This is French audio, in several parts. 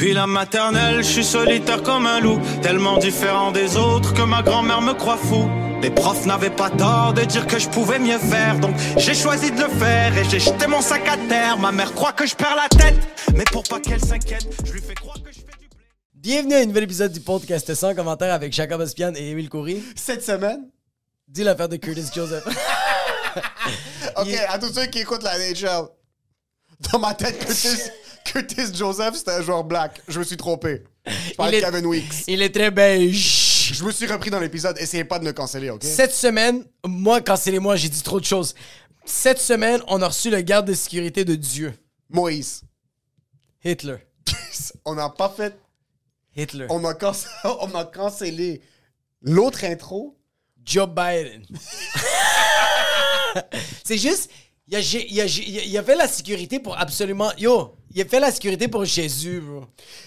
Puis la maternelle, je suis solitaire comme un loup, tellement différent des autres que ma grand-mère me croit fou. Les profs n'avaient pas tort de dire que je pouvais mieux faire, donc j'ai choisi de le faire et j'ai jeté mon sac à terre. Ma mère croit que je perds la tête, mais pour pas qu'elle s'inquiète, je lui fais croire que je fais du blé. Bienvenue à un nouvel épisode du podcast sans commentaire avec Jacob Ospian et Émile Coury. Cette semaine, Dis l'affaire de Curtis Joseph. ok, Il- à tous ceux qui écoutent la NHL, dans ma tête, Curtis, Curtis Joseph, c'était un joueur black. Je me suis trompé. Je parlais Il de est- Kevin Weeks. Il est très beige. Je me suis repris dans l'épisode. Essayez pas de me canceller, ok? Cette semaine, moi, quand c'est les moi, j'ai dit trop de choses. Cette semaine, on a reçu le garde de sécurité de Dieu, Moïse. Hitler. On n'a pas fait. Hitler. On a, canc- on a cancellé l'autre intro. Joe Biden. c'est juste, il a, il, a, il fait la sécurité pour absolument. Yo, il a fait la sécurité pour Jésus, bro.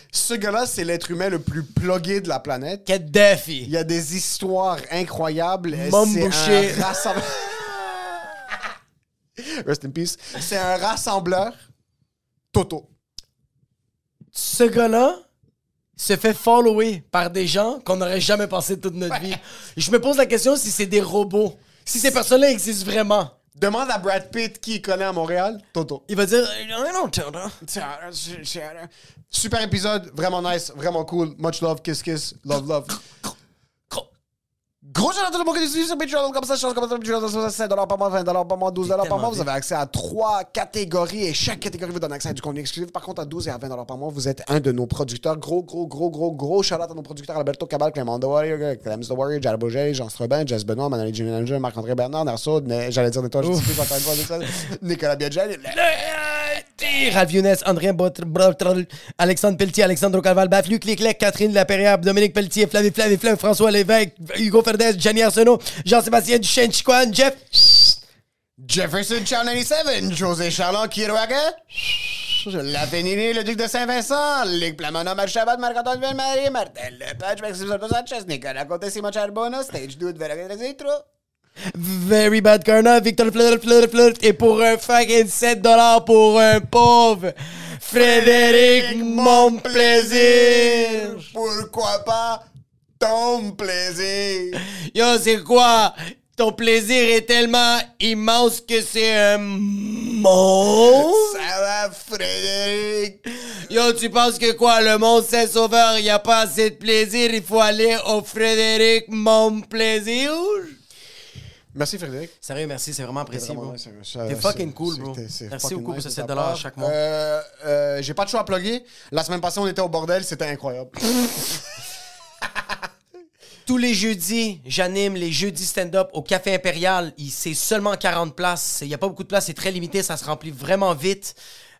Ce gars-là, c'est l'être humain le plus plugué de la planète. Kadhafi. Il y a des histoires incroyables. C'est Boucher. un rassembleur. Rest in peace. C'est un rassembleur. Toto. Ce gars-là se fait follower par des gens qu'on n'aurait jamais pensé de toute notre vie. Je me pose la question si c'est des robots. Si ces personnes-là existent vraiment. Demande à Brad Pitt qui il connaît à Montréal. Toto. Il va dire I don't know. Super épisode, vraiment nice, vraiment cool. Much love, kiss kiss, love love. Gros shout tout le monde qui nous suit sur Patreon, comme ça, chose comme ça, Patreon, 5 par mois, 20 par mois, 12 par mois. Vous avez accès à trois catégories et chaque catégorie vous donne accès à du contenu exclusif. Par contre, à 12 et à 20 par mois, vous êtes un de nos producteurs. Gros, gros, gros, gros, gros shout out à nos producteurs Alberto Cabal, Clément The Warrior, Clems The Warrior, Jared Bourget, Jean Strobin, Jess Benoît, Manuel Jimmy Langer, Marc-André Bernard, Narso, Ne- j'allais dire Nettoyage, je sais plus Nicolas Biagel. Ralph Younes, André Bot- Brotrol, Alexandre Pelletier, Alexandre Calval, Baflu, Cliclec, Catherine Lapérière, Dominique Pelletier, Flavie Flavie Flav, François Lévesque, Hugo Ferdès, Gianni Arsenault, Jean-Sébastien Duchesne, Chicoine, Jeff. Jefferson Chow 97, José Charlon Kiroaga, La le duc de Saint-Vincent, Ligue Plamona, Marchabat, Marc-Antoine Ville-Marie, Martel Lepage, Maxime Soto Sanchez, Nicolas Côté, Simon Charbonneau, Stage Dude, Vera Zitro. Very Bad Karna, Victor Fleur, Fleur, Fleur, et pour un fucking 7 dollars pour un pauvre Frédéric Mon Plaisir. Pourquoi pas ton plaisir? Yo, c'est quoi? Ton plaisir est tellement immense que c'est un monstre? Ça va, Frédéric? Yo, tu penses que quoi, le monde Saint-Sauveur, il a pas assez de plaisir, il faut aller au Frédéric Mon Plaisir? Merci, Frédéric. Sérieux, merci, c'est vraiment apprécié, T'es fucking cool, bro. Merci beaucoup pour ce de ta 7 dollars chaque mois. Euh, euh, J'ai pas de choix à plugger. La semaine passée, on était au bordel, c'était incroyable. Tous les jeudis, j'anime les jeudis stand-up au Café Impérial. C'est seulement 40 places. Il n'y a pas beaucoup de places, c'est très limité, ça se remplit vraiment vite.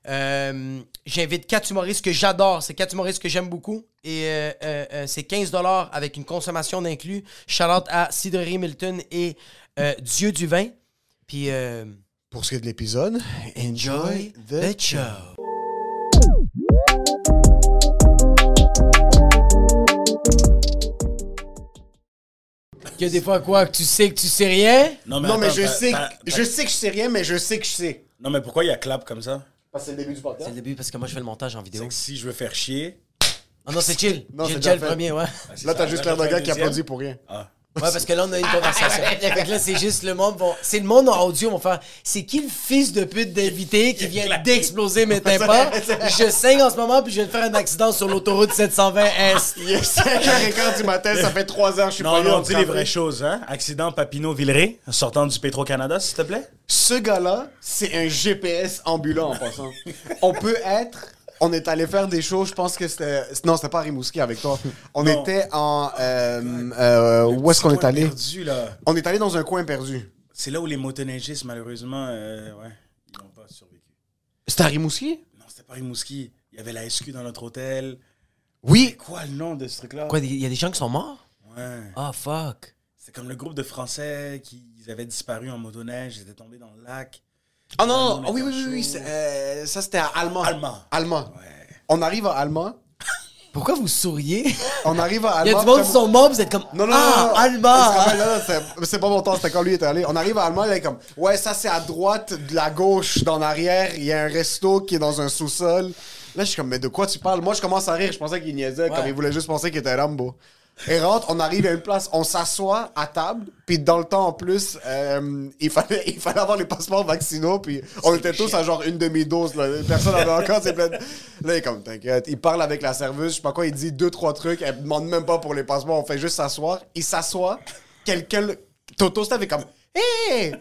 Euh, J'invite quatre humoristes que j'adore. C'est quatre humoristes que j'aime beaucoup. Et euh, euh, euh, c'est 15 avec une consommation d'inclus. Shout-out à Cidrerie Milton et euh, Dieu du vin. Puis, euh, Pour ce qui est de l'épisode, enjoy the show. Que des fois, quoi, que tu sais que tu sais rien? Non, mais attends, je sais, que- je sais que je sais rien, mais je sais que je sais. Non, mais pourquoi il y a clap comme ça? Parce que c'est le début du C'est podcast. le début parce que moi je fais le montage en vidéo. C'est que si je veux faire chier. Ah non, c'est chill. Non, J'ai c'est déjà le fait. premier, ouais. c'est Là, t'as juste l'air d'un gars qui applaudit pour rien. Ah. Ouais, parce que là, on a une conversation. fait que là, c'est juste le monde. Vont... C'est le monde en audio, vont faire. C'est qui le fils de pute d'invité qui vient d'exploser mes tympans? Je saigne en ce moment, puis je viens de faire un accident sur l'autoroute 720S. Il est 5h15 du matin, ça fait 3 heures, je suis Non, pas non, là. dis les vraies choses, hein? Accident Papineau-Villeray, sortant du Petro-Canada, s'il te plaît? Ce gars-là, c'est un GPS ambulant en passant. On peut être. On est allé faire des shows, je pense que c'était. Non, c'était pas à Rimouski avec toi. On Non. était en. euh, euh, où est-ce qu'on est allé? perdu, là? On est allé dans un coin perdu. C'est là où les motoneigistes, malheureusement, euh, ouais, ils n'ont pas survécu. C'était à Rimouski? Non, c'était pas Rimouski. Il y avait la SQ dans notre hôtel. Oui. Quoi le nom de ce truc-là? Quoi, il y a des gens qui sont morts? Ouais. Ah, fuck. C'est comme le groupe de Français qui ils avaient disparu en motoneige, ils étaient tombés dans le lac. Ah non, On non, ah oui, oui, oui, oui, c'est, euh, ça c'était à. Alma. Alma. Ouais. On arrive à Alma. Pourquoi vous souriez? On arrive à Il y a du monde qui sont morts, vous êtes comme. Non, non, ah, non, non. Là, c'est- C'est pas mon temps, c'était quand lui était allé. On arrive à Allemagne, il est comme, ouais, ça c'est à droite, de la gauche, dans l'arrière, il y a un resto qui est dans un sous-sol. Là, je suis comme, mais de quoi tu parles? Moi, je commence à rire, je pensais qu'il niaisait, comme il voulait juste penser qu'il était Rambo. Et rentre, on arrive à une place, on s'assoit à table, puis dans le temps en plus, euh, il, fallait, il fallait avoir les passeports vaccinaux, puis on était tous à genre une demi-dose, là. Personne n'avait encore ses plein de- Là, il est comme, t'inquiète, il parle avec la serveuse, je sais pas quoi, il dit deux, trois trucs, elle demande même pas pour les passeports, on fait juste s'asseoir. Il s'assoit, quelqu'un, Toto, c'était comme, hé!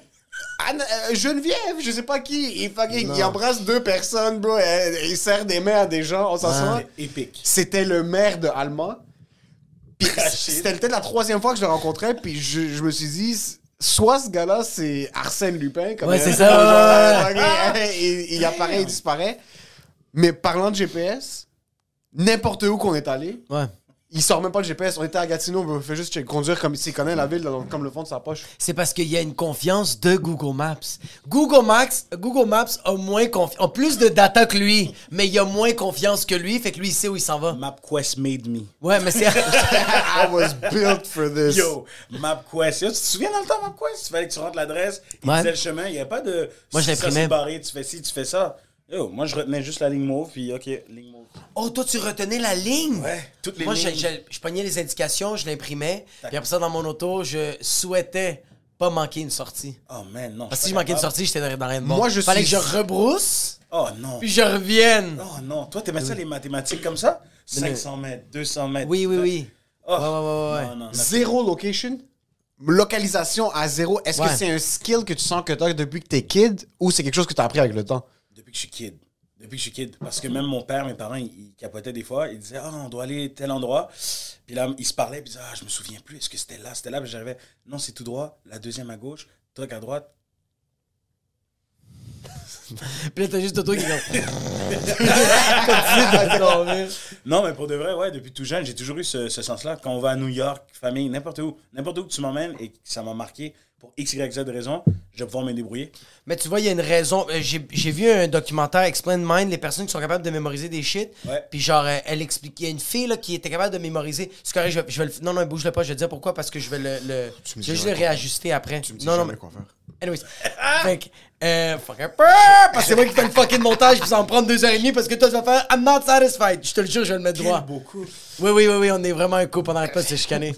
Anne- euh, Geneviève, je sais pas qui, il, fucking- il embrasse deux personnes, bro, il serre des mains à des gens, on s'assoit. C'était épique. C'était le maire de Alma. C'était peut-être la troisième fois que je le rencontrais, puis je, je me suis dit, soit ce gars-là, c'est Arsène Lupin. Comme Ouais, il- c'est ça, ouais, genre, ok, il, il apparaît, il disparaît. Mais parlant de GPS, n'importe où qu'on est allé, Ouais. Il sort même pas le GPS. On était à Gatineau, on fait juste conduire comme s'il connaît la ville, dans- comme le fond de sa poche. C'est parce qu'il y a une confiance de Google Maps. Google Maps, Google Maps a moins confiance, a plus de data que lui, mais il a moins confiance que lui, fait que lui il sait où il s'en va. MapQuest made me. Ouais, mais c'est I was built for this. Yo, MapQuest. Yo, tu te souviens dans le temps, MapQuest? Il fallait que tu rentres l'adresse, il Ouais. disait le chemin. Il n'y avait pas de. Moi, je l'imprimais. tu fais ci, tu fais ça. Yo, moi, je retenais juste la ligne mauve, puis OK, ligne mauve. Oh, toi tu retenais la ligne? Ouais, toutes les Moi je, lignes. je, je pognais les indications, je l'imprimais, puis après ça dans mon auto, je souhaitais pas manquer une sortie. Oh man, non. Parce que si je manquais une sortie, j'étais dans rien de bon. Moi, je Fallait suis- que je rebrousse, Oh non. puis je revienne. Oh non. Toi, t'aimais ça les mathématiques comme ça? 500 mètres, 200 mètres. Oui, oui, oui. Oh. Ouais, ouais, ouais, ouais. Non, non, non. Zéro location? Localisation à zéro? Est-ce Ouais. que c'est un skill que tu sens que tu as depuis que t'es kid ou c'est quelque chose que tu as appris avec le temps? Depuis que je suis kid. Depuis que je suis kid. Parce que même mon père, mes parents, ils, capotaient des fois. Ils disaient, ah, on doit aller tel endroit. Puis là, ils se parlaient. Puis ils disaient, ah, je me souviens plus. Est-ce que c'était là? C'était là? Puis j'arrivais, non, c'est tout droit. La deuxième à gauche. Truc à droite. Puis là t'as juste Toto qui. Non, mais pour de vrai, ouais, depuis tout jeune, j'ai toujours eu ce, ce sens-là. Quand on va à New York, famille, n'importe où, n'importe où que tu m'emmènes et que ça m'a marqué pour X, Y, Z raison, je vais pouvoir me débrouiller. Mais tu vois, il y a une raison. Euh, J'ai vu un documentaire Explain Mind, les personnes qui sont capables de mémoriser des shit. Ouais. Puis genre, euh, elle explique. Il y a une fille là, qui était capable de mémoriser. C'est correct, je vais, je vais le. Non, non, bouge-le pas, je vais te dire pourquoi, parce que je vais le. le je vais juste le réajuster après. non, non, mais. quoi faire. Anyways. fait que. Euh, fuck Parce que c'est moi qui fais le fucking montage, puis ça va me prendre deux heures et demie, parce que toi, tu vas faire I'm not satisfied. Je te le jure, je vais le mettre droit. Beaucoup. Oui, oui, oui, oui, on est vraiment un couple, on n'arrête pas de se chicaner.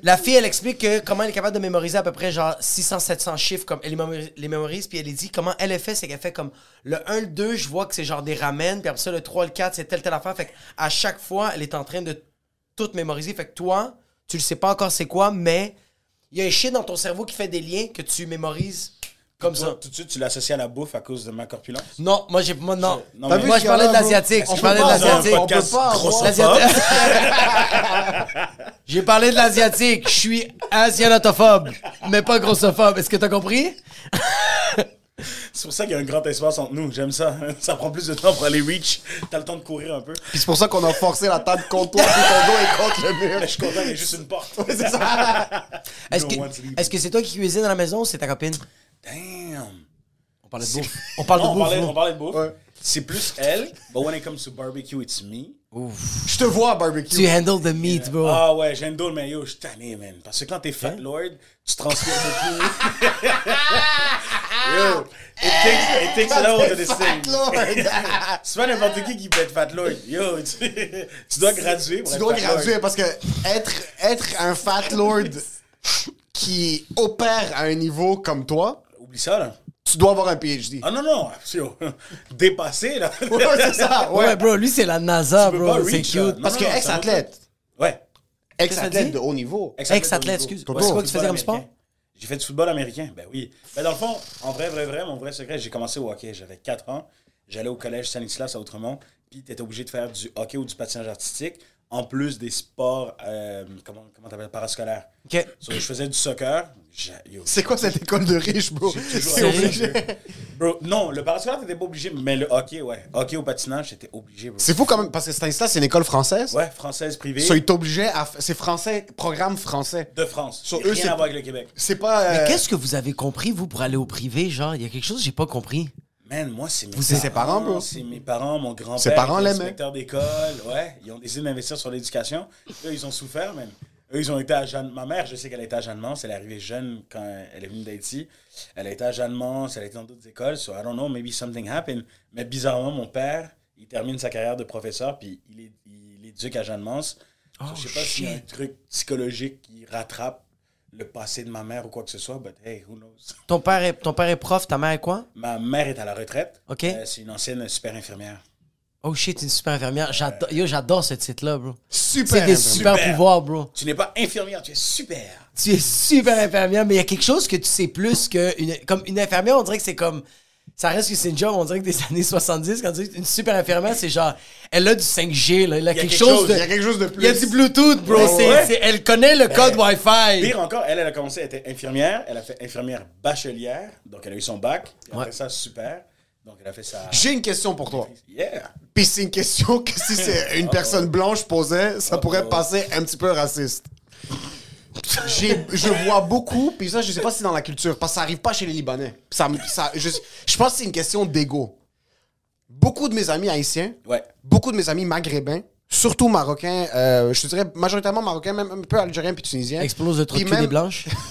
La fille, elle explique que comment elle est capable de mémoriser à peu près genre 600-700 chiffres, comme elle les mémorise, les puis elle dit comment elle est fait, c'est qu'elle fait comme le 1, le 2, je vois que c'est genre des ramen, puis après ça, le 3, le 4, c'est telle, telle affaire. Fait à chaque fois, elle est en train de tout mémoriser. Fait que toi, tu le sais pas encore c'est quoi, mais il y a un shit dans ton cerveau qui fait des liens que tu mémorises comme Toi, ça. Tout de suite, tu l'associes à la bouffe à cause de ma corpulence? Non, moi, j'ai. Moi, non. Non, mais- moi, je parlais de l'asiatique. On Je parlais de l'asiatique. on peut pas L'asiatique. J'ai parlé de l'asiatique. Je suis asianotophobe, mais pas grossophobe. Est-ce que t'as compris? C'est pour ça qu'il y a un grand espace entre nous. J'aime ça. Ça prend plus de temps pour aller reach. T'as le temps de courir un peu. Puis c'est pour ça qu'on a forcé la table contre toi, puis ton dos est contre le mur. Mais je suis content, il y a juste une porte. c'est ça. Que est-ce que c'est toi qui cuisines à la maison ou c'est ta copine? Damn. On parle de bouffe. On parle Non, de on, bouffe. parlait, on parlait de bouffe. Ouais. c'est plus elle. But when it comes to barbecue, it's me. Je te vois à barbecue. Tu handle the meat, bro. Ah ouais, j'endole, mais yo, je suis tanné, man. Parce que quand t'es fat lord, tu transpires beaucoup. yo, it takes, it takes a lot to this thing. C'est pas n'importe qui qui peut être fat lord. Yo, tu, tu dois graduer pour Tu être dois fat lord. graduer parce que être, être un fat lord qui opère à un niveau comme toi, Oublie ça, là. tu dois avoir un PhD. Ah non, non, dépassé, là. Ouais, c'est ça. Ouais, Ouais. bro, lui, c'est la NASA, Tu bro. C'est cute. Non, Parce que non, ex-athlète, Ouais. ex-athlète de haut niveau. Ex-athlète, excuse. Ouais, C'est quoi que tu faisais comme sport? J'ai fait du football américain, ben oui. Ben dans le fond, en vrai, vrai, vrai, mon vrai secret, j'ai commencé au hockey. J'avais 4 ans. J'allais au collège Saint-Nicolas à Outremont. Puis t'étais obligé de faire du hockey ou du patinage artistique, en plus des sports, euh, comment, comment t'appelles, parascolaires. Ok. So, je faisais du soccer. C'est quoi cette école de riche, bro? C'est obligé. Bro, non, le parascolaire, t'étais pas obligé, mais le hockey, ouais. Hockey au patinage, j'étais obligé, bro. C'est fou quand même, parce que Stanislas, c'est une école française. Ouais, française privée So, ils t'obligeaient à. f- C'est français, programme français. de France. So, Rien eux, c'est- à voir avec le Québec. C'est pas. euh, Mais qu'est-ce que vous avez compris, vous, pour aller au privé? Genre, il y a quelque chose que j'ai pas compris. Man, moi, c'est mes Vous, c'est ses parents, bro? C'est mes parents, mon grand-père. Ses parents l'aimaient. inspecteur d'école, ouais. Ils ont décidé d'investir sur l'éducation. Eux, ils ont souffert, man. Eux, ils ont été à Jeanne... Ma mère, je sais qu'elle a été à Jeanne-Mance. Elle est arrivée jeune quand elle est venue d'Haïti. Elle a été à Jeanne-Mance, elle a été dans d'autres écoles. So, I don't know, maybe something happened. Mais bizarrement, mon père, il termine sa carrière de professeur, puis il, est, il éduque à Jeanne-Mance. So, je sais pas s'il y a un truc psychologique qui rattrape le passé de ma mère ou quoi que ce soit, but hey, who knows? Ton père est, ton père est prof, ta mère est quoi? Ma mère est à la retraite. Ok. Euh, c'est une ancienne super infirmière. Oh shit, une super infirmière. J'adore, yo, j'adore ce titre-là, bro. Super. C'est des super Super. pouvoirs, bro. Tu n'es pas infirmière, tu es super. Tu es super infirmière, mais il y a quelque chose que tu sais plus que une, comme une infirmière, on dirait que c'est comme ça reste que c'est une job, on dirait que des années 70 quand tu dis une super infirmière, c'est genre elle a du 5G là, elle a, quelque, quelque chose, de Il y a quelque chose de plus. il y a du Bluetooth, bro, ouais. elle connaît le code Wi-Fi. Pire encore, elle, elle a commencé, elle était infirmière. Elle a fait infirmière bachelière. Donc, elle a eu son bac. Et après Ouais. ça, super. Donc, elle a fait sa. J'ai une question pour toi. Yeah. Puis c'est une question que si c'est une personne blanche posait, ça pourrait passer un petit peu raciste. Je vois beaucoup, puis ça, je sais pas si c'est dans la culture, parce que ça arrive pas chez les Libanais. Ça, ça, je, je pense que c'est une question d'ego. Beaucoup de mes amis haïtiens, Ouais. beaucoup de mes amis maghrébins, surtout marocains, euh, je te dirais majoritairement marocains, même un peu algériens puis tunisiens. Explose le Puis cul des même- blanches.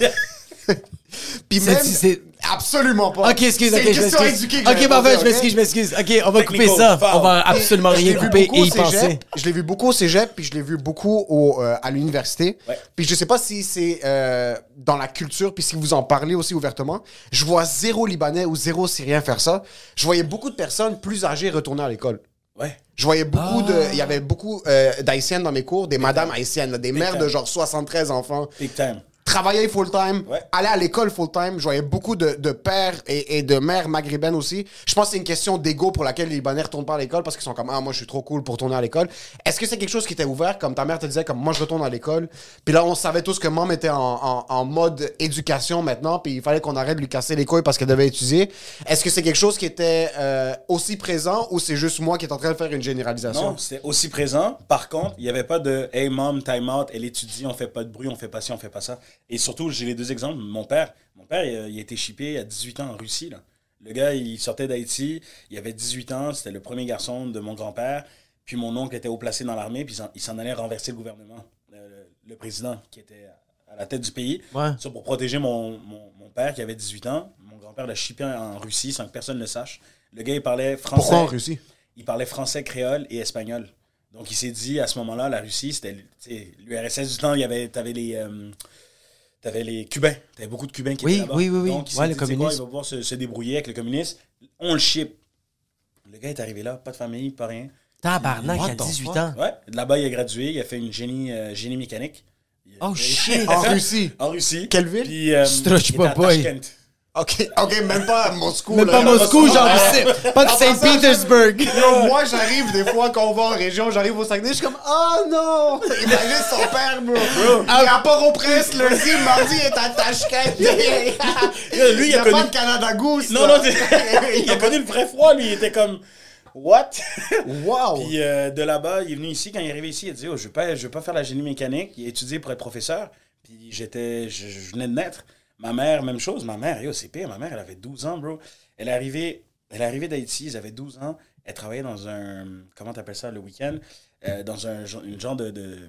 Puis même, c'est- absolument pas. Ok, excuse, ok, je m'excuse. Ok, parfait, je m'excuse, je m'excuse. Ok, on va couper ça. foul. On va absolument rien couper et au y cégep, penser. Je l'ai vu beaucoup au cégep, puis je l'ai vu beaucoup au, euh, à l'université. Ouais. Puis je sais pas si c'est euh, dans la culture, puis si vous en parlez aussi ouvertement. Je vois zéro Libanais ou zéro Syrien faire ça. Je voyais beaucoup de personnes plus âgées retourner à l'école. Ouais. Je voyais beaucoup de... Il y avait beaucoup euh, d'haïtiennes dans mes cours, des madames haïtiennes, là, des mères time. de genre 73 enfants. Big time. Travailler full-time, Ouais. aller à l'école full-time. Je voyais beaucoup de, de pères et, et de mères maghrébines aussi. Je pense que c'est une question d'ego pour laquelle les Libanais retournent pas à l'école parce qu'ils sont comme Ah, moi, je suis trop cool pour retourner à l'école. Est-ce que c'est quelque chose qui était ouvert, comme ta mère te disait, comme moi, je retourne à l'école. Puis là, on savait tous que maman était en, en- en mode éducation maintenant, puis il fallait qu'on arrête de lui casser les couilles parce qu'elle devait étudier. Est-ce que c'est quelque chose qui était euh, aussi présent ou c'est juste moi qui est en train de faire une généralisation? Non, c'était aussi présent. Par contre, il n'y avait pas de Hey mom, time out, elle étudie, on fait pas de bruit, on fait pas ci, on fait pas ça. Et surtout, j'ai les deux exemples. Mon père, mon père, il, a- il a été shippé à 18 ans en Russie. Là. Le gars, il sortait d'Haïti, il avait 18 ans, c'était le premier garçon de mon grand-père. Puis mon oncle était haut placé dans l'armée, puis il s'en- allait renverser le gouvernement, le, président qui était à la tête du pays. Ouais. Ça pour protéger mon, mon, mon père qui avait 18 ans. Mon grand-père l'a shippé en Russie sans que personne ne le sache. Le gars, il parlait français. Pourquoi en Russie? Il parlait français, créole et espagnol. Donc, il s'est dit, à ce moment-là, la Russie, c'était l'URSS du temps, il y avait, t'avais les, euh, t'avais les Cubains. T'avais beaucoup de Cubains qui Oui, étaient là-bas. oui, oui, oui. Donc, il s'est Ouais, le tu quoi, il va pouvoir se, se débrouiller avec le communisme. On le ship. Le gars est arrivé là, pas de famille, pas rien. Tabarnak, à the 18 fuck? ans. Ouais, là-bas, il a gradué, il a fait une génie, euh, génie mécanique. Il a- Oh shit. En Russie? En Russie. Quelle ville? Puis, euh, Stroch il était à Popoy. Tashkent. Ok, ok, même pas à Moscou. Même là. pas Moscou, genre, pas de Saint-Petersburg. Yo, moi, j'arrive des fois quand on va en région, j'arrive au Saguenay, je suis comme Oh non! Imagine son père, bro. Il est à Port-au-Prince, lundi, mardi, il est à Tashkent. Lui, il a a connu- pas de Canada Goose. Non, non, il a connu le vrai froid, lui. Il était comme, what? Wow! Puis euh, de là-bas, il est venu ici. Quand il est arrivé ici, il a dit, oh, je veux pas, je veux pas faire la génie mécanique. Il a étudié pour être professeur. Puis j'étais, je, je venais de naître. Ma mère, même chose. Ma mère, yo, c'est pire. Ma mère, elle avait 12 ans, bro. Elle est arrivée Elle est arrivée d'Haïti, ils avaient 12 ans. Elle travaillait dans un. Comment t'appelles ça le week-end? Euh, Dans un une genre de. de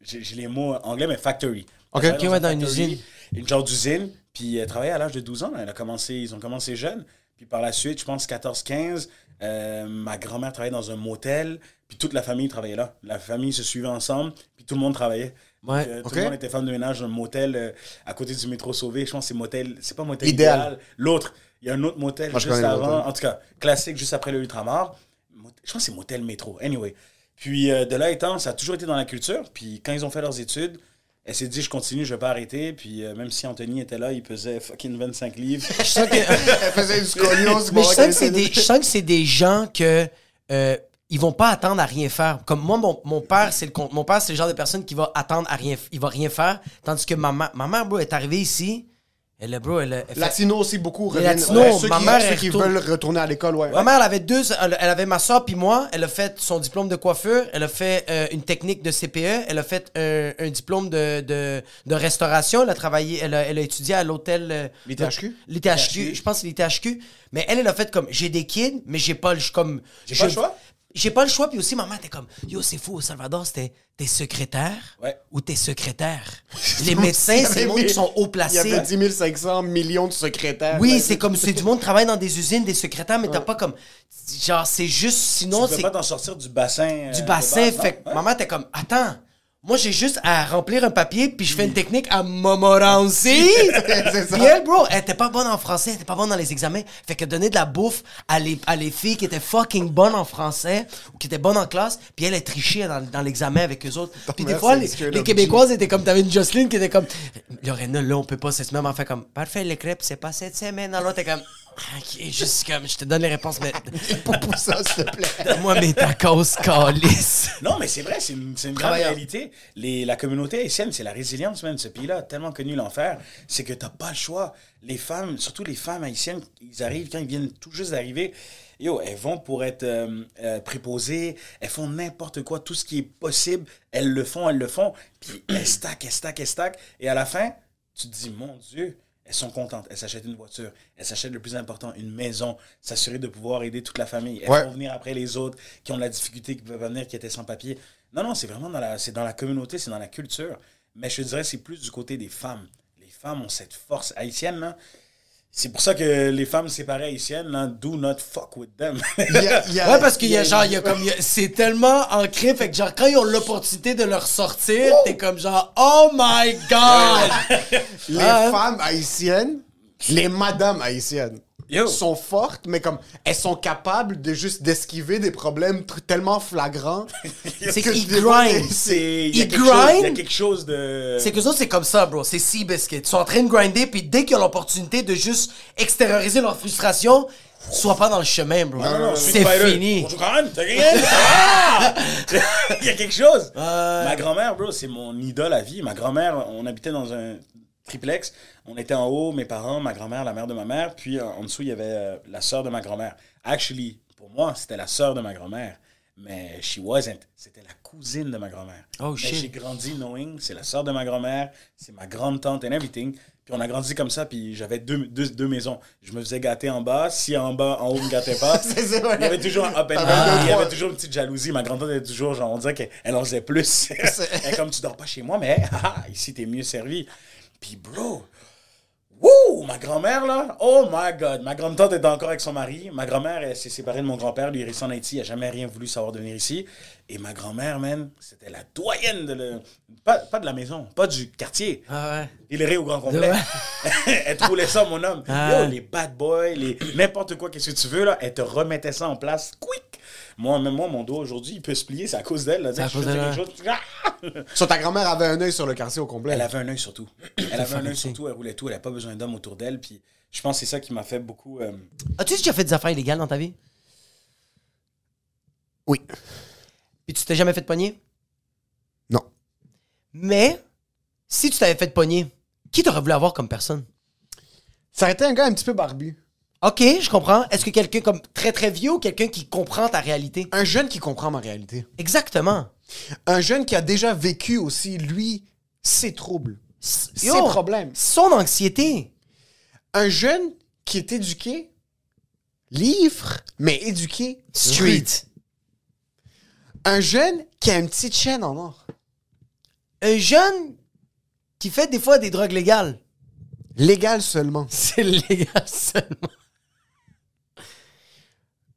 j'ai les mots anglais, mais factory. Ok. Elle Ok, ouais, dans un une usine. Une genre d'usine. Puis elle travaillait à l'âge de 12 ans. Elle a commencé, ils ont commencé jeune. Puis par la suite, je pense 14-15, euh, ma grand-mère travaillait dans un motel. Puis toute la famille travaillait là. La famille se suivait ensemble. Puis tout le monde travaillait. Ouais, euh, Tout le monde était femme de ménage dans un motel euh, à côté du métro Sauvé. Je pense que c'est motel. C'est pas motel Idéal. idéal. L'autre. Il y a un autre motel Moi, juste avant. motel. En tout cas, classique juste après le Ultramar. Je pense que c'est motel métro. Anyway. Puis euh, de là étant, ça a toujours été dans la culture. Puis quand ils ont fait leurs études, elle s'est dit, je continue, je vais pas arrêter. Puis euh, même si Anthony était là, il pesait fucking 25 livres. Je sens que- Elle faisait du scoliose. Mais je pour sens, qu'elle que c'est des, je sens que c'est des gens que euh, ils vont pas attendre à rien faire. Comme moi, mon, mon père, c'est le mon père, c'est le genre de personne qui va attendre à rien, il va rien faire. Tandis que ma, ma, ma mère, bro, est arrivée ici. Elle, est, bro, elle, a- elle fait- Latino aussi beaucoup. Les reviennent- Latinos, Ouais, ceux ma qui, mère, ceux qui retourne- veulent retourner à l'école, ouais. Ma mère, elle avait deux. Elle, elle avait ma soeur puis moi. Elle a fait son diplôme de coiffure. Elle a fait euh, une technique de CPE. Elle a fait un, un diplôme de, de, de restauration. Elle a travaillé. Elle a, elle a étudié à l'hôtel. euh, L'ITHQ? L'ITHQ. Je pense que l'ITHQ. Mais elle, elle a fait comme j'ai des kids, mais j'ai pas le ch- comme. J'ai pas le choix? J'ai pas le choix. Puis aussi, maman était comme Yo, c'est fou, au Salvador, c'était t'es secrétaire Ouais. ou t'es secrétaire. Les médecins, c'est le monde qui sont haut Il y avait placés. 10 500 millions de secrétaires. Oui, c'est comme c'est du monde qui travaille dans des usines, des secrétaires, mais t'as pas comme. Genre, c'est juste. Sinon, tu peux c'est pas t'en sortir du bassin. euh, du bassin. base, fait que Ouais. maman, t'es comme, attends, moi, j'ai juste à remplir un papier, puis je fais une technique à ça. Puis elle, bro, elle était pas bonne en français, elle était pas bonne dans les examens. Fait que donner de la bouffe à les, à les filles qui étaient fucking bonnes en français ou qui étaient bonnes en classe, puis elle, elle trichait dans, dans l'examen avec eux autres. Puis des fois, les, Québécoises étaient comme, t'avais une Jocelyne qui était comme, Lorena, là, on peut pas, c'est ce même fait comme, parfait, les crêpes, c'est pas cette semaine. Alors, t'es comme, ok, juste comme, je te donne les réponses, mais Pour pour ça, s'il te plaît. donne-moi mes tacos, calice. Non, mais c'est vrai, c'est une, c'est une grande réalité. Les, la communauté haïtienne, c'est la résilience, même. Ce pays-là a tellement connu l'enfer, c'est que t'as pas le choix. Les femmes, surtout les femmes haïtiennes, ils arrivent, quand ils viennent tout juste d'arriver, yo, elles vont pour être euh, euh, préposées, elles font n'importe quoi, tout ce qui est possible, elles le font, elles le font, puis elles stackent, elles stackent, elles stackent, et à la fin, tu te dis, mon Dieu, elles sont contentes, elles s'achètent une voiture, elles s'achètent le plus important, une maison, s'assurer de pouvoir aider toute la famille, elles Ouais. vont venir après les autres qui ont de la difficulté, qui peuvent venir, qui étaient sans papier. Non, non, c'est vraiment dans la, c'est dans la communauté, c'est dans la culture. Mais je te dirais, c'est plus du côté des femmes. Les femmes ont cette force haïtienne, là. C'est pour ça que les femmes séparées haïtiennes, là, do not fuck with them. Il y a- il y a- Ouais, parce qu'il y a genre, il y a comme, il y a- c'est tellement ancré, fait que genre, quand ils ont l'opportunité de leur sortir, t'es comme genre, oh my god! Les Ah. femmes haïtiennes, les madames haïtiennes, Yo. sont fortes, mais comme elles sont capables de juste d'esquiver des problèmes tellement flagrants. C'est que qu'ils grind. Ils chose- il y a grind. quelque chose de... C'est que ça, c'est comme ça, bro. C'est Seabiscuit. Ils sont en train de grinder, puis dès qu'ils ont l'opportunité de juste extérioriser leur frustration, sois pas dans le chemin, bro. Non, non, c'est fini. Bonjour? Ah! Il y a quelque chose. Ma grand-mère, bro, c'est mon idole à vie. Ma grand-mère, on habitait dans un triplex. On était en haut, mes parents, ma grand-mère, la mère de ma mère. Puis en, en dessous, il y avait euh, la sœur de ma grand-mère. Actually, pour moi, c'était la sœur de ma grand-mère. Mais she wasn't. C'était la cousine de ma grand-mère. Oh, Mais shit. J'ai grandi knowing, c'est la sœur de ma grand-mère, c'est ma grande tante and everything. Puis on a grandi comme ça, puis j'avais deux, deux, deux maisons. Je me faisais gâter en bas. Si en bas, en haut, me gâtait pas. C'est ça, ouais. Il y avait toujours un up and down. Il y avait toujours une petite jalousie. Ma grand-tante était toujours, genre, on dirait qu'elle en faisait plus. Elle comme, tu dors pas chez moi, mais ah, ici, t'es mieux servi. Puis, bro, wouh, ma grand-mère, là, oh my God. Ma grande-tante était encore avec son mari. Ma grand-mère, elle s'est séparée de mon grand-père. Lui, il est resté en Haïti. Il n'a jamais rien voulu savoir de venir ici. Et ma grand-mère, man, c'était la doyenne de le... Pas, pas de la maison, pas du quartier. Ah ouais. Il est au grand complet. elle te roulait ça, mon homme. Ah. Yo, les bad boys, les n'importe quoi, qu'est-ce que tu veux, là, elle te remettait ça en place, quick. Moi, même moi, mon dos aujourd'hui, il peut se plier, c'est à cause d'elle. C'est à cause d'elle! Sur ta grand-mère avait un œil sur le quartier au complet. Elle avait un œil sur tout. Elle avait un œil sur tout, elle roulait tout, elle n'avait pas besoin d'homme autour d'elle. Puis je pense que c'est ça qui m'a fait beaucoup. euh, As-tu déjà fait des affaires illégales dans ta vie? Oui. Puis tu t'es jamais fait pogner? Non. Mais, si tu t'avais fait pogner, qui t'aurait voulu avoir comme personne? Ça a été un gars un petit peu barbu. Ok, je comprends. Est-ce que quelqu'un comme très très vieux ou quelqu'un qui comprend ta réalité? Un jeune qui comprend ma réalité. Exactement. Un jeune qui a déjà vécu aussi, lui, ses troubles, ses problèmes. Son anxiété. Un jeune qui est éduqué livre, mais éduqué. Street. Un jeune qui a une petite chaîne en or. Un jeune qui fait des fois des drogues légales. Légal seulement. C'est légal seulement.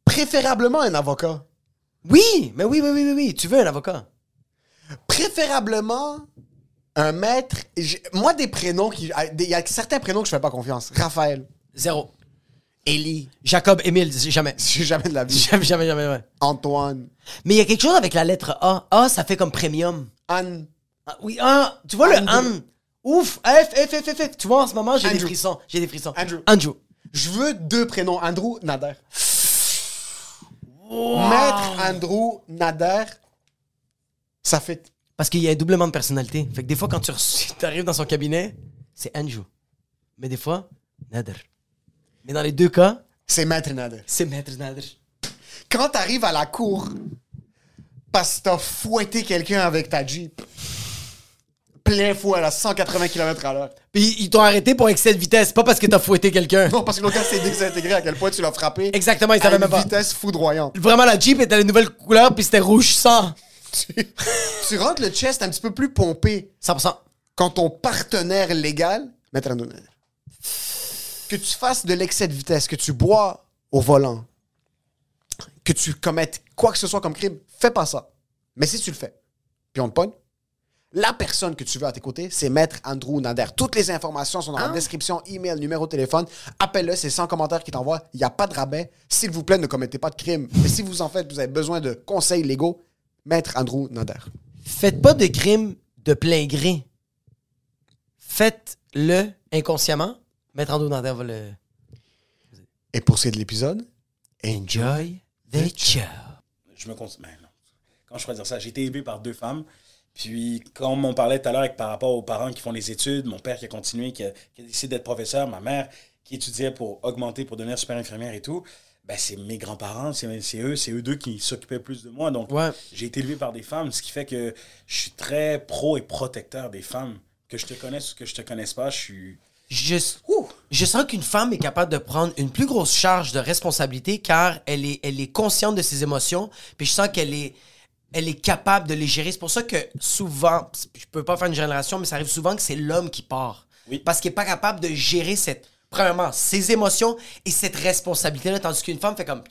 Préférablement un avocat. Oui, mais oui, oui, oui, oui, oui. Tu veux un avocat. Préférablement un maître. j'ai- Moi, des prénoms qui. Il y a certains prénoms que je fais pas confiance. Raphaël, Zéro. Élie, Jacob, Émile, jamais. j'ai jamais de la vie. Jamais, jamais, jamais, ouais. Antoine, Mais il y a quelque chose avec la lettre A. A, ça fait comme premium. Anne. Ah, oui, ah, tu vois le Andrew. An. Ouf, F, F, F, F, F. Tu vois, en ce moment, j'ai des Andrew. frissons. J'ai des frissons. Andrew. Andrew. Je veux deux prénoms. Andrew, Nader. Maître Andrew, Nader, ça fait. Parce qu'il y a un doublement de personnalité. Fait que des fois, quand tu arrives dans son cabinet, c'est Andrew. Mais des fois, Nader. Mais dans les deux cas, C'est Maître Nader. c'est Maître Nader. Quand t'arrives à la cour, parce que t'as fouetté quelqu'un avec ta Jeep, plein fouet à 180 km à l'heure. Puis ils t'ont arrêté pour excès de vitesse, pas parce que t'as fouetté quelqu'un. Non, parce que l'autre s'est désintégré à quel point tu l'as frappé. Exactement, ils savaient une même pas. vitesse foudroyante. Vraiment, la Jeep était la nouvelle couleur, puis c'était rouge sang. tu, tu rentres le chest un petit peu plus pompé 100%. quand ton partenaire légal, Maître Nader, que tu fasses de l'excès de vitesse, que tu bois au volant, que tu commettes quoi que ce soit comme crime, fais pas ça. Mais si tu le fais, puis on te pogne, la personne que tu veux à tes côtés, c'est Maître Andrew Nader. Toutes les informations sont dans la description, email, numéro de téléphone. Appelle-le, c'est 100 commentaires qui t'envoient. Il n'y a pas de rabais. S'il vous plaît, ne commettez pas de crime. Mais si vous en faites, vous avez besoin de conseils légaux, Maître Andrew Nader. Faites pas de crime de plein gré. Faites-le inconsciemment. Maître Andrew Nader va le... Et pour ce qui est de l'épisode, Enjoy the show. Je me cons... ben non. Quand je pourrais dire ça, j'ai été élevé par deux femmes. Puis, comme on parlait tout à l'heure avec- par rapport aux parents qui font les études, mon père qui a continué, qui a, qui a décidé d'être professeur, ma mère qui étudiait pour augmenter, pour devenir super infirmière et tout, ben c'est mes grands-parents, c'est c'est eux, c'est eux deux qui s'occupaient plus de moi. Donc, Ouais. j'ai été élevé par des femmes, ce qui fait que je suis très pro et protecteur des femmes. Que je te connaisse ou que je te connaisse pas, je suis. Je, je sens qu'une femme est capable de prendre une plus grosse charge de responsabilité car elle est, elle est consciente de ses émotions. Puis je sens qu'elle est, elle est capable de les gérer. C'est pour ça que souvent, je peux pas faire une génération, mais ça arrive souvent que c'est l'homme qui part. Oui. Parce qu'il est pas capable de gérer cette, premièrement, ses émotions et cette responsabilité-là. Tandis qu'une femme fait comme,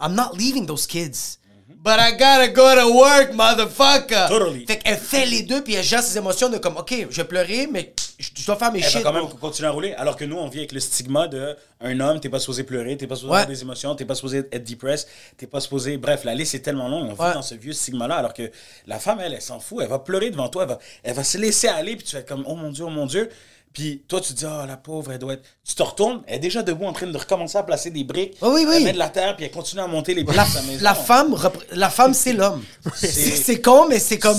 I'm not leaving those kids. But I gotta go to work, motherfucker. Totally. Fait qu'elle fait les deux, puis elle gère ses émotions de comme, OK, je vais pleurer, mais je dois faire mes Elle va shit. quand même continuer à rouler. Alors que nous, on vit avec le stigma de un homme, t'es pas supposé pleurer, t'es pas supposé Ouais. avoir des émotions, t'es pas supposé être depressed, t'es pas supposé. Bref, la liste est tellement longue. On vit dans ce vieux stigma-là. Alors que la femme, elle, elle s'en fout. Elle va pleurer devant toi. Elle va, elle va se laisser aller. Puis tu vas être comme, oh mon Dieu, oh mon Dieu. Puis toi, tu te dis, oh la pauvre, elle doit être. Tu te retournes, elle est déjà debout en train de recommencer à placer des briques. Oh oui, oui. Elle met de la terre, puis elle continue à monter les briques La, de sa maison. la femme, la femme, c'est l'homme. C'est- con, mais c'est comme.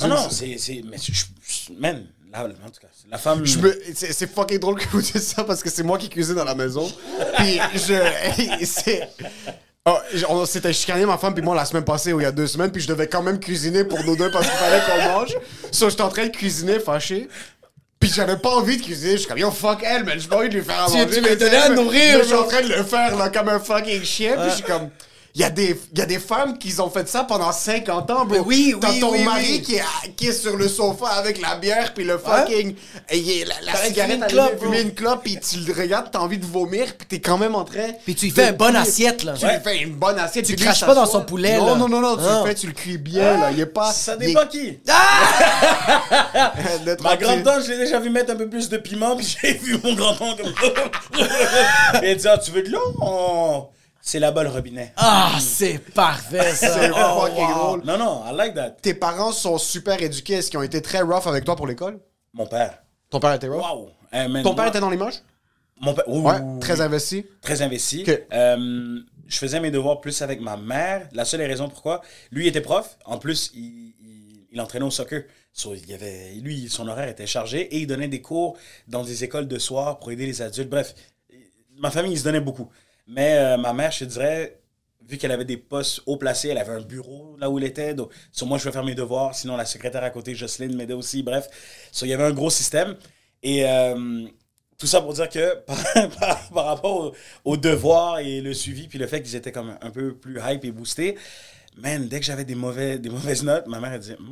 Non, non, c'est. c'est- Mais je. je- Man, là, en tout cas, la femme. Je me- C'est c'est fucking drôle que vous dites ça parce que c'est moi qui cuisine dans la maison. Puis je. c'est- Oh, on s'était chicané, ma femme, puis moi, la semaine passée, ou il y a deux semaines, puis je devais quand même cuisiner pour nous deux parce qu'il fallait qu'on mange. So, j'étais en train de cuisiner, fâché. Puis j'avais pas envie de cuisiner. Je suis comme, yo, fuck elle, mais j'ai pas envie de lui faire à manger. tu mais m'as donné à nourrir, Je suis en train de le faire, là, comme un fucking chien. Puis je suis comme. Il y, a des, il y a des femmes qui ont fait ça pendant 50 ans, bro. Mais oui, T'as oui, ton oui, mari oui. Qui, est, qui est sur le sofa avec la bière, puis le fucking. et il est- la, cigarette, une clope, fumer une clope, puis tu le regardes, t'as envie de vomir, puis t'es quand même en train. Puis tu lui fais une bonne cuire. assiette, là. Tu Ouais. lui fais une bonne assiette. Tu craches pas dans son poulet, Non, là. non, non, non, tu Non. le fais, tu le cuis bien, là. Il est pas. Ça dépend qui. D'être Ma grand-tante, je l'ai déjà vu mettre un peu plus de piment, puis j'ai vu mon grand-oncle comme Et ah, tu veux de l'eau? C'est là-bas le robinet. Ah, c'est parfait, ça. C'est Oh, fucking wow. drôle. Non, non, I like that. Tes parents sont super éduqués. Est-ce qu'ils ont été très rough avec toi pour l'école? Mon père. Ton père était rough? Wow. Eh, man, Ton père moi- était dans l'image? Mon père. Ouais, très investi. très investi. Ok. Euh, je faisais mes devoirs plus avec ma mère. La seule raison pourquoi, lui était prof. En plus, il, il, il entraînait au soccer. So, il y avait, lui, son horaire était chargé et il donnait des cours dans des écoles de soir pour aider les adultes. Bref, ma famille, il se donnait beaucoup. Mais euh, ma mère, je te dirais, vu qu'elle avait des postes haut placés, elle avait un bureau là où elle était. Donc, sur moi, je vais faire mes devoirs. Sinon, la secrétaire à côté, Jocelyne, m'aidait aussi. Bref, so, il y avait un gros système. Et euh, tout ça pour dire que par, rapport au, au devoir et le suivi, puis le fait qu'ils étaient comme un peu plus hype et boostés, man, dès que j'avais des, mauvais, des mauvaises notes, ma mère elle disait va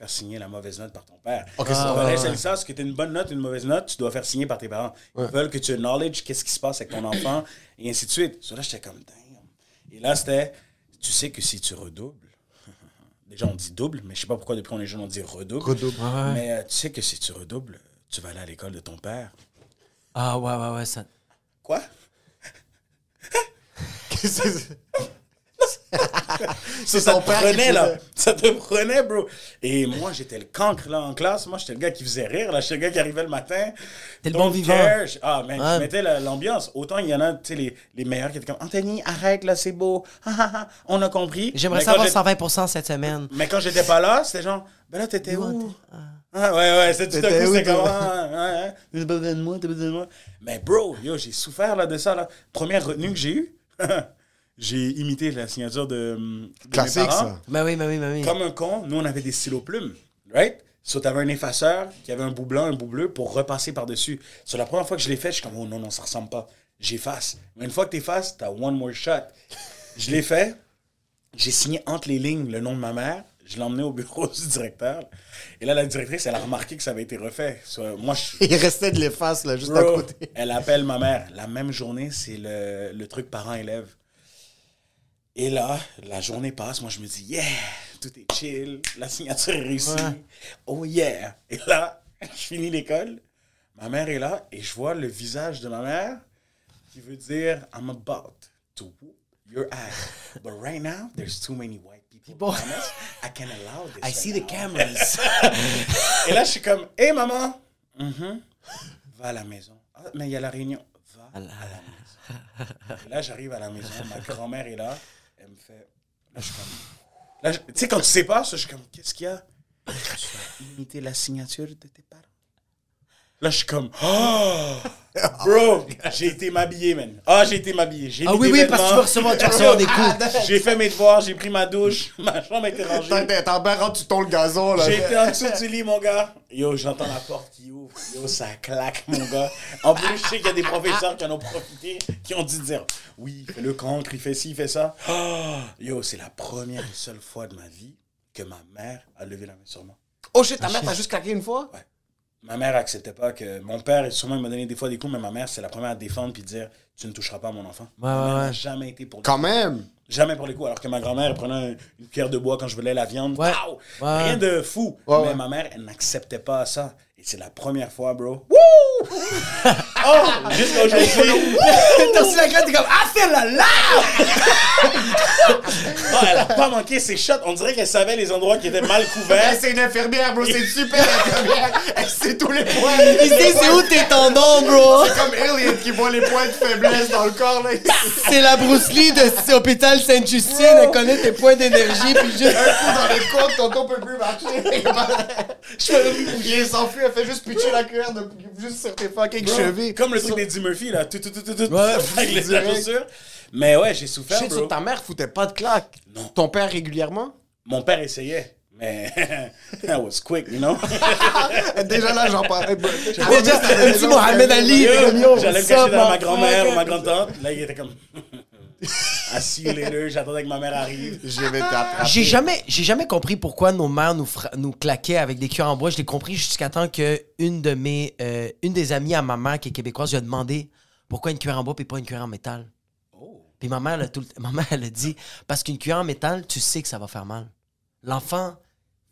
faire signer la mauvaise note par ton père. Ok, Si ça ton va. collège, c'est ça, ce que tu une bonne note, une mauvaise note, tu dois faire signer par tes parents. Ils veulent que tu knowledge qu'est-ce qui se passe avec ton enfant, et ainsi de suite. So là, j'étais comme, damn. Et là, c'était, tu sais que si tu redoubles, déjà on dit double, mais je sais pas pourquoi depuis on est jeune, on dit redouble. Redouble. Mais euh, tu sais que si tu redoubles, tu vas aller à l'école de ton père. Ah, ouais, ouais, ouais. Ça... Quoi? Ça, te prenait, là. Ça te prenait, bro. Et moi, j'étais le cancre, là, en classe. Moi, j'étais le gars qui faisait rire, là. J'étais le gars qui arrivait le matin. T'es le bon vivant. Ah, man, Ouais. je mettais la- l'ambiance. Autant il y en a, tu sais, les, les meilleurs qui étaient comme Anthony, arrête, là, c'est beau. On a compris. J'aimerais Mais savoir j'ai- 120% cette semaine. Mais quand j'étais pas là, c'était genre, ben là, t'étais où? Ah, ouais, ouais, c'est tout à coup, où, c'était comme, toi? ah, t'as besoin de moi, t'as besoin de moi. Mais bro, yo, j'ai souffert là de ça, là. Première retenue que j'ai eue, j'ai imité la signature de, de mes Classique, parents. ça. Ben oui, ben oui, ben oui. Comme un con, nous, on avait des stylos plumes, right? So, t'avais un effaceur qui avait un bout blanc, un bout bleu pour repasser par-dessus. Sur la première fois que je l'ai fait, je suis comme, oh non, non, ça ressemble pas. J'efface. Mais une fois que t'effaces, t'as one more shot. Je l'ai fait. J'ai signé entre les lignes le nom de ma mère. Je l'ai emmené au bureau du directeur. Et là, la directrice, elle a remarqué que ça avait été refait. So, moi, je, Il restait de l'efface, là, juste à Bro, côté. elle appelle ma mère. La même journée, c'est le, le truc parent-élève. Et là, la journée passe. Moi, je me dis, yeah, tout est chill. La signature est réussie. Oh yeah. Et là, je finis l'école. Ma mère est là et je vois le visage de ma mère qui veut dire, I'm about to whoop your ass. But right now, there's too many white people. I can't allow this. I right see the now." cameras. Et là, je suis comme, hé maman, Mhm. va à la maison. Ah, mais il y a la réunion. Va à la maison. Et là, j'arrive à la maison, ma grand-mère est là, elle me fait. Là, je suis comme. Tu sais, quand tu sais pas, ça, je suis comme, qu'est-ce qu'il y a? Tu vas imiter la signature de tes parents. Là, je suis comme, oh! Bro, j'ai été m'habiller, man. Ah, j'ai été m'habiller. J'ai Ah mis oui, des oui, parce que tu vas recevoir, tu vas recevoir des coups. J'ai fait mes devoirs, j'ai pris ma douche, ma chambre été rangée. T'es t'es en bas, rentre, tu tombes le gazon, là. J'ai été en dessous du lit, mon gars. Yo, j'entends la porte qui ouvre. Yo, ça claque, mon gars. En plus, je sais qu'il y a des professeurs qui en ont profité, qui ont dû dire Oui, il fait le cancre, il fait ci, il fait ça. Ah! yo, c'est la première et seule fois de ma vie que ma mère a levé la main sur moi. Oh shit, ta mère t'a juste claqué une fois? Ma mère acceptait pas que. Mon père, sûrement, il m'a donné des fois des coups, mais ma mère, c'est la première à défendre puis dire Tu ne toucheras pas à mon enfant. Ouais, ma mère ouais, n'a ouais. jamais été pour Quand même. Jamais pour les coups. Alors que ma grand-mère, elle prenait un- une cuillère de bois quand je voulais la viande. Ouais. Pow! Ouais. Rien de fou. Ouais, mais ouais. ma mère, elle n'acceptait pas ça. Et c'est la première fois, bro. Wouh! oh! Jusqu'à aujourd'hui. T'as reçu la claque, t'es comme Ah, fais la là oh, elle a pas manqué ses shots. On dirait qu'elle savait les endroits qui étaient mal couverts. Elle, c'est une infirmière, bro. C'est une super infirmière. Elle sait tous les points. Il sait c'est où tes tendons, bro? C'est comme Alien qui voit les points de faiblesse dans le corps, là. C'est la Bruce Lee de cet hôpital Sainte-Justine. Elle connaît tes points d'énergie, puis juste. Un coup dans les côtes, tonton peut plus marcher. Il s'enfuit, elle fait juste pitcher la cuillère de, juste sur tes fucking chevilles. Comme le truc d'Eddie Murphy, là. Tout, tout, tout, tout. Ouais, avec les la direct. chaussure. Mais ouais, j'ai souffert, Shit, bro. ta mère foutait pas de claque. Non. Ton père régulièrement? Mon père essayait. Mais that was quick, you know? Déjà là, j'en parlais. bro. Déjà, un petit Mohamed Ali. J'allais up, cacher dans ma grand-mère ou ma grande-tante. Là, il était comme. I see you later. J'attendais que ma mère arrive. Je vais t'attraper. J'ai jamais, j'ai jamais compris pourquoi nos mères nous, fra- nous claquaient avec des cuillères en bois. Je l'ai compris jusqu'à temps que une de mes, euh, une des amies à ma mère qui est québécoise, lui a demandé pourquoi une cuillère en bois et pas une cuillère en métal. Puis ma mère, elle a tout le- ma mère, elle a dit parce qu'une cuillère en métal, tu sais que ça va faire mal. L'enfant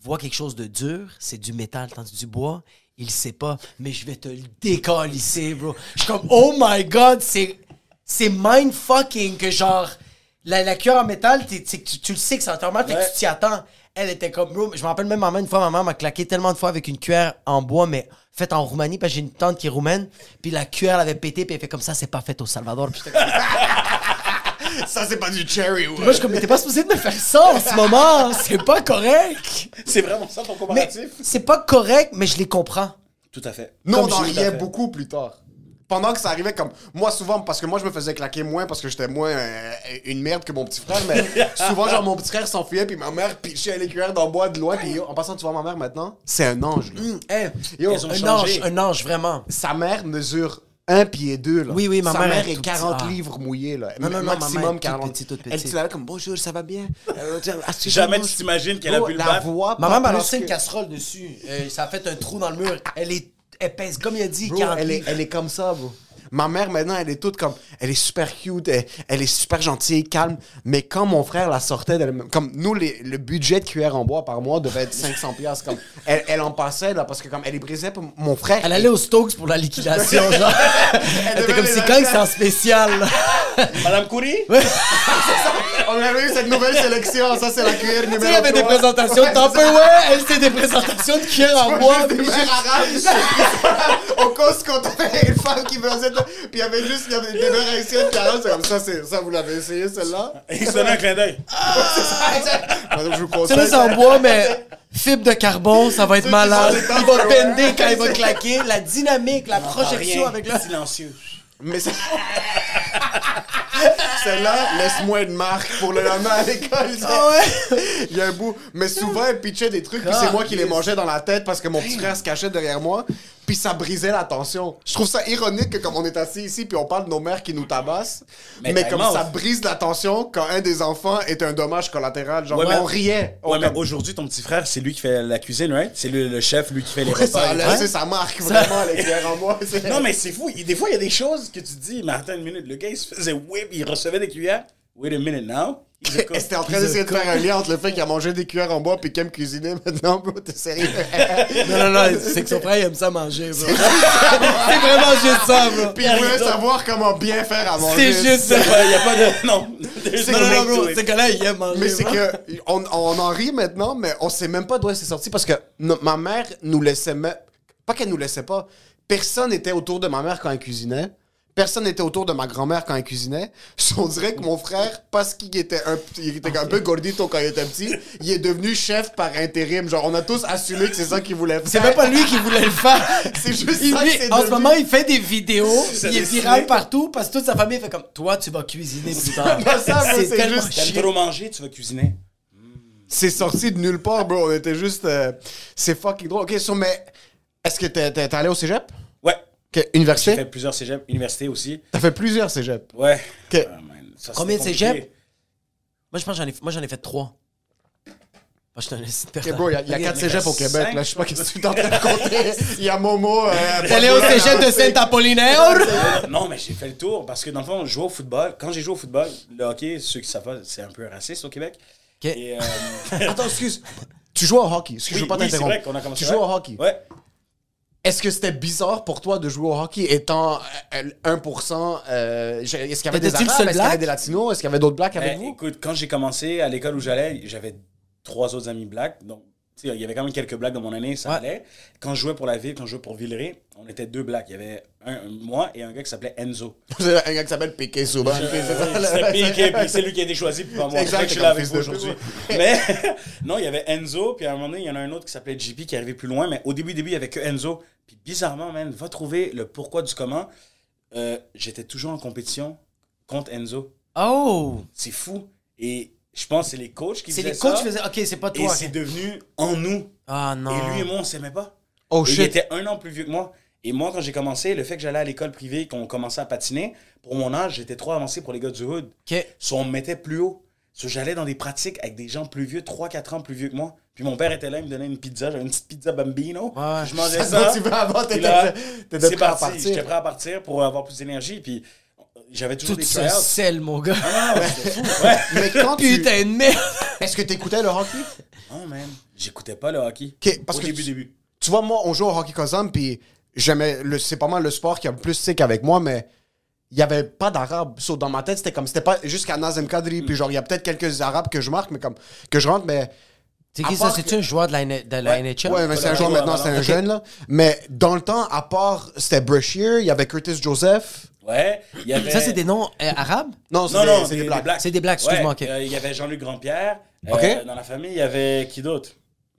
voit quelque chose de dur, c'est du métal, tandis que du bois, il sait pas. Mais je vais te le décalisser, bro. Je suis comme oh my god, c'est c'est mindfucking que genre la, la cuillère en métal, t'es- t'sais que tu, tu le sais que c'est entièrement, fait que Ouais. tu t'y attends. Elle était comme, bro, je me rappelle même maman, une fois, ma mère m'a claqué tellement de fois avec une cuillère en bois, mais faite en Roumanie, parce que j'ai une tante qui est roumaine, puis la cuillère elle avait pété, puis elle fait comme ça, c'est pas fait au Salvador. Puis j'étais comme- Ça, c'est pas du cherry, ouais. moi, je suis comme, mais t'es pas supposé de me faire ça en ce moment, c'est pas correct. C'est vraiment ça ton Mais comparatif? c'est pas correct, mais je les comprends. Tout à fait. Nous, on Comme en je- riait beaucoup plus tard. Pendant que ça arrivait comme. Moi, souvent, parce que moi, je me faisais claquer moins parce que j'étais moins euh, une merde que mon petit frère, mais souvent, genre, mon petit frère s'enfuyait, puis ma mère pichait les cuillères dans le bois de loin, puis yo, en passant, tu vois ma mère maintenant, c'est un ange, là. Hum, hey, Yo, Elles ont un changé. ange, un ange, vraiment. Sa mère mesure un pied deux. Là. Oui, oui, ma Sa mère mère est est tout 40 petit. Ah. livres mouillés. Là. Non, non, non, ma mère est Maximum toute 40. petite, toute Elle était là comme bonjour, ça va bien? Euh, Jamais tu t'imagines qu'elle a pu le battre. Ma pas maman a plus lancé une casserole dessus. Euh, ça a fait un trou dans le mur. Elle est. Elle pèse, comme il a dit, Bro, 40 elle, est, elle est comme ça, bro. Ma mère, maintenant, elle est toute comme. Elle est super cute, elle, elle est super gentille, calme. Mais quand mon frère la sortait, comme nous, les- le budget de cuillère en bois par mois devait être 500$. piastres, Comme, elle, elle en passait, là, parce que comme elle est brisée, pour mon frère. Elle allait au Stokes pour la liquidation, genre. Elle était comme, c'est quand c'est en spécial, là? Madame Coury On avait eu cette nouvelle sélection, ça, c'est la cuillère numéro Tu sais, il y avait des présentations de Tupperware, elle, c'était des présentations de cuillère en bois. Juste des mères arabes. Au Costco, t'avais une femme qui faisait. Puis il y avait juste il y avait des mères haïtiennes qui arrivent, c'est comme ça, c'est ça, vous l'avez essayé, celle-là? Se donnait un clin d'œil. Madame, je vous conseille. sais, c'est en bois, mais fibre de carbone, ça va être malade. Il va bender quand il va claquer. La dynamique, la projection avec le... Silencieux. Mais c'est. Celle-là, laisse-moi une marque pour le lendemain à l'école. Ah ouais? Il y a un bout. Mais souvent, elle pitchait des trucs, puis c'est moi qui les mangeais dans la tête parce que mon petit frère se cachait derrière moi, puis ça brisait la tension. Je trouve ça ironique que comme on est assis ici, puis on parle de nos mères qui nous tabassent, mais, Mais comme ça brise la tension quand un des enfants est un dommage collatéral. Genre, Ouais, mais- on riait. On Ouais, mais aujourd'hui, ton petit frère, c'est lui qui fait la cuisine, right? C'est le, le chef, lui qui fait les Ouais, ça a laissé sa marque, vraiment, les cuillères en c'est- Non, mais c'est fou. Des fois, il y a des choses que tu dis, mais attends une minute, le gars, il se faisait whip, il recevait des cuillères. Wait a minute now. C'était en train d'essayer de faire un lien entre le fait qu'il a mangé des cuillères en bois puis qu'il aime cuisiner maintenant, bro. T'es sérieux? Non, non, non, c'est que son frère, il aime ça manger, bro. c'est vraiment juste ça, bro. Puis il voulait savoir comment bien faire à manger. C'est juste ça. Il n'y a pas de. Non. Non, no non, non, bro. C'est que là, il aime manger. Mais c'est que on, on en rit maintenant, mais on sait même pas d'où c'est sorti parce que no- ma mère nous laissait me- pas qu'elle nous laissait pas. Personne n'était autour de ma mère quand elle cuisinait. Personne n'était autour de ma grand-mère quand elle cuisinait. On dirait que mon frère, parce qu'il était un, il était un peu gordito quand il était petit, il est devenu chef par intérim. Genre, on a tous assumé que c'est ça qu'il voulait faire. C'est même pas lui qui voulait le faire. C'est juste Il ça c'est en ce moment, il fait des vidéos. Il est viral partout parce que toute sa famille fait comme Toi, tu vas cuisiner plus tard. c'est tellement juste- T'aimes trop manger, tu vas cuisiner. C'est sorti de nulle part, bro. On était juste. euh, c'est fucking drôle. Ok, so, mais est-ce que t'es allé au cégep? Ouais. Ok, J'ai université? fait plusieurs cégeps, université aussi. T'as fait plusieurs cégeps. Ouais. Ok. Ah, man, ça, Combien de cégeps? Moi, je pense que j'en ai, moi, j'en ai fait trois. Moi, je suis un esti de Ok, personne. bro, il y a, y a quatre cégeps au Québec. cinq. Là, je sais pas qu'est-ce que tu es en train de compter. Il y a Momo. Euh, T'es allé au cégep de Saint-Apollinaire? Non, mais j'ai fait le tour parce que dans le fond, je jouais au football. Quand j'ai joué au football, le hockey, ceux qui savent pas, c'est un peu raciste au Québec. Ok. Et, euh, Attends, excuse. Tu joues au hockey. Excuse, je veux oui, pas oui, c'est t'interrompre. vrai qu'on a commencé. Tu joues au hockey. Ouais. Est-ce que c'était bizarre pour toi de jouer au hockey étant euh, 1% euh, j'ai- Est-ce qu'il y avait des Arabes? Est-ce qu'il y avait black? des Latinos? Est-ce qu'il y avait d'autres blacks avec Ben, vous? écoute, quand j'ai commencé à l'école où j'allais, j'avais trois autres amis blacks. Donc, tu sais, il y avait quand même quelques blacks dans mon année, ça Ouais. allait. Quand je jouais pour la ville, quand je jouais pour Villeray, on était deux blacks. Il y avait un, moi et un gars qui s'appelait Enzo. C'est un gars qui s'appelle Piqué Souban. C'était piqué, puis c'est lui qui a été choisi, puis pas moi. C'est C'est que je suis là avec vous aujourd'hui. Mais non, il y avait Enzo, puis à un moment donné, il y en a un autre qui s'appelait JP qui est arrivé plus loin, mais au début, début, il y avait que Enzo. Puis bizarrement, man, va trouver le pourquoi du comment. Euh, J'étais toujours en compétition contre Enzo. Oh! C'est fou. Et je pense que c'est les coachs qui C'est faisaient les coachs ça. qui faisaient. Ok, c'est pas Et toi. c'est devenu en nous. Ah non. Et lui et moi, on s'aimait pas. Oh Et il shit. était un an plus vieux que moi. Et moi, quand j'ai commencé, le fait que j'allais à l'école privée, qu'on commençait à patiner, pour mon âge, j'étais trop avancé pour les gars du hood. Ok. So, on me mettait plus haut. So, j'allais dans des pratiques avec des gens plus vieux, 3-4 ans plus vieux que moi. Puis mon père était là, il me donnait une pizza, j'avais une petite pizza bambino. Ouais. Je mangeais Ça motivait avant, t'étais là, t'étais c'est prêt à parti. partir. J'étais prêt à partir pour avoir plus d'énergie. Puis j'avais toujours Tout des ce tryouts. sel, mon gars. Ah, ouais, c'était fou. Ouais. Mais quand tu... Putain de merde. Est-ce que t'écoutais le hockey? Non, man. J'écoutais pas le hockey. Ok, parce Au que début, tu- début. Tu vois, moi, on joue au hockey Kazam, puis j'aimais... le- C'est pas mal le sport qui a le plus sick avec moi, mais il y avait pas d'arabes. So, dans ma tête, c'était comme... C'était pas jusqu'à Nazem Kadri, puis genre, il y a peut-être quelques arabes que je marque, mais comme... Que je rentre, mais... C'est qui ça? C'est-tu que- un joueur de la, de la Ouais. NHL? Ouais, mais c'est un joueur maintenant, c'est un jeune, là. Mais dans le temps, à part, c'était Brashear, il y avait Curtis Joseph. Ouais. Il y avait... Ça, c'est des noms euh, arabes? Non, c'est Non, des, c'est des, des blacks. C'est des blacks, excuse-moi, ok. euh, Il y avait Jean-Luc Grandpierre. Euh, Ok. Dans la famille, il y avait qui d'autre?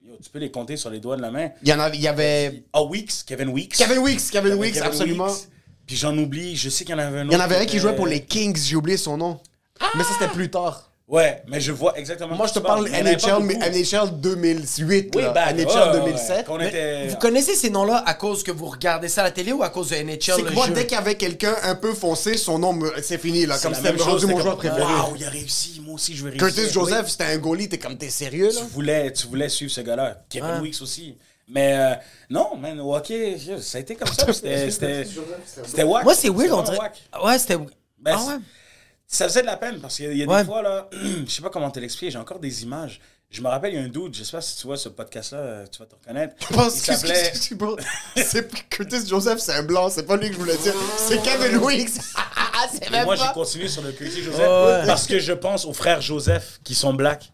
Yo, Tu peux les compter sur les doigts de la main. Il y en avait... Il y avait... Ah, Weeks, Kevin Weeks. Kevin Weeks, Kevin Weeks, Kevin absolument. Weeks. Puis j'en oublie, je sais qu'il y en avait un autre. Il y en avait un qui jouait pour les Kings, j'ai oublié son nom. Mais ça, c'était plus tard. Ouais, mais je vois exactement. Moi, je te parle NHL, mais. NHL 2008, Oui, là. bah, NHL ouais, ouais, ouais. 2007. Quand on Mais était. Vous connaissez ces noms-là à cause que vous regardez ça à la télé ou à cause de NHL C'est que moi, jeu? dès qu'il y avait quelqu'un un peu foncé, son nom, c'est fini, là. Comme c'était rendu mon joueur préféré. Waouh, il a réussi, moi aussi je veux réussir. Curtis Joseph, Oui. c'était un goalie, t'es comme, t'es sérieux, là? tu voulais, tu voulais suivre ce gars-là. Kevin Ouais. Weeks aussi. Mais euh, non, man, au hockey, ça a été comme ça. C'était wack. Moi, c'est weird, on dirait. wack. Ouais, c'était. Ben, ah ouais? Ça faisait de la peine parce qu'il y a, il y a Ouais. des fois, là, je sais pas comment te l'expliquer, j'ai encore des images. Je me rappelle, il y a un dude, je sais pas si tu vois ce podcast-là, euh, tu vas te reconnaître. Je pense il s'appelait. c'est- Curtis Joseph, c'est un blanc, c'est pas lui que je voulais dire. C'est Kevin Et même moi, j'ai continué sur le Curtis Joseph Ouais. parce que je pense aux frères Joseph qui sont blacks.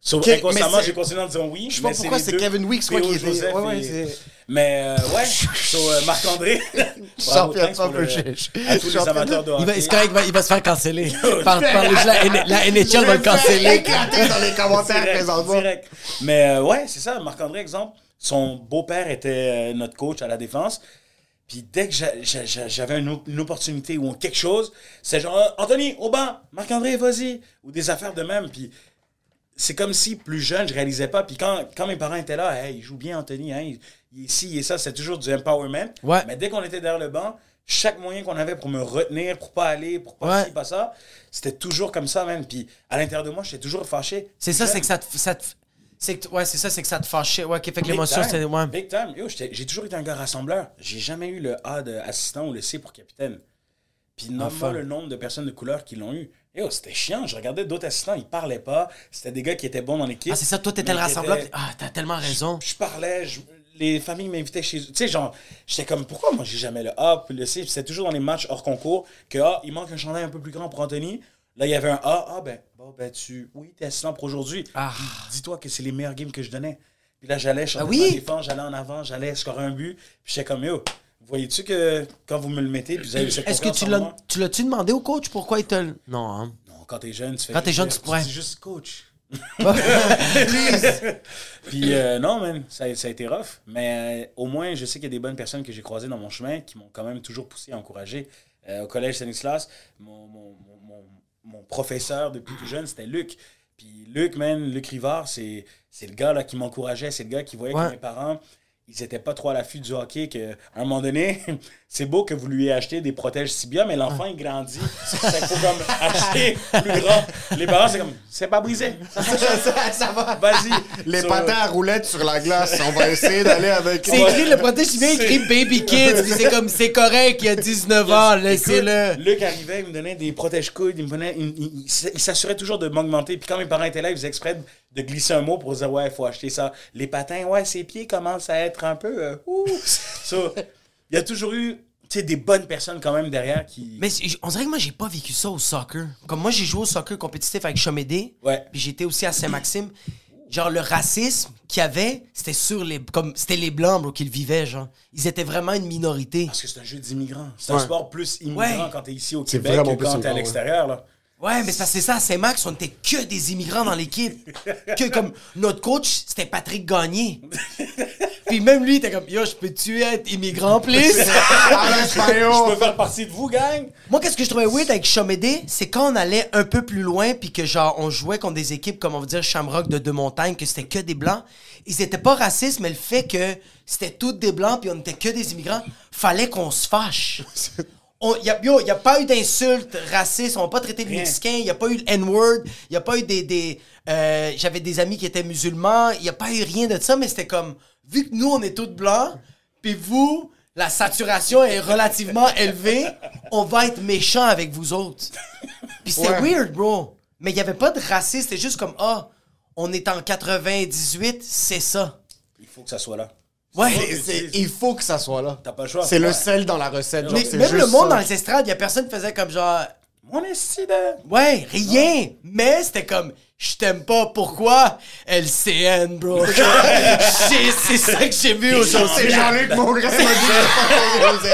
So, inconsciemment, j'ai continué en disant oui. Je sais pas mais pourquoi c'est Kevin Weeks, quoi, qui était- Joseph ouais, ouais, Mais euh, ouais, so, euh, Marc-André. bravo, Champion thanks pour le-. À tous les Champion- amateurs de Il va, hockey. c'est correct, il va, il va se faire canceller. par, par les gens, la, N- la NHL va le canceller. Éclater dans les commentaires Direct, présentement. direct. Mais euh, ouais, c'est ça. Marc-André, exemple, son beau-père était euh, notre coach à la défense. Puis dès que j'a- j'a- j'a- j'avais une, une opportunité ou quelque chose, c'est genre Anthony, au banc, Marc-André, vas-y. Ou des affaires de même. Puis c'est comme si plus jeune, je réalisais pas. Puis quand, quand mes parents étaient là, hey, il joue bien Anthony, hein, il, il est ici, il est ça, c'est toujours du empowerment. Ouais. Mais dès qu'on était derrière le banc, chaque moyen qu'on avait pour me retenir, pour pas aller, pour pas Ouais. ci, pas ça, c'était toujours comme ça, man. Puis à l'intérieur de moi, j'étais toujours fâché. C'est ça, c'est que ça te. Ça te c'est que- ouais, c'est ça, c'est que ça te fâchait. Ouais, qui fait que l'émotion, c'était. Ouais. Big time. Yo, j'ai toujours été un gars rassembleur. J'ai jamais eu le A d'assistant ou le C pour capitaine. Puis nomme-moi Enfin. le nombre de personnes de couleur qui l'ont eu. Yo, c'était chiant. Je regardais d'autres assistants, ils parlaient pas. C'était des gars qui étaient bons dans l'équipe. Ah, c'est ça, toi, t'étais le rassembleur. étaient- Ah, t'as tellement raison. je parlais, je- les familles m'invitaient chez eux. Tu sais, genre, j'étais comme, pourquoi moi j'ai jamais le A puis le C? C'était toujours dans les matchs hors concours que, ah, il manque un chandail un peu plus grand pour Anthony. Là, il y avait un A. Ah, ben, bon, ben, tu, oui, t'es assistant pour aujourd'hui. Ah. Dis-toi que c'est les meilleurs games que je donnais. Puis là, j'allais chanter Ah oui? ma défense, j'allais en avant, j'allais scorer un but. Puis j'étais comme, yo, voyez-tu que quand vous me le mettez, puis vous avez eu cette Est-ce que tu l'as, tu l'as-tu demandé au coach pourquoi il te. le- Non, hein. Non, quand t'es jeune, tu fais Quand t'es jeune, tu- ouais. dis juste coach. Puis euh, non, man, ça, a- ça a été rough. Mais euh, au moins, je sais qu'il y a des bonnes personnes que j'ai croisées dans mon chemin qui m'ont quand même toujours poussé à encourager. Euh, au collège Stanislas, mon, mon, mon, mon- mon professeur depuis plus jeune, c'était Luc. Puis Luc, man, Luc Rivard, c'est c'est le gars là, qui m'encourageait. C'est le gars qui voyait Ouais. que mes parents, ils étaient pas trop à l'affût du hockey. Que, à un moment donné, c'est beau que vous lui ayez acheté des protèges Sibia, mais l'enfant, il grandit. Il faut comme acheter plus grand. Les parents, c'est comme, c'est pas brisé. Ça fonctionne. ça, ça va. Vas-y. Les patins à roulettes sur la glace, on va essayer d'aller avec. C'est écrit, le protège civil écrit Baby Kids. c'est comme, c'est correct, il a 19 ans, laissez-le. Luc arrivait, il me donnait des protège-coudes, il me donnait, il, il- il s- il s'assurait toujours de m'augmenter. Puis quand mes parents étaient là, ils faisaient exprès de, de glisser un mot pour dire ouais, il faut acheter ça. Les patins, ouais, ses pieds commencent à être un peu. euh, ouh. So, il y a toujours eu, tu sais, des bonnes personnes quand même derrière qui. Mais on dirait que moi, j'ai pas vécu ça au soccer. Comme moi, j'ai joué au soccer compétitif avec Chomédé. Ouais. Puis j'étais aussi à Saint-Maxime. Genre, le racisme qu'il y avait, c'était sur les. Comme c'était les Blancs, bro, qui le vivaient, genre. Ils étaient vraiment une minorité. Parce que c'est un jeu d'immigrants. C'est un sport plus immigrant Ouais. quand t'es ici au C'est Québec que quand t'es à l'extérieur. là. Ouais, mais c'est parce que c'est ça, à Saint-Max, on était que des immigrants dans l'équipe. Que comme notre coach, c'était Patrick Gagné. Puis même lui, il était comme Yo, je peux-tu être immigrant, please? L'espagnol. Je peux faire partie de vous, gang? Moi, qu'est-ce que je trouvais weird avec Chomédé, c'est quand on allait un peu plus loin, puis que genre, on jouait contre des équipes, comme on va dire, Shamrock de Deux-Montagnes, que c'était que des blancs. Ils étaient pas racistes, mais le fait que c'était toutes des blancs, puis on était que des immigrants, fallait qu'on se fâche. On, y a, yo, il n'y a pas eu d'insultes racistes, on n'a pas traité de Rien. Mexicains, il n'y a pas eu le N-word, il n'y a pas eu des. des euh, J'avais des amis qui étaient musulmans, il n'y a pas eu rien de ça, mais c'était comme, vu que nous, on est tous blancs, puis vous, la saturation est relativement élevée, on va être méchant avec vous autres. Puis c'était Ouais. weird, bro. Mais il n'y avait pas de racisme, c'était juste comme, ah, on est en 98, c'est ça. Il faut que ça soit là. Ouais. C'est- c'est- il faut que ça soit là. T'as pas le choix. C'est le sel dans la recette. genre, Mais c'est même le juste monde ça. dans les estrades, il n'y a personne qui faisait comme genre, Mon esti de... Ouais, rien. Mais c'était comme, je t'aime pas, pourquoi? LCN, bro. C'est- c'est ça que j'ai vu C'est aujourd'hui. Jean-Luc Mongrain m'a dit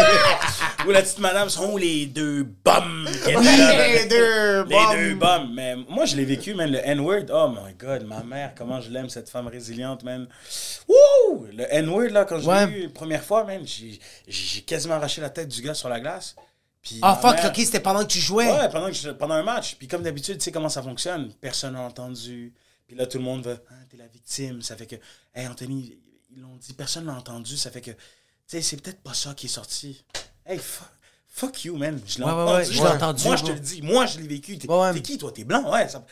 Ou la petite madame sont les deux bums. les deux Les bums. deux bums. Mais moi, je l'ai vécu, man, le N-word. Oh my God, ma mère, comment je l'aime, cette femme résiliente, man. Wouh! Le N-word, là, quand je l'ai la première fois, man, j'ai quasiment arraché la tête du gars sur la glace. Puis Ah, ma fuck, mère- ok, c'était pendant que tu jouais. Ouais, pendant, que je- pendant un match. Puis comme d'habitude, tu sais comment ça fonctionne. Personne n'a entendu. Puis là, tout le monde veut, ah, t'es la victime. Ça fait que, hey, Anthony, ils l'ont dit, personne n'a entendu. Ça fait que, tu sais, c'est peut-être pas ça qui est sorti. Hey, fuck, fuck you, man. Je l'ai Ouais, entendu. ouais, je l'ai entendu, Moi, je te le dis. Moi, je l'ai vécu. T'es qui, toi? T'es blanc? Ouais. ça-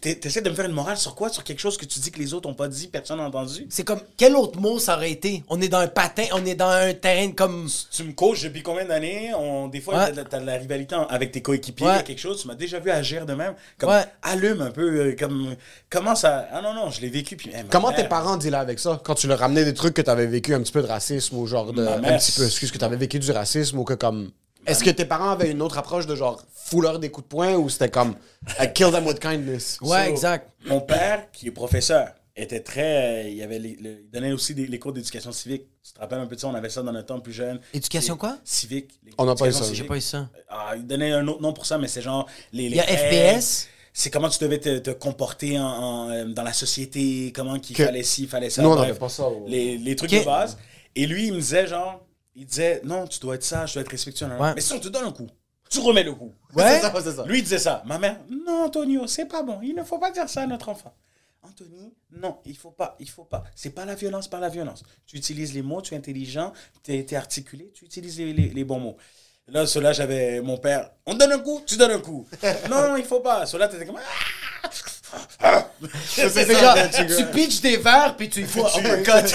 T'essaies de me faire une morale sur quoi? Sur quelque chose que tu dis que les autres ont pas dit, personne n'a entendu? C'est comme, quel autre mot ça aurait été? On est dans un patin, on est dans un terrain comme. tu me coaches depuis combien d'années? On, des fois, Ouais. t'as, t'as de la rivalité avec tes coéquipiers, Ouais. il y a quelque chose. Tu m'as déjà vu agir de même. Comme, Ouais. allume un peu. euh, comme, comment ça. Ah non, non, je l'ai vécu. Puis, hey, ma Comment mère- tes parents dealaient avec ça? Quand tu leur ramenais des trucs que tu avais vécu un petit peu de racisme ou genre de. Ma Un petit peu, excuse, que tu avais vécu du racisme ou que comme. Est-ce que tes parents avaient une autre approche de genre fouleur des coups de poing ou c'était comme I kill them with kindness? Ouais, So, exact. Mon père, qui est professeur, était très. euh, il, avait les- le- il donnait aussi des, les cours d'éducation civique. Tu te rappelles un peu de ça? On avait ça dans notre temps plus jeune. Éducation quoi? Civique. On n'a pas eu ça. J'ai pas eu ça. Ah, il donnait un autre nom pour ça, mais c'est genre. Les, Il y a FPS? C'est comment tu devais te, te comporter en, en, euh, dans la société, comment qu'il Que- fallait ci, il fallait ça. Nous, on n'avait pas ça Les, les trucs de base. Et lui, il me disait genre, il disait, non, tu dois être sage, tu dois être respectueux. Ouais. Mais si on te donne un coup, tu remets le coup. Ouais? Ça, ça. Lui, il disait ça. Ma mère, non, Antonio, c'est pas bon. Il ne faut pas dire ça à notre enfant. Anthony, non, il faut pas, il faut pas. C'est pas la violence par la violence. Tu utilises les mots, tu es intelligent, tu es, articulé, tu utilises les, les- les bons mots. Là, cela, j'avais mon père. On te donne un coup, tu donnes un coup. non, non, il faut pas. Cela, t'étais comme. C'est genre, tu pitches des verres puis tu il faut uppercut.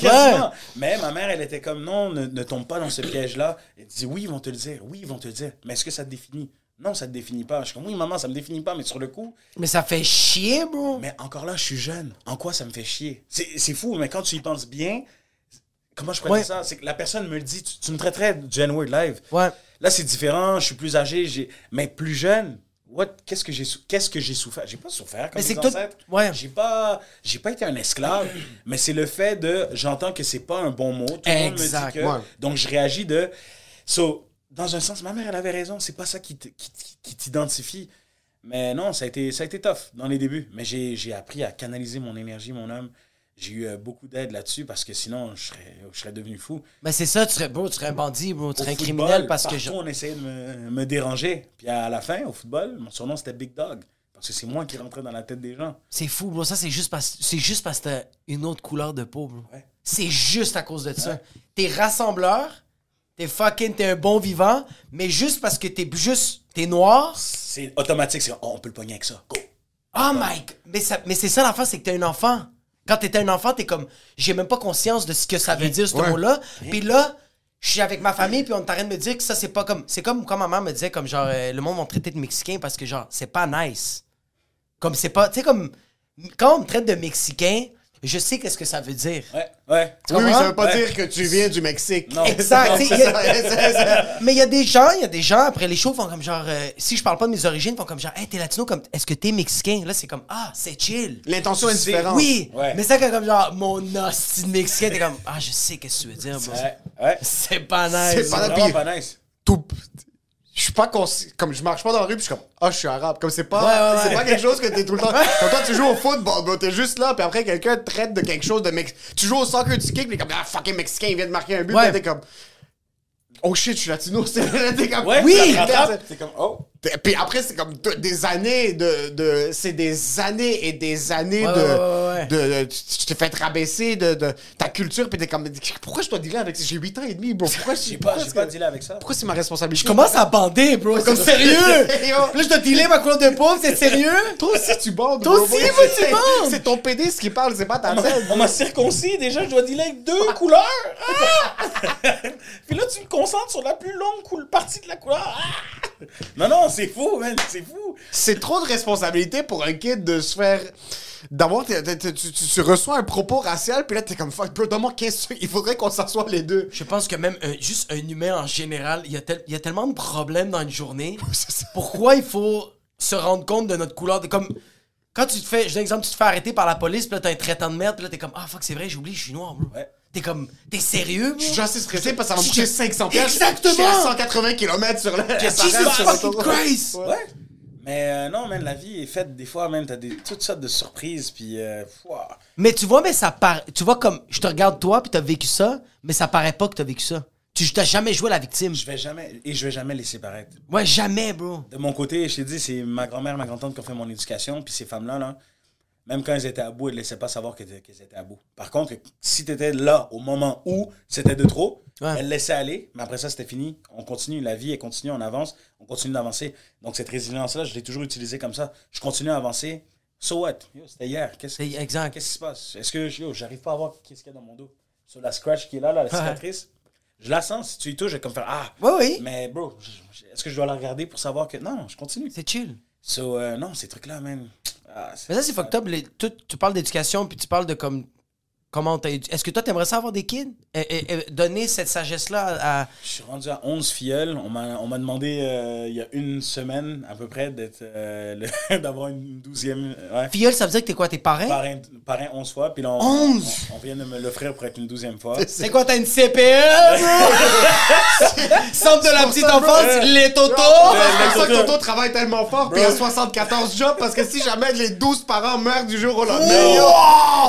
Quasiment. Mais ma mère, elle était comme non, ne, ne tombe pas dans ce piège-là. Elle dit oui, ils vont te le dire, oui, ils vont te le dire. Mais est-ce que ça te définit? Non, ça te définit pas. Je suis comme oui, maman, ça me définit pas, mais sur le coup, Mais ça fait chier, bro. mais encore là, je suis jeune. En quoi ça me fait chier? C'est fou, mais quand tu y penses bien, comment je Ouais. dire ça? C'est que la personne me le dit. Tu, tu me traiterais de Gen Word Live. Ouais. Là, c'est différent. Je suis plus âgé, j'ai mais plus jeune. Qu'est-ce que j'ai qu'est-ce que j'ai souffert? J'ai pas souffert comme Mais mes ancêtres. ouais. J'ai pas j'ai pas été un esclave, mais c'est le fait de j'entends que c'est pas un bon mot. Tout le monde me dit que ouais. donc je réagis de so dans un sens ma mère elle avait raison, c'est pas ça qui t'identifie. Mais non, ça a été ça a été tough dans les débuts, mais j'ai appris à canaliser mon énergie, mon âme. J'ai eu euh, beaucoup d'aide là-dessus parce que sinon je serais je serais devenu fou. Mais c'est ça, tu serais, bro, tu serais un bandit, bro. Tu serais un football, criminel parce que je. on essayait de me, me déranger. Puis à la fin, au football, mon surnom c'était Big Dog. Parce que c'est moi qui rentrais dans la tête des gens. C'est fou, bro. Ça, c'est juste parce c'est juste parce que t'as une autre couleur de peau, bro. Ouais. C'est juste à cause de ça. T'es rassembleur, t'es fucking, t'es un bon vivant, mais juste parce que t'es juste, t'es noir. C'est automatique, c'est oh, on peut le pogner avec ça. Go. Oh my God. Mais, ça, mais c'est ça l'enfant, c'est que t'es un enfant. Quand t'étais un enfant, t'es comme, j'ai même pas conscience de ce que ça veut dire, ce Ouais. mot-là. Puis là, je suis avec ma famille, puis on est en train de me dire que ça, c'est pas comme. C'est comme quand ma mère me disait, comme genre, euh, le monde m'a traité de mexicain parce que genre, c'est pas nice. Comme c'est pas. Tu sais, comme. Quand on me traite de mexicain, je sais qu'est-ce que ça veut dire. Ouais, ouais. Tu Oui, oui, ça veut pas Ouais. dire que tu viens du Mexique. Non. Exact. Non, a-. Mais il y a des gens, il y a des gens après les shows font comme genre euh, si je parle pas de mes origines, font comme genre hey, t'es latino comme est-ce que t'es mexicain? Là c'est comme ah, c'est chill. L'intention est différente. Oui, Ouais. mais ça quand comme genre mon hostie mexicain, t'es comme ah, je sais qu'est-ce que tu veux dire. bro. Ouais, ouais. C'est pas C'est nice. pas- C'est vraiment pas nice. tout. Je suis pas consci- comme je marche pas dans la rue puis je suis comme ah je suis arabe comme c'est pas Ouais, ouais, c'est ouais. pas quelque chose que t'es tout le temps comme toi tu joues au football t'es juste là puis après quelqu'un te traite de quelque chose de mex tu joues au soccer tu kicks puis comme ah fucking mexicain il vient de marquer un but t'es comme oh shit je suis latino c'est t'es comme Oui! ça te rattrape, C'est comme oh. Puis après, c'est comme de- des années de. de c'est des années et des années Ouais, de, ouais, ouais, ouais. de, de- Tu t'es fait rabaisser de, de ta culture, puis t'es comme. Pourquoi je dois dealer avec ça? J'ai 8 ans et demi, bro. Pourquoi pourquoi pas, c'est- pas dealé avec ça. Pourquoi c'est ma responsabilité? Je commence à bander, bro. Comme sérieux. Là, je dois dealer ma couleur de peau, c'est sérieux? Toi aussi, tu bandes. Toi aussi, tu c'est- bandes. C'est ton pédé qui parle, c'est pas ta tête. On m'a circoncis, déjà, je dois dealer avec deux couleurs. Ah! Puis là, tu me concentres sur la plus longue partie de la couleur. Ah! Non, non, c'est fou, man, c'est fou. C'est trop de responsabilité pour un kid de se faire. D'avoir. Tu, tu- tu reçois un propos racial, puis là, t'es comme fuck, bro, donne-moi 15 secondes. Il faudrait qu'on s'assoie les deux. Je pense que même un- juste un humain en général, il y, a tel- il y a tellement de problèmes dans une journée. Pourquoi il faut se rendre compte de notre couleur de comme quand tu te fais, je donne un exemple, tu te fais arrêter par la police, puis là t'as un traitant de merde, puis là t'es comme ah fuck c'est vrai, j'ai oublié, je suis noir, bro. Ouais. T'es comme t'es sérieux? Je suis déjà assez stressé parce que ça va me coûter 500 pièces. Exactement. Je suis à 180 km sur la. Qu'est-ce ça qui se reste passe? sur Fucking l'autoroute. Christ! Ouais. Mais euh, non, man, la vie est faite des fois, même, t'as des, toutes sortes de surprises, puis. Euh. Mais tu vois, mais ça paraît. Tu vois, comme je te regarde toi, puis t'as vécu ça, mais ça paraît pas que t'as vécu ça. Tu t'as jamais joué la victime. Je vais jamais, et je vais jamais laisser paraître. Ouais, jamais, bro. De mon côté, je t'ai dit, c'est ma grand-mère, ma grand-tante qui ont fait mon éducation. Puis ces femmes-là, là, même quand elles étaient à bout, elles ne laissaient pas savoir qu'elles qu'elles étaient à bout. Par contre, si tu étais là au moment où c'était de trop, Ouais. elles laissaient aller. Mais après ça, c'était fini. On continue. La vie, elle continue. On avance. On continue d'avancer. Donc cette résilience-là, je l'ai toujours utilisée comme ça. Je continue à avancer. So what? C'était hier. Qu'est-ce C'est exact. qu'est-ce qui se passe? Est-ce que j'arrive pas à voir qu'est-ce qu'il y a dans mon dos? Sur la scratch qui est là, là la cicatrice, je la sens. Si tu y touches, je vais comme faire Ah! Oui, oui. Mais bro, est-ce que je dois la regarder pour savoir que. Non, je continue. C'est chill. So, euh, non, ces trucs-là, man. Ah, Mais ça, c'est fucked up. les- tu, tu parles d'éducation, puis tu parles de comme. Comment Est-ce que toi, t'aimerais ça avoir des kids? Et, et- et donner cette sagesse-là à. Je suis rendu à 11 filleuls. On m'a on m'a demandé euh, il y a une semaine à peu près d'être euh, d'avoir une douzième. Ouais. Filleul, ça veut dire que t'es quoi? T'es parrain? Parrain, parrain 11 fois. Puis là, on, 11? on, on vient de me l'offrir pour être une douzième fois. C'est quoi, t'as une CPE? Centre de la petite enfance, les totos! C'est pour ça que Toto travaille tellement fort, puis il y a 74 jobs, parce que si jamais les 12 parents meurent du jour au lendemain,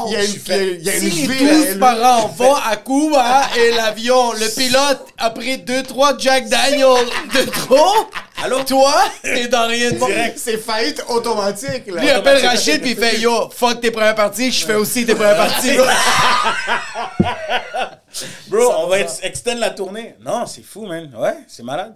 il y a une, il y a- il y a une À 12 élever. parents vont à Cuba et l'avion, le pilote a pris 2-3 Jack Daniel de trop, Allô? toi, t'es dans rien de bon. Direct. C'est faillite automatique, là. Lui, il appelle Rachid puis il fait Yo, fuck tes premières parties, je fais aussi tes premières parties. Bro, on va ex- extend la tournée. Non, c'est fou, man. Ouais, c'est malade.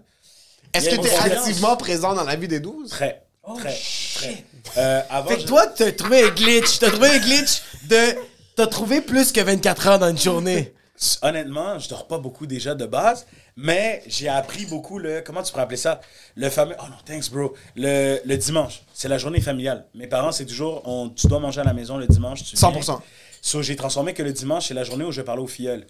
Est-ce que une tu es confiance. activement présent dans la vie des 12? Très, très, très. Euh, avant, Fait que je- toi, t'as trouvé un glitch. T'as trouvé un glitch de. T'as trouvé plus que 24 heures dans une journée? honnêtement, je dors pas beaucoup déjà de base, mais j'ai appris beaucoup le. Comment tu pourrais appeler ça? Le fameux. Oh non, thanks, bro. Le, le dimanche, c'est la journée familiale. Mes parents, c'est toujours. On, tu dois manger à la maison le dimanche. Tu 100%. viens. So, j'ai transformé que le dimanche, c'est la journée où je vais parler aux filleuls.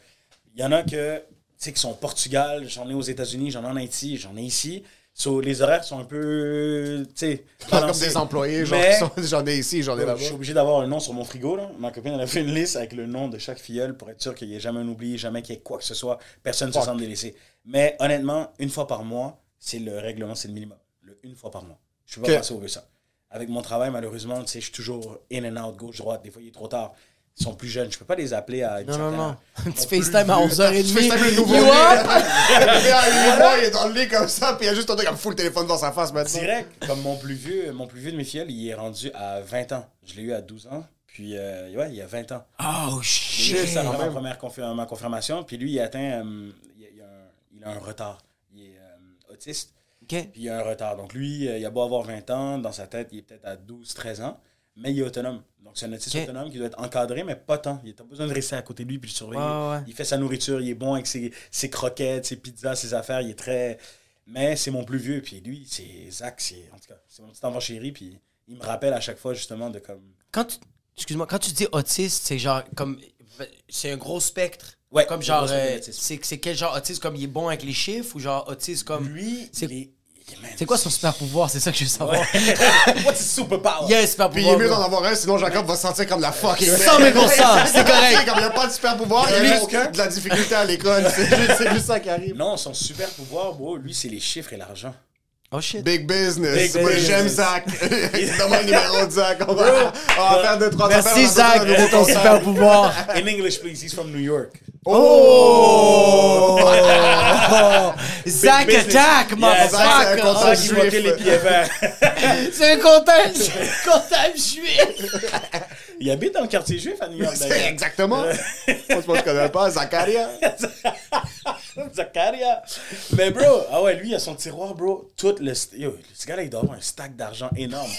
Il y en a que, tu sais, qui sont au Portugal, j'en ai aux États-Unis, j'en ai en Haïti, j'en ai ici. So, les horaires sont un peu. Tu sais. Pas comme des employés, genre, Mais- qui sont- j'en ai ici, j'en ai je là-bas. suis obligé d'avoir un nom sur mon frigo. Là. Ma copine, elle a fait une liste avec le nom de chaque filleule pour être sûr qu'il n'y ait jamais un oubli, jamais qu'il y ait quoi que ce soit. Personne ne se sente délaissé. Mais honnêtement, une fois par mois, c'est le règlement, c'est le minimum. Le une fois par mois. Je ne peux pas Ok. passer au ça. Avec mon travail, malheureusement, je suis toujours in and out, gauche, droite. Des fois, il est trop tard. Ils sont plus jeunes. Je peux pas les appeler à. une Non, non, non. Un petit FaceTime à vieux. 11h30. Tu ça, le nouveau You up? Le il est dans le lit comme ça, puis il y a juste un truc comme full téléphone dans sa face maintenant. Direct, comme mon plus vieux, mon plus vieux de mes filles, il est rendu à 20 ans. Je l'ai eu à 12 ans. Puis, euh, ouais, il y a 20 ans. Oh shit. ça ma première confir- ma confirmation. Puis lui, il a atteint. euh, il, a, il a un, il a un retard. Il est euh, autiste. Ok. Puis il a un retard. Donc lui, euh, il a beau avoir 20 ans, dans sa tête, il est peut-être à 12, 13 ans. Mais il est autonome. Donc c'est un autiste autonome qui doit être encadré, mais pas tant. Il n'a pas besoin de rester à côté de lui puis le surveiller. Ouais, ouais, ouais. Il fait sa nourriture, il est bon avec ses, ses croquettes, ses pizzas, ses affaires. Il est très. Mais c'est mon plus vieux. Puis lui, c'est Zach, c'est. En tout cas, c'est mon petit enfant chéri. Puis il me rappelle à chaque fois, justement, de comme. Quand tu. Excuse-moi, quand tu dis autiste, c'est genre comme. C'est un gros spectre. Ouais, Comme genre. euh, c'est quel genre autiste Comme il est bon avec les chiffres ou genre autiste comme. Lui, c'est- il il C'est quoi son super pouvoir? C'est ça que je veux savoir. What's his superpower? Yes, super Puis il est pouvoir. mieux bro. d'en avoir un, sinon Jacob va se sentir comme la fucking 100 000 c'est correct. Comme il n'y a pas de super pouvoir, il y a juste aucun. de la difficulté à l'école. C'est juste, c'est juste ça qui arrive. Non, son super pouvoir, bro, lui, c'est les chiffres et l'argent. Oh shit. Big business. Big Moi, business. j'aime Zach. Donne-moi le numéro de Zach. On va, on va faire deux, trois Merci affaires, a Zach nouveau de ton super pouvoir. In English, please, he's from New York. Oh! Zach attack, Yeah, Zach, c'est un motherfucker! comptable montait juif. C'est un comptable, comptable juif! Il habite dans le quartier juif à New York, d'ailleurs. Exactement. On se connaît pas. Zacharia. Zacharia. Mais bro, ah ouais, lui, il a son tiroir, bro. Tout le. st- Yo, ce gars-là, il doit avoir un stack d'argent énorme.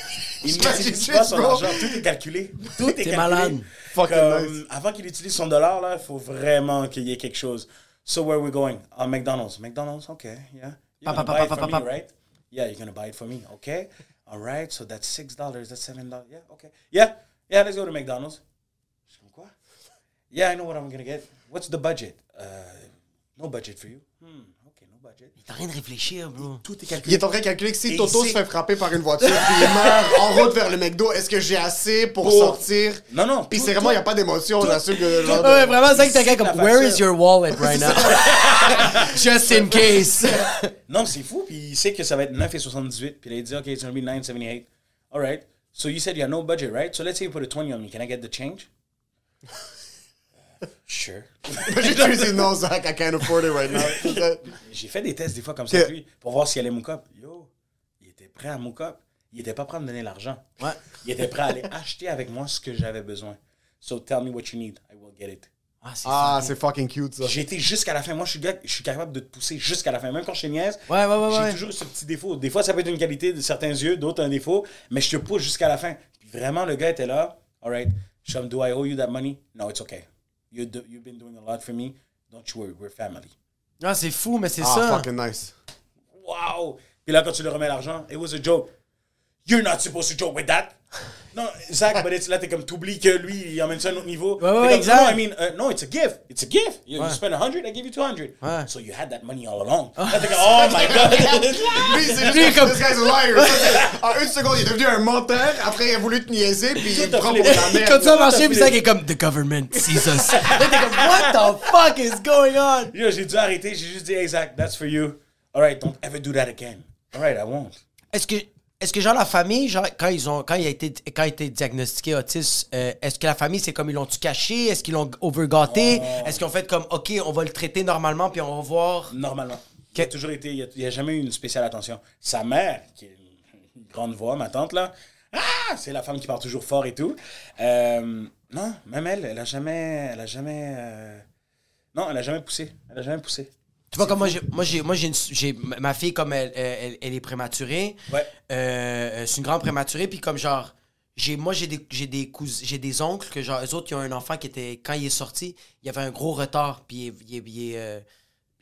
Il n'utilise pas son bro. argent. Tout est calculé. Tout est calculé. malade. Fucking Comme, nice. Avant qu'il utilise son dollar, là, il faut vraiment qu'il y ait quelque chose. So, where we going? Ah, McDonald's. McDonald's, okay, yeah. You're gonna pa, buy it pa, for pa, me, right? Yeah, you're gonna buy it for me, okay? All right, so that's $6, that's $7. Yeah, okay. Yeah, yeah, let's go to McDonald's. Je suis comme, quoi? Yeah, I know what I'm gonna get. What's the budget? Uh, no budget for you. Hmm, okay, no budget. T'as rien de réfléchir, bro. Tout est Il calculé. est en train de calculer que si Et Toto il se fait frapper par une voiture puis il meurt en route vers le McDo, est-ce que j'ai assez pour, Pour- sortir? Non, non. Puis c'est vraiment, il n'y a pas d'émotion, j'assume que... genre Ouais, vraiment, Zach, t'as Ici, comme, where facture. is your wallet right now? Just in case. Non, c'est fou. Puis il sait que ça va être 9,78. Puis là, il dit, OK, it's going to be 9,78. All right. So you said you have no budget, right? So let's say you put a 20 on me. Can I get the change? Sure. J'ai non, Zach, I can't afford it right now. J'ai fait des tests des fois comme ça avec lui pour voir s'il allait mook up. Yo, il était prêt à mook up. Il était pas prêt à me donner l'argent. Ouais. Il était prêt à aller acheter avec moi ce que j'avais besoin. So tell me what you need, I will get it. Ah, c'est Ah, fucking- cute, ça. J'ai été jusqu'à la fin. Moi, je suis, gars, je suis capable de te pousser jusqu'à la fin. Même quand je suis niaise, Ouais, ouais, ouais, j'ai ouais. toujours ce petit défaut. Des fois, ça peut être une qualité de certains yeux, d'autres un défaut, mais je te pousse jusqu'à la fin. Puis vraiment, le gars était là. All right, je suis do I owe you that money? No, it's okay. You do, you've been doing a lot for me. Don't you worry, we're family. Ah, c'est fou, mais c'est Ah, ça. fucking nice. Wow! Puis là, quand tu lui remets l'argent, it was a joke. You're not supposed to joke with that. Non, Zach, but it's là, t'es comme, t'oublies que lui, il emmène ça à un autre niveau. Ouais, ouais, exact. No, I mean, uh, no, it's a gift. It's a gift. You, you Ouais. spend 100, I give you 200. Ouais. So you had that money all along. Là, t'es comme, oh my God. Lui, c'est Lui, juste comme- This guy's a liar. En une seconde, il est devenu un menteur. Après, il a voulu te niaiser, puis il te a prend pour la merde. Comme ça a marché, puis qui est comme The government sees us. Là, t'es comme What the fuck is going on? Yo, j'ai dû arrêter. J'ai juste dit, hey, Zach, that's for you. All right, don't ever do that again. All right, I won't. Est-ce que, est-ce que genre la famille, genre quand ils ont, quand il a été, quand il a été diagnostiqué autiste, euh, est-ce que la famille c'est comme ils l'ont tu caché, est-ce qu'ils l'ont overgâté, est-ce qu'ils ont fait comme ok on va le traiter normalement puis on va voir? Normalement. Il a toujours été, il n'y a, jamais eu une spéciale attention. Sa mère, qui est une grande voix, ma tante, là, ah, c'est la femme qui parle toujours fort et tout. Euh, non, même elle, elle a jamais, elle a jamais, euh, non, elle a jamais poussé. Elle a jamais poussé. Tu vois comme moi j'ai, moi j'ai, moi ma fille comme elle, elle, elle est prématurée. Ouais. Euh, c'est une grande prématurée puis comme genre j'ai moi j'ai des j'ai des cousins j'ai des oncles que genre eux autres qui ont un enfant qui était quand il est sorti il y avait un gros retard puis il est, il il euh,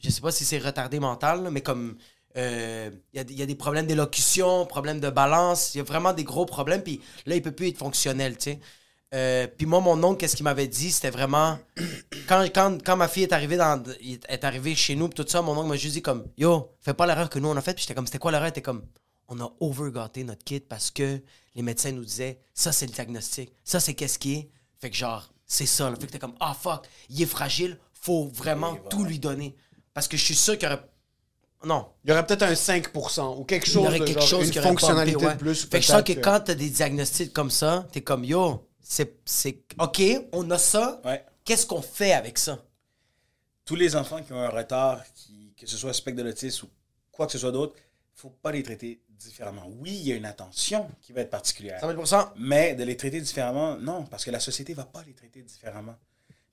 je sais pas si c'est retardé mental là, mais comme euh, il y, a, y a des problèmes d'élocution problèmes de balance il y a vraiment des gros problèmes puis là il peut plus être fonctionnel tu sais Euh, puis moi mon oncle qu'est-ce qu'il m'avait dit? C'était vraiment quand, quand, quand ma fille est arrivée dans est arrivée chez nous pis tout ça mon oncle m'a juste dit comme yo fais pas l'erreur que nous on a faite puis j'étais comme c'était quoi l'erreur? Était comme on a overgâté notre kit parce que les médecins nous disaient ça c'est le diagnostic, ça c'est qu'est-ce qui est. Fait que genre, c'est ça. Là. Fait que t'es comme ah fuck, il est fragile, faut vraiment tout lui donner. Parce que je suis sûr qu'il y aurait. Non. Il y aurait peut-être un 5% ou quelque Il chose y aurait de quelque genre, chose une qui aurait fonctionnalité ouais. de plus. Fait que je sens que quand t'as des diagnostics comme ça, t'es comme yo, c'est. c'est OK, on a ça. Ouais. Qu'est-ce qu'on fait avec ça? Tous les enfants qui ont un retard, qui, que ce soit spectre de l'autisme ou quoi que ce soit d'autre, il faut pas les traiter différemment. Oui, il y a une attention qui va être particulière. 100%. Mais de les traiter différemment, non, parce que la société va pas les traiter différemment.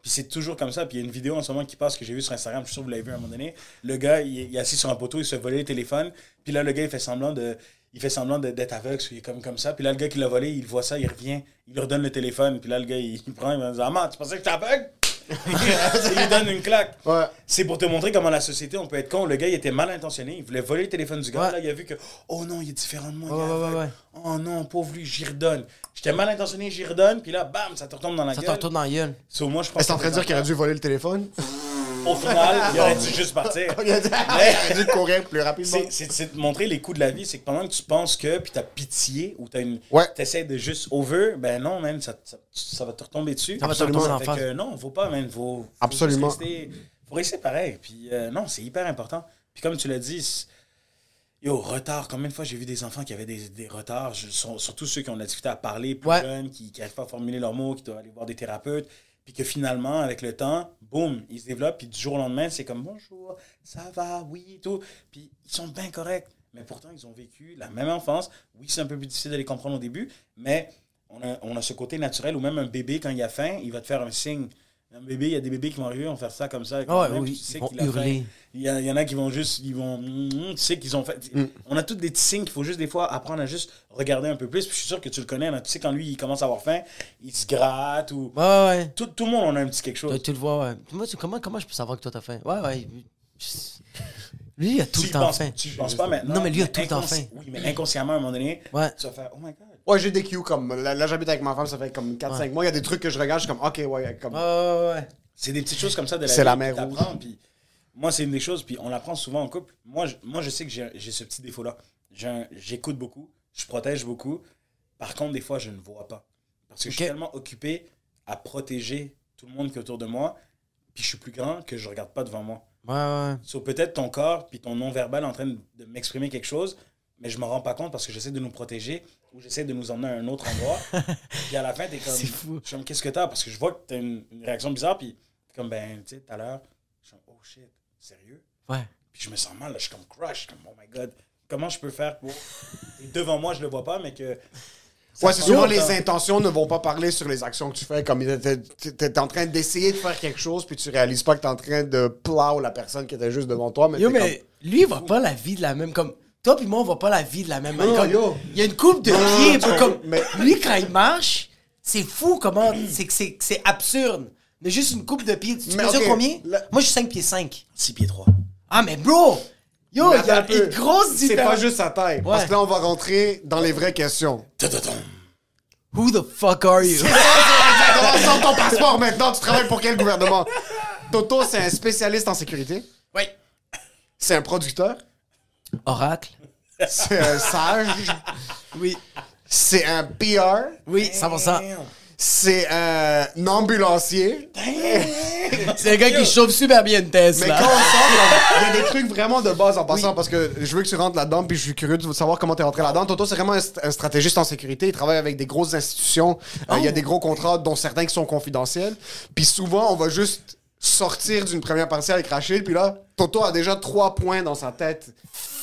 Puis c'est toujours comme ça. Puis il y a une vidéo en ce moment qui passe que j'ai vue sur Instagram, je suis sûr que vous l'avez vu à un moment donné. Le gars, il, est- assis sur un poteau, il se voler le téléphone. Puis là, le gars, il fait semblant de. Il fait semblant d'être aveugle, il est comme, comme ça. Puis là, le gars qui l'a volé, il voit ça, il revient, il lui redonne le téléphone. Puis là, le gars, il, il prend, il va dire Ah, tu pensais que j'étais aveugle? Il lui donne une claque. Ouais. C'est pour te montrer comment la société, on peut être con. Le gars, il était mal intentionné. Il voulait voler le téléphone du gars. Ouais. Là, il a vu que, oh non, il est différent de moi. il est Ouais. Oh non, pauvre lui, j'y redonne. J'étais mal intentionné, j'y redonne. Puis là, bam, ça te retombe dans la Ça te gueule. retourne dans la gueule. So, moi, je pense Est-ce que en train de dire qu'il aurait dû voler le téléphone? Au final, il aurait dû juste partir. Il aurait dû courir plus rapidement. C'est- de montrer les coups de la vie. C'est que pendant que tu penses que, puis t'as pitié, ou t'as une. Ouais. T'essaies de juste over, ben non, man, ça, ça, ça va te retomber dessus. Ça va te Absolument. retomber en face. non, faut pas, man. Faut, faut Absolument. rester- faut rester pareil. Puis euh, non, c'est hyper important. Puis comme tu l'as dit, yo, retard. Combien de fois j'ai vu des enfants qui avaient des, des retards, je- surtout ceux qui ont de la difficulté à parler, plus Ouais. jeunes, qui n'arrivent pas à formuler leurs mots, qui doivent aller voir des thérapeutes. Puis que finalement, avec le temps, boum, ils se développent. Puis du jour au lendemain, c'est comme bonjour, ça va, oui, tout. Puis ils sont bien corrects. Mais pourtant, ils ont vécu la même enfance. Oui, c'est un peu plus difficile de les comprendre au début, mais on a, on a ce côté naturel où même un bébé, quand il a faim, il va te faire un signe. Un bébé, il y a des bébés qui vont arriver, vont faire ça comme ça. Ah ouais, Même, oui, tu sais ils vont hurler. Il y, a- il y en a qui vont juste, ils vont, mm, tu sais qu'ils ont fait. On a tous des petits signes qu'il faut juste des fois apprendre à juste regarder un peu plus. Puis je suis sûr que tu le connais. là. Tu sais, quand lui, il commence à avoir faim, il se gratte ou. Ouais, ouais. Tout, tout le monde, on a un petit quelque Toi, chose. tu le vois, ouais. Moi, comment, comment je peux savoir que toi t'as faim? Ouais, ouais. Lui, il a tout tu le temps penses, faim. tu penses pas maintenant. Non, mais lui a tout le temps faim. Oui, mais inconsciemment, à un moment donné, Ouais. tu vas faire Oh my God. Ouais, j'ai des cues comme. Là, là, j'habite avec ma femme, ça fait comme 4-5 mois. Il y a des trucs que je regarde, je suis comme, ok, ouais, comme. Ouais, ouais. C'est des petites choses comme ça de la C'est vie la que mer Puis moi, c'est une des choses, puis on l'apprend souvent en couple. Moi, je, moi, je sais que j'ai j'ai ce petit défaut-là. J'écoute beaucoup, je protège beaucoup. Par contre, des fois, je ne vois pas. Parce que je suis tellement occupé à protéger tout le monde qui est autour de moi, puis je suis plus grand que je regarde pas devant moi. Ouais, ouais. So, peut-être ton corps, puis ton non-verbal en train de, de m'exprimer quelque chose, mais je me rends pas compte parce que j'essaie de nous protéger ou j'essaie de nous emmener à un autre endroit. puis à la fin, t'es comme. C'est fou. Je suis comme, qu'est-ce que t'as? Parce que je vois que t'as une, une réaction bizarre, puis comme, ben, tu sais, tout à l'heure, je suis comme, oh shit, sérieux? Ouais. Puis je me sens mal, là, je suis comme crush, comme, oh my god, comment je peux faire pour. Et devant moi, je le vois pas, mais que. Ouais, c'est souvent les intentions ne vont pas parler sur les actions que tu fais. Comme t'es- t'es t'es en train d'essayer de faire quelque chose, puis tu réalises pas que t'es en train de plow la personne qui était juste devant toi. Mais Yo, t'es mais lui, il va pas la vie de la même. Comme toi, puis moi, on va pas la vie de la même Non, manière. Il y a une coupe de pieds. comme, mais- Lui, quand il marche, c'est fou comment. C'est c'est c'est absurde. Mais juste une coupe de pieds. Tu Mais mesures combien? Moi, je suis 5 pieds 5. 6 pieds 3. Ah, mais bro Yo, il y a une grosse C'est différence. pas juste sa taille. Parce que là, on va rentrer dans les vraies questions. Who the fuck are you? Sors ton passeport maintenant, tu travailles pour quel gouvernement? Toto, c'est un spécialiste en sécurité? Oui. C'est un producteur? Oracle. C'est un sage. Oui. C'est un PR. Oui, 100%. C'est un ambulancier. C'est un gars qui chauffe super bien une Mais Tesla. quand on sort, il y a des trucs vraiment de base en passant parce que je veux que tu rentres là-dedans puis je suis curieux de savoir comment tu es rentré là-dedans. Toto, c'est vraiment un, st- un stratégiste en sécurité. Il travaille avec des grosses institutions. Euh, Il y a des gros contrats, dont certains qui sont confidentiels. Puis souvent, on va juste sortir d'une première partie avec Rachid. Puis là, Toto a déjà trois points dans sa tête.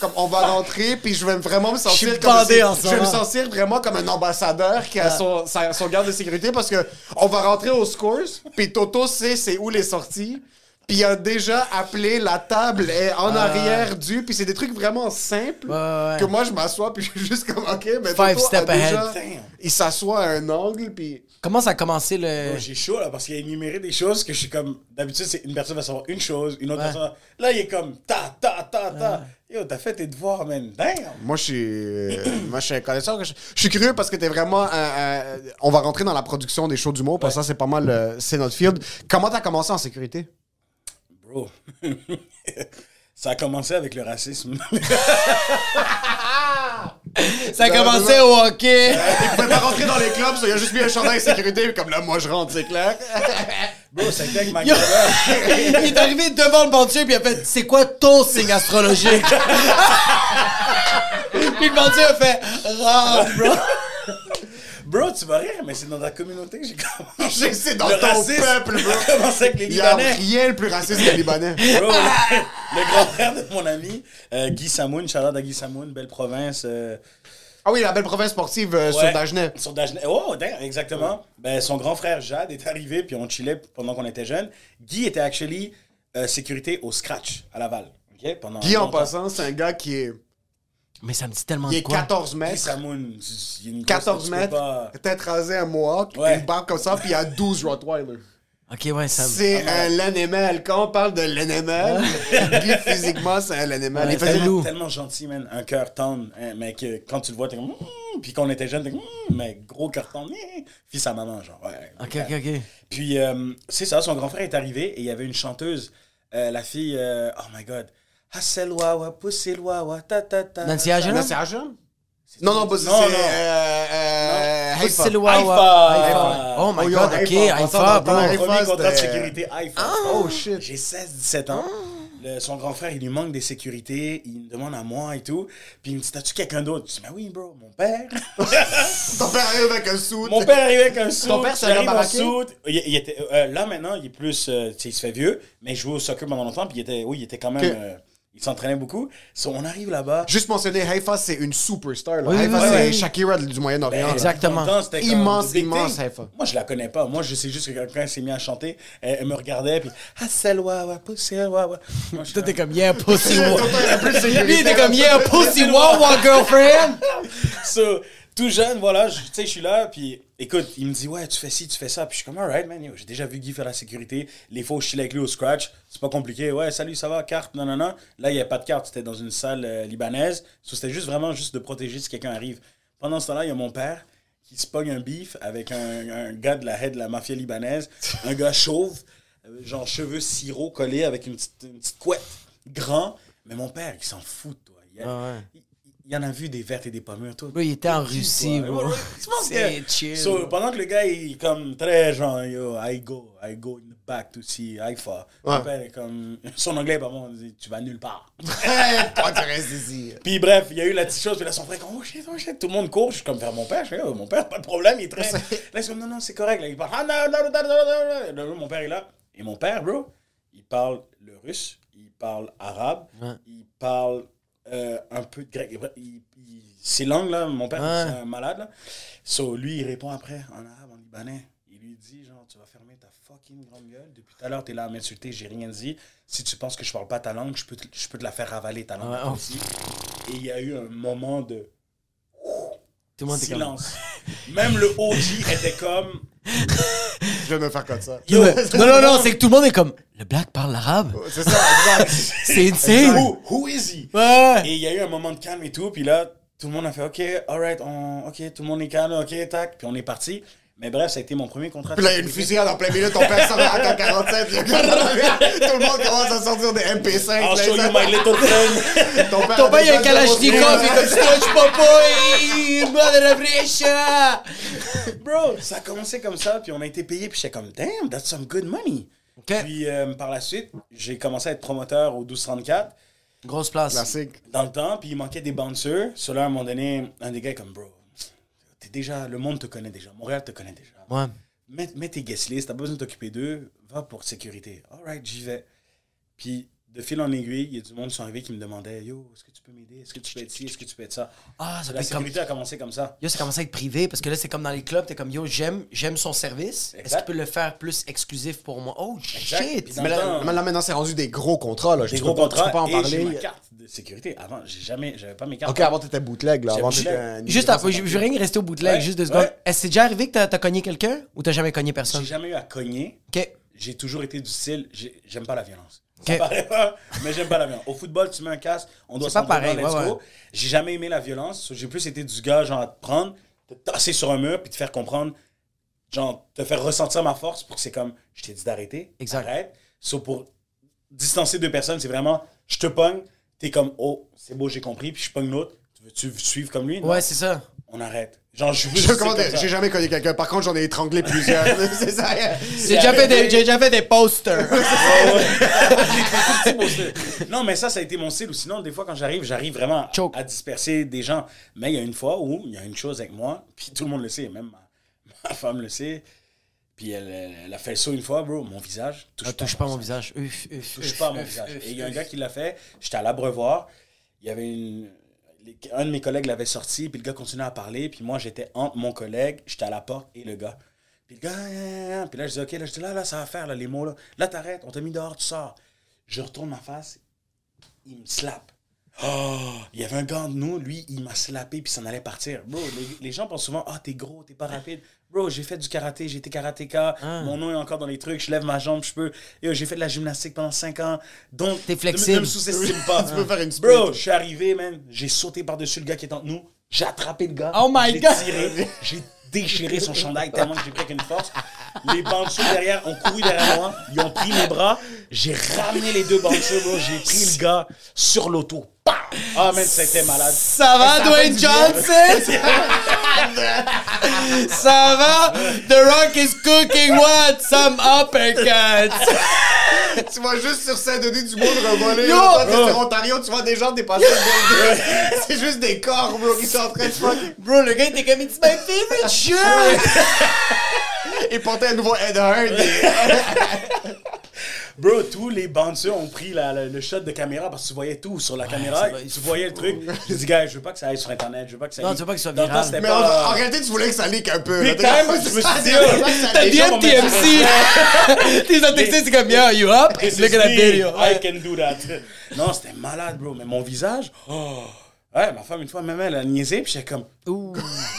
Comme on va rentrer, puis je vais vraiment me sentir suis comme bandé si- en ce je vais me moment. sentir vraiment comme un ambassadeur qui a son, garde de sécurité parce que on va rentrer au scores, puis Toto sait c'est où les sorties. Puis il a déjà appelé la table est en arrière du puis c'est des trucs vraiment simples Ouais, ouais. que moi je m'assois puis je suis juste comme OK mais Five Toto step a déjà ahead. Damn. il s'assoit à un angle puis Comment ça a commencé le. Oh, J'ai chaud là parce qu'il a énuméré des choses que je suis comme. D'habitude, c'est une personne va savoir une chose, une autre Ouais. personne. Là, il est comme ta, ta, ta, ta. Yo, t'as fait tes devoirs, man. Damn. moi je suis euh, moi je suis un connaisseur je, je suis curieux parce que t'es vraiment on va rentrer dans la production des shows d'humour parce que ça c'est pas mal euh, c'est notre field comment t'as commencé en sécurité? Bro. Ça a commencé avec le racisme. Ça a commencé au hockey. il pouvait pas rentrer dans les clubs il a juste mis un chandail de sécurité puis comme là moi je rentre c'est clair Bro, c'était avec ma Yo. il est arrivé devant le banquier puis il a fait C'est quoi ton signe astrologique? Puis le banquier a fait Rentre, bro. Bro, tu vas rire, mais c'est dans ta communauté que j'ai commencé. Sais, dans Le ton racisme peuple, bro. a commencé avec les il y a rien de plus raciste que les Libanais Bro, le, le grand-frère de mon ami, euh, Guy Samoun, Charlotte à Guy Samoun, belle province. euh, ah oui la belle province sportive euh, sur Dagenet Sur Dagenet. Oh, exactement. Ben, son grand frère Jade est arrivé, puis on chillait pendant qu'on était jeunes. Guy était actually sécurité au Scratch à Laval. ok, pendant Guy en passant c'est un gars qui est Mais ça me dit tellement il de est quoi. 14 Guy mètres Samoun, il y a une 14 chose que tu peux mètres, pas- tête rasée, un mohawk, Ouais. une barbe comme ça, puis il y a 12 Rottweiler. Ok, ouais, ça. C'est un l'animal. Quand on parle de l'animal, Guy, physiquement, c'est un l'animal. Ouais, Il faisait loup. Tellement gentil, man. Un cœur tendre. hein, mais que quand tu le vois, t'es comme. Mm, Puis quand on était jeune, t'es comme. Mm, mais gros cœur tendre. mm. Fils à maman, genre. Ouais. Ok, ok, ok. Puis, euh, c'est ça, son grand frère est arrivé et il y avait une chanteuse, euh, la fille, euh, oh my god, Hasselwawa, Pusselwawa, ta ta ta. Nancy Ajana? Non, c'est Aja? Non, non, c'est. Non, non. Pussy Haïfa. le Wawa. Haïfa. Haïfa. Oh my Oh, yo, god, ok, Haïfa, en Haïfa, passant bro. dans le Premier Haïfa, contrat de sécurité, iPhone. Oh shit. J'ai 16-17 ans. Le- son grand frère, il lui manque des sécurités. Il me demande à moi et tout. Puis il me dit T'as-tu quelqu'un d'autre? Je dis Mais oui, bro, mon père. Ton père arrive avec un sou. Mon père arrivait avec un suit. Ton père, c'est un euh, là, maintenant, il est plus. euh, il se fait vieux, mais il jouait au soccer pendant longtemps. Puis il était, oui, il était quand même. Euh, il s'entraînait beaucoup. So, on arrive là-bas. Juste mentionner, Haïfa, c'est une superstar. Là. Oui, Haïfa, oui, c'est oui. Shakira du Moyen-Orient. là. Exactement. Temps, c'était comme Immense, immense. Haïfa. Moi, je la connais pas. Moi, je sais juste que quelqu'un s'est mis à chanter. Elle, elle me regardait, puis Hasselwawa. Moi, je suis Toi, t'es comme- comme, yeah, pussy wa- un peu de sécurité. Lui, t'es comme, yeah, pussy wawa, girlfriend. So, tout jeune, voilà, je- tu sais, je suis là, puis écoute, il me dit, ouais, tu fais ci, tu fais ça. Puis je suis comme, alright, man, j'ai déjà vu Guy faire la sécurité. Les fois où je chillais avec lui au scratch, c'est pas compliqué. Ouais, salut, ça va, carte, non, non, non. Là, il n'y avait pas de carte, c'était dans une salle euh, libanaise. So, c'était juste vraiment juste de protéger si quelqu'un arrive. Pendant ce temps-là, il y a mon père qui se pogne un beef avec un, un gars de la head de la mafia libanaise, un gars chauve, euh, genre cheveux sirop collés avec une petite, une petite couette, grand. Mais mon père, il s'en fout, toi. Il, a- Ah ouais. Il, en a vu des vertes et des pommures, toi. Bro, il était en Russie, bro. Je C'est que- chill. So, pendant que le gars il est comme très genre yo I go I go in the back to see Haifa. Ouais. Mon père est comme son anglais par on dit tu vas nulle part. Toi, tu restes ici. puis bref il y a eu la petite chose puis là son frère comme oh shit oh shit tout le monde court je suis comme vers mon père je fais oh, mon père pas de problème il est très là il est comme non non c'est correct là il parle ah non non non non non non. Mon père est là Et mon père, bro, il parle le russe, il parle arabe, il parle euh, un peu de grec. Il- il- ces langues-là, mon père, Ouais. c'est un malade. Là. So, lui, il répond après en arabe, en libanais. Il lui dit, genre, tu vas fermer ta fucking grande gueule. Depuis tout à l'heure, t'es là à m'insulter, j'ai rien dit. Si tu penses que je parle pas ta langue, je peux te, je peux te la faire ravaler, ta langue. Ouais, oh. aussi. Et il y a eu un moment de Tout le monde silence. Même le OG était comme... Je vais me faire comme ça. Yo, non, non, non, c'est que tout le monde est comme. Le black parle l'arabe. C'est ça, exact. C'est insane. Who, who is he? Ouais. Et il y a eu un moment de calme et tout, puis là, tout le monde a fait OK, alright, on, OK, tout le monde est calme, OK, tac, puis on est parti. Mais bref, ça a été mon premier contrat. Puis là, il y a une fusillade en plein milieu, ton père sort à AK 47, puis tout le monde commence à sortir des MP5. I'll là, show you my little friend. Ton père, Ton père, il a un Kalachnikov, il est comme Papa, et Mother Brescia. Bro, ça a commencé comme ça, puis on a été payé, puis j'étais comme, damn, that's some good money. Ok. Puis euh, par la suite, j'ai commencé à être promoteur au 1234 Grosse place. Classique. dans le temps, puis il manquait des bouncers. Sur là, à un moment donné, un des gars est comme, bro, t'es déjà, le monde te connaît déjà, Montréal te connaît déjà. Ouais. mets, mets tes guest lists, t'as pas besoin de t'occuper d'eux, va pour sécurité. Alright, j'y vais. Puis, de fil en aiguille, il y a du monde qui sont arrivés qui me demandait Yo, est-ce que tu peux m'aider? Est-ce que tu peux être ci? Est-ce que tu peux être ça? Ah, ça La comme. sécurité a commencé comme ça. Yo, ça commence à être privé parce que là, c'est comme dans les clubs, t'es comme yo, j'aime, j'aime son service. Est-ce qu'il peut le faire plus exclusif pour moi? Oh Exact. shit! Mais là, temps, mais là, maintenant, c'est rendu des gros contrats. Là. Des gros peux pas- tu contrats peux pas en et j'ai parler. ma carte de sécurité. Avant, j'ai jamais, j'avais pas mes cartes. Ok, avant, t'étais bootleg. Là. Avant, bootleg. Juste après, je, je veux rien rester au Ouais, juste deux secondes. ouais. Est-ce que c'est déjà arrivé que t'as, t'as cogné quelqu'un ou t'as jamais cogné personne? J'ai jamais eu à cogner. Ok. J'ai toujours été du style, j'ai- j'aime pas la violence. Ok. Ça paraît pas, mais j'aime pas la violence. Au football, tu mets un casque, on doit C'est pas pareil, let's ouais, go. J'ai jamais aimé la violence. J'ai plus été du gars, genre, à te prendre, te tasser sur un mur, puis te faire comprendre, genre, te faire ressentir ma force pour que c'est comme, je t'ai dit d'arrêter. Exact. Arrête. So, pour distancer deux personnes, c'est vraiment, je te pogne, t'es comme, oh, c'est beau, j'ai compris, puis je pogne l'autre. Tu veux-tu suivre comme lui? Non. Ouais, c'est ça. On arrête. Genre, je. J'ai jamais connu quelqu'un. Par contre, j'en ai étranglé plusieurs. c'est ça. J'ai déjà, fait des, j'ai déjà fait des posters. non, mais ça, ça a été mon style. Ou sinon, des fois, quand j'arrive, j'arrive vraiment Choke. à disperser des gens. Mais il y a une fois où il y a une chose avec moi, puis tout le monde le sait, même ma, ma femme le sait. Puis elle, a fait le saut une fois, bro, mon visage. Touche, Ah, touche pas mon visage. Uf, uf, Touche uf, pas mon visage. Et il y a un gars qui l'a fait. J'étais à l'abreuvoir. Il y avait une. Un de mes collègues l'avait sorti, puis le gars continuait à parler, puis moi j'étais entre mon collègue, j'étais à la porte et le gars. Puis le gars, ah, ah, ah. puis là je dis ok, là je dis là, là ça va faire là, les mots là. Là t'arrêtes, on t'a mis dehors, tu sors. Je retourne ma face, il me slappe. Oh, il y avait un gars de nous, lui, il m'a slappé puis s'en allait partir. Bro, les, les gens pensent souvent, ah, t'es gros, t'es pas rapide. Bro, j'ai fait du karaté, j'ai été karatéka, Ah. mon nom est encore dans les trucs, je lève ma jambe, je peux. J'ai fait de la gymnastique pendant 5 ans. Donc, T'es ne me- flexible. Ne me sous-estime pas. Tu peux faire une. Bro, je suis arrivé, man. J'ai sauté par-dessus le gars qui est entre nous. J'ai attrapé le gars. Oh my God. tiré. J'ai déchiré son chandail tellement que j'ai pris avec une force. Les bouncers derrière ont couru derrière moi. Ils ont pris mes bras. J'ai ramené les deux bouncers, bro. J'ai pris le gars sur l'auto. Ah, man, c'était malade. Ça va, Dwayne Johnson? Ça va? The Rock is cooking what? Some uppercuts. tu vois juste sur Saint-Denis du monde revoler. Yo! toi, t'es sur Ontario, tu vois des gens dépasser le. C'est juste des corps, bro, qui sont en train de fuck. Bro, le gars était comme, it's my favorite shirt. Et porter un nouveau Ed. Bro, tous les bouncers ont pris la- la- le shot de caméra parce que tu voyais tout sur la caméra. ça Tu voyais le truc. J'ai dit, gars, je veux pas que ça aille sur Internet. Je veux pas que ça Non, aille- tu veux pas que ce soit viral. Mais en, pas- en réalité, tu voulais que ça leak un peu. Big là. time, je me suis dit, ça T'as mettre TMC. T'es en texté, c'est comme, yo, you up? Look at that video. I can do that. Non, c'était malade, bro. Mais mon visage, oh. Ouais, ma femme, une fois, même elle a niaisé, puis j'étais comme.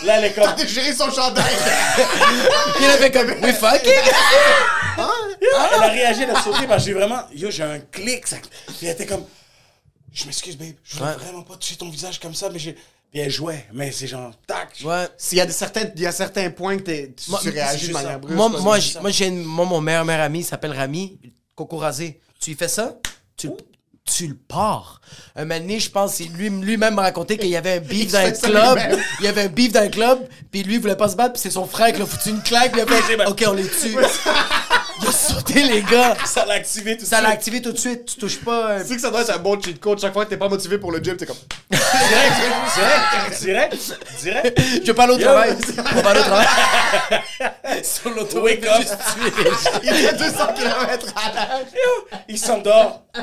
Là, elle est comme. T'as géré son chandail. Il a fait comme, we fucking? Elle a réagi, elle a sauté, parce que j'ai vraiment. Yo, j'ai un clic. Ça... Puis elle était comme. Je m'excuse, babe. Je voulais Ouais. vraiment pas toucher ton visage comme ça, mais j'ai. Puis elle jouait. Mais c'est genre, tac. Ouais. S'il y a des certains, il y a certains points que t'es- tu, Moi, tu réagis de manière brusque. Moi, moi, moi, j'ai une- moi, mon meilleur, meilleur ami il s'appelle Rami, Coco Rasé. Tu lui fais ça, tu, tu le pars. Un moment donné, je pense, lui, lui-même m'a raconté qu'il y avait un beef dans un club. Il y avait un beef dans un club, puis lui, il voulait pas se battre, puis c'est son frère qui l'a foutu une claque, puis il a fait, J'ai- OK, on les tue. Il a sauté, les gars. Ça l'a activé tout de Ça l'a suite. activé tout de suite. Tu touches pas. euh, Tu sais que ça doit être un bon cheat code. Chaque fois que t'es pas motivé pour le gym, t'es comme. Direct, direct, direct. Je vais pas aller au travail. Je vais pas aller au travail. Sur l'auto, Wake il up. fait juste tuer. Il fait 200 km à l'heure. Il s'endort. oh,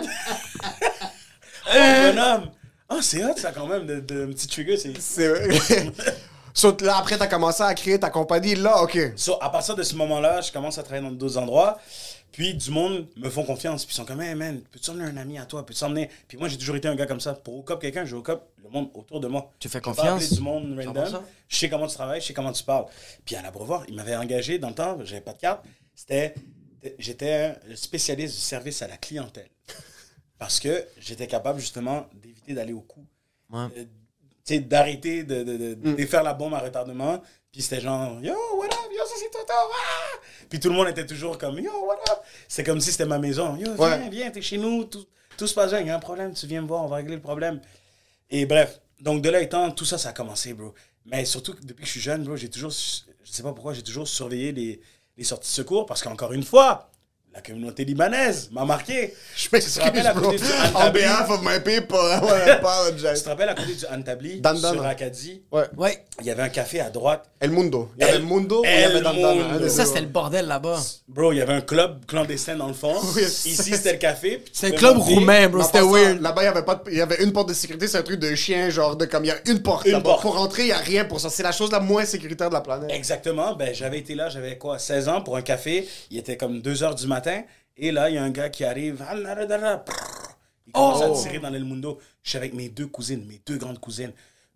bonhomme. Ah, c'est hot, ça, quand même, de, de, un petit trigger. C'est... C'est vrai. So, là, après, t'as commencé à créer ta compagnie. Là, OK. So, à partir de ce moment-là, je commence à travailler dans d'autres endroits. Puis du monde me font confiance. Puis ils sont comme, hey man, peux-tu emmener un ami à toi? Peux-tu emmener? Puis moi, j'ai toujours été un gars comme ça. Pour hook up quelqu'un, je hook up le monde autour de moi. Tu fais Je confiance? appeler du monde random. 100%. Je sais comment tu travailles, je sais comment tu parles. Puis à l'abreuvoir, il m'avait engagé dans le temps, j'avais pas de carte. C'était. J'étais un spécialiste du service à la clientèle. Parce que j'étais capable justement d'éviter d'aller au coup. Ouais. Sais, d'arrêter de, de, de, de faire la bombe à retardement. Puis c'était genre, yo, what up, yo, ça c'est Toto, ah! Puis tout le monde était toujours comme, yo, what up? C'est comme si c'était ma maison. Yo, viens, Ouais. viens, t'es chez nous, tout, tout se passe bien, il y a un problème, tu viens me voir, on va régler le problème. Et bref, donc de là étant, tout ça, ça a commencé, bro. Mais surtout, depuis que je suis jeune, bro, j'ai toujours, je sais pas pourquoi, j'ai toujours surveillé les, les sorties de secours parce qu'encore une fois, la communauté libanaise m'a marqué. Je Tu m'excuse, bro. On behalf of my people, I wanna Tu apologize. te rappelles à côté du Antabli, Dan Dan, sur ouais. Acadie, Ouais. Ouais. il y avait un café à droite. El Mundo. Il y avait El- Mundo et il y avait El Dandana. Mundo. Ça, c'était le bordel là-bas. Bro, il y avait un club clandestin dans le fond. Oui. Ici, c'était le café. tu C'est un club monter. roumain, bro. C'était weird. Là-bas, il y avait pas de- il y avait une porte de sécurité, c'est un truc de chien, genre de comme il y a une porte. Une porte. Pour rentrer, il y a rien pour ça. C'est la chose la moins sécuritaire de la planète. Exactement. Ben, j'avais été là, j'avais quoi, 16 ans pour un café. Il était comme 2 heures du matin. Et là, il y a un gars qui arrive. Il commence Oh. à tirer dans le Mundo. Je suis avec mes deux cousines, mes deux grandes cousines.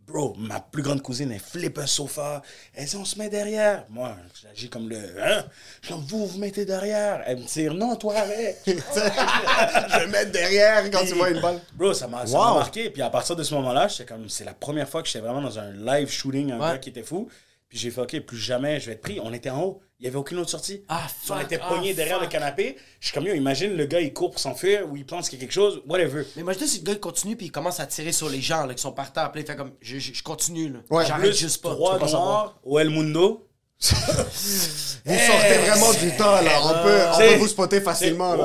Bro, ma plus grande cousine, elle flippe un sofa. Elle dit, on se met derrière. Moi, j'agis comme le. Hein? Je vous, vous mettez derrière. Elle me tire, non, toi avec. Je vais mettre derrière quand tu vois une balle. Bro, ça m'a ça m'a Wow. marqué. Puis à partir de ce moment-là, j'étais comme, c'est la première fois que j'étais vraiment dans un live shooting, un Ouais. gars qui était fou. Puis j'ai fait, OK, plus jamais je vais être pris. On était en haut. Il n'y avait aucune autre sortie. Ah, on était Ah, pognés derrière fuck. le canapé. Je suis comme, yo, imagine le gars, il court pour s'enfuir ou il pense qu'il y a quelque chose, whatever. Mais imagine si le gars il continue puis il commence à tirer sur les gens là, qui sont par terre. Puis il fait comme je, je, je continue là. Ouais, J'arrête juste pas. trois noirs au El Mundo. Vous sortez vraiment du temps, là. On peut, on peut vous spotter facilement, là.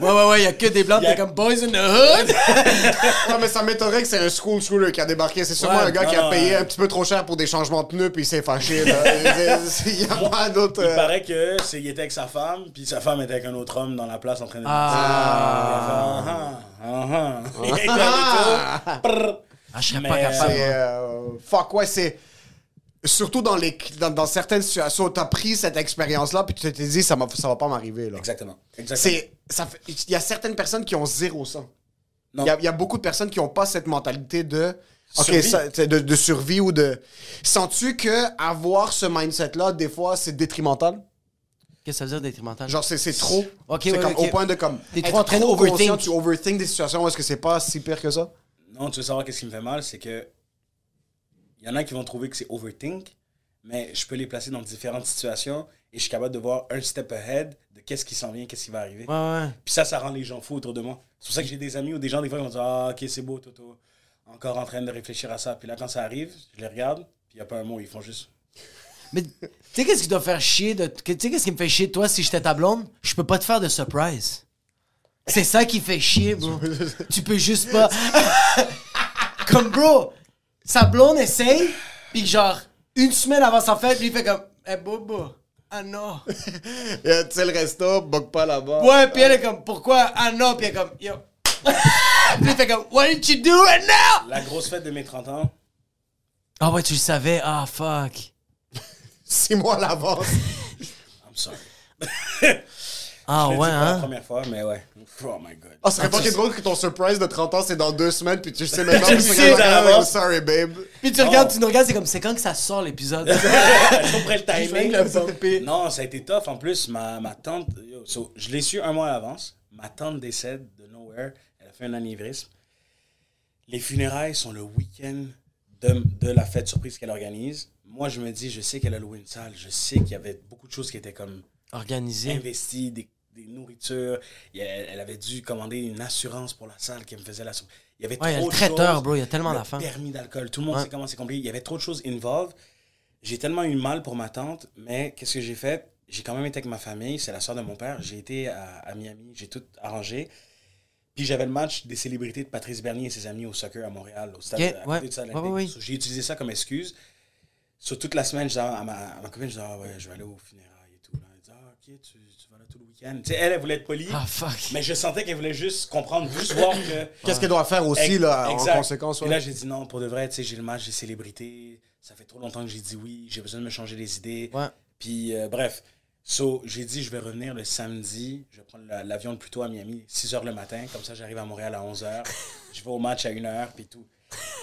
Ouais, ouais, ouais, il y a que des blancs. Y a- T'es comme boys in the hood. Non, mais ça m'étonnerait que c'est un school schooler qui a débarqué. C'est sûrement Ouais, un gars qui a non, payé non. un petit peu trop cher pour des changements de pneus puis il s'est fâché, là. Il y a pas d'autre. Il euh, paraît que c'est, il était avec sa femme, puis sa femme était avec un autre homme dans la place en train de. Ah. Ah, ah, ah. Il était avec eux. Prrr. Ah, je serais Mais, pas capable. C'est, euh, fuck, ouais, c'est. Surtout dans, les, dans, dans certaines situations, t'as pris cette expérience-là, puis tu t'es dit, ça, ça va pas m'arriver, là. Exactement. Exactement. C'est, ça fait- il y a certaines personnes qui ont zéro. Non. Il y, a, il y a beaucoup de personnes qui ont pas cette mentalité de. Ok, Survie. ça, c'est de, de survie ou de. Sens-tu que avoir ce mindset-là, des fois, c'est détrimental? Qu'est-ce que ça veut dire détrimental? Genre, c'est, c'est trop. Ok, c'est ouais, comme ok. au point de comme. T'es trop en train trop d'overthink. Tu overthink des situations où est-ce que c'est pas si pire que ça? Non, tu veux savoir qu'est-ce qui me fait mal, c'est que y en a qui vont trouver que c'est overthink, mais je peux les placer dans différentes situations et je suis capable de voir un step ahead de qu'est-ce qui s'en vient, qu'est-ce qui va arriver. Ouais, ouais. Puis ça, ça rend les gens fous autour de moi. C'est pour ça que j'ai des amis ou des gens, des fois, qui vont dire Ah, ok, c'est beau, Toto. Encore en train de réfléchir à ça. Puis là, quand ça arrive, je les regarde, puis il n'y a pas un mot, ils font juste. Mais tu sais qu'est-ce qui doit faire chier de. Tu sais qu'est-ce qui me fait chier de toi si j'étais ta blonde? Je peux pas te faire de surprise. C'est ça qui fait chier, bro. tu peux juste pas. comme bro, sa blonde essaye, puis genre, une semaine avant sa fête, lui il fait comme. Eh, bobo. Ah non. Tu sais, le resto, bug pas là-bas. Ouais, puis elle est comme, pourquoi? Ah non, puis elle est comme, yo. puis il fait comme, what did you do right now? La grosse fête de mes 30 ans, Ah ouais, tu le savais. Ah, fuck. Six mois à l'avance. I'm sorry. Ah Je l'ai dit ouais, pour la hein? première fois, mais ouais. Oh my god. Ah, ça serait pas drôle que ton surprise de 30 ans, c'est dans deux semaines, puis tu sais maintenant. Sais c'est comme. Sorry, babe. Puis tu regardes, tu nous regardes, c'est comme, c'est quand que ça sort l'épisode? Je comprends le timing. Non, ça a été tough. En plus, ma, ma tante, yo, so, je l'ai su un mois à l'avance. Ma tante décède de nowhere. Elle a fait un anévrisme. Les funérailles sont le week-end de, de la fête surprise qu'elle organise. Moi, je me dis, je sais qu'elle a loué une salle. Je sais qu'il y avait beaucoup de choses qui étaient comme Organisé. investies, des, des nourritures. Il Elle, avait dû commander une assurance pour la salle qui me faisait la. Il y avait Ouais, il y a trop le de traiteur, choses. bro, il y a tellement Le d'affaires. permis d'alcool. Tout le monde Ouais. sait comment c'est compliqué. Il y avait trop de choses involved. J'ai tellement eu mal pour ma tante, mais qu'est-ce que j'ai fait? j'ai quand même été avec ma famille, c'est la soeur de mon père. J'ai été à, à Miami, j'ai tout arrangé. Puis j'avais le match des célébrités de Patrice Bernier et ses amis au soccer à Montréal, au stade ouais. Ouais. So, j'ai utilisé ça comme excuse. Sur toute la semaine, je disais à ma, à ma copine, je disais, ah ouais, je vais aller au funérailles et tout. Là. Elle disait, ah, ok, tu, Tu sais, elle, elle voulait être polie. Ah, fuck. Mais je sentais qu'elle voulait juste comprendre, juste voir que. Qu'est-ce qu'elle doit faire aussi, là, exact. en conséquence? Et là, j'ai dit non, pour de vrai, tu sais, j'ai le match des célébrités. Ça fait trop longtemps que j'ai dit oui. J'ai besoin de me changer les idées. Ouais. Puis, euh, bref. So, j'ai dit, je vais revenir le samedi. Je vais prendre la- l'avion le plus tôt à Miami, 6 h le matin. Comme ça, j'arrive à Montréal à 11 h. je vais au match à 1 h, puis tout.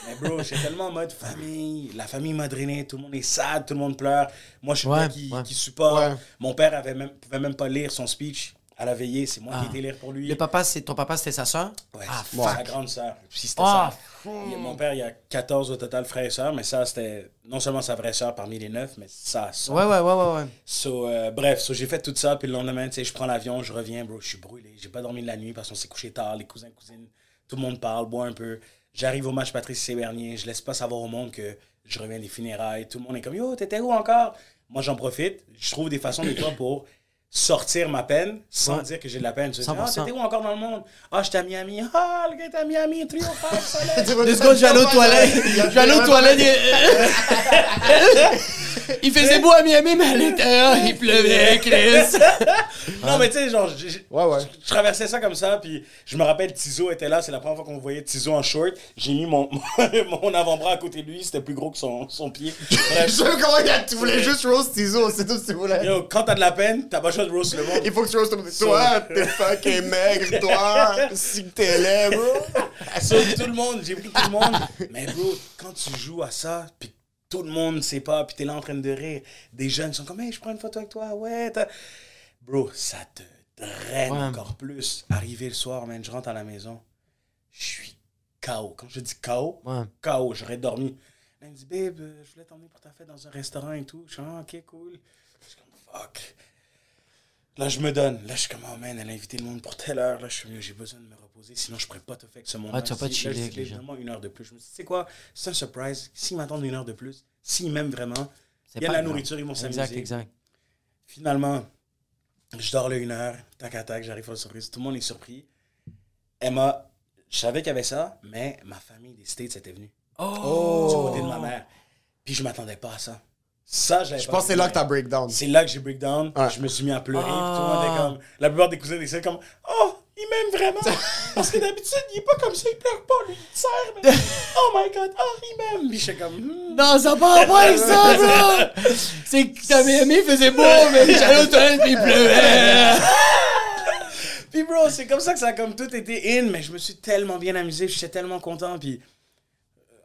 Mais bro, j'étais tellement en mode famille. La famille m'a drainé. Tout le monde est sad, tout le monde pleure. Moi, je suis Ouais, qui, ouais. qui supporte. Ouais. Mon père avait même, pouvait même pas lire son speech à la veillée. C'est moi Ah. qui ai été lire pour lui. Le papa, c'est ton papa, c'était sa soeur? Ouais, Ah, fuck. sa grande sœur. Puis c'était Ah, ça. Il Mon père, il y a 14 au total frères et sœurs, mais ça, c'était non seulement sa vraie sœur parmi les neuf, mais sa sœur. Ouais, ouais, ouais, ouais, ouais. So, euh, bref, so, j'ai fait tout ça, puis le lendemain, tu sais, je prends l'avion, je reviens, bro, je suis brûlé. J'ai pas dormi de la nuit parce qu'on s'est couché tard, les cousins, cousines, tout le monde parle, boit un peu. J'arrive au match Patrice Sébernier, je laisse pas savoir au monde que je reviens des funérailles. Tout le monde est comme, yo, t'étais où encore? Moi, j'en profite. Je trouve des façons, des fois, pour sortir ma peine sans Ouais. dire que j'ai de la peine. Tu dis, ah, 100%. t'étais où encore dans le monde? Ah, j'étais à Miami. Ah, le gars est à Miami, trio, five, soleil. Deux secondes, je vais aller aux toilettes. Je vais aller aux toilettes. Il, faisait beau à Miami, mais à l'intérieur, il pleuvait, Chris. Non, mais tu sais, genre, Ouais, ouais. je traversais ça comme ça, puis je me rappelle, Tizo était là, c'est la première fois qu'on voyait Tizo en short. J'ai mis mon, mon avant-bras à côté de lui, c'était plus gros que son, son pied. Je Bref, sais comment il y a- tu voulais juste roast Tizo, c'est tout ce que tu voulais. yo, quand t'as de la peine, t'as pas le choix de roast le monde. Il faut que tu le monde. Toi, t'es fucking maigre, toi, si que t'es laid, bro. So, tout le monde, j'ai pris tout le monde. Mais bro, quand tu joues à ça, puis tout le monde sait pas, puis t'es là en train de rire, des jeunes sont comme, hey, je prends une photo avec toi, ouais. Bro, ça te draine Ouais. encore plus. Arrivé le soir, man, je rentre à la maison, je suis KO. Quand je dis KO, Ouais. KO, j'aurais dormi. Elle me dit, babe, euh, je voulais t'emmener pour ta fête dans un restaurant et tout. Je suis ah, ok, cool. Je suis comme, fuck. Là, je me donne. Là, je suis comme, oh man, elle a invité le monde pour telle heure. Là, je suis mieux, j'ai besoin de me Sinon, je pourrais pas te faire que ce monde. Ouais, tu vas pas chiller gens. Donne-moi une heure de plus. Je me suis dit, tu sais quoi, c'est un surprise. S'ils m'attendent une heure de plus, s'ils m'aiment vraiment, C'est il y a de la grave. nourriture, ils vont s'amuser. Exact, exact. Finalement, je dors là une heure, tac à tac, j'arrive à la surprise. Tout le monde est surpris. Emma, je savais qu'il y avait ça, mais ma famille des States était venue. Oh! Du côté de ma mère. Puis je m'attendais pas à ça. Ça, j'avais Je pas pense que c'est là que t'as breakdown. C'est là que j'ai breakdown. Ouais. Je me suis mis à pleurer. puis Tout le Ah. monde était comme. La plupart des cousins étaient comme Oh, il m'aime vraiment. Parce que d'habitude, il est pas comme ça, il pleure pas, lui, il serre. Mais... Oh my god, oh, il m'aime. Puis j'étais comme. Hmm. Non, ça part pas avec ça, bro! C'est que ta Miami faisait beau, mais j'allais aux toilettes pis il pleuvait. Puis bro, c'est comme ça que ça a comme tout été in, mais je me suis tellement bien amusé, j'étais tellement content, puis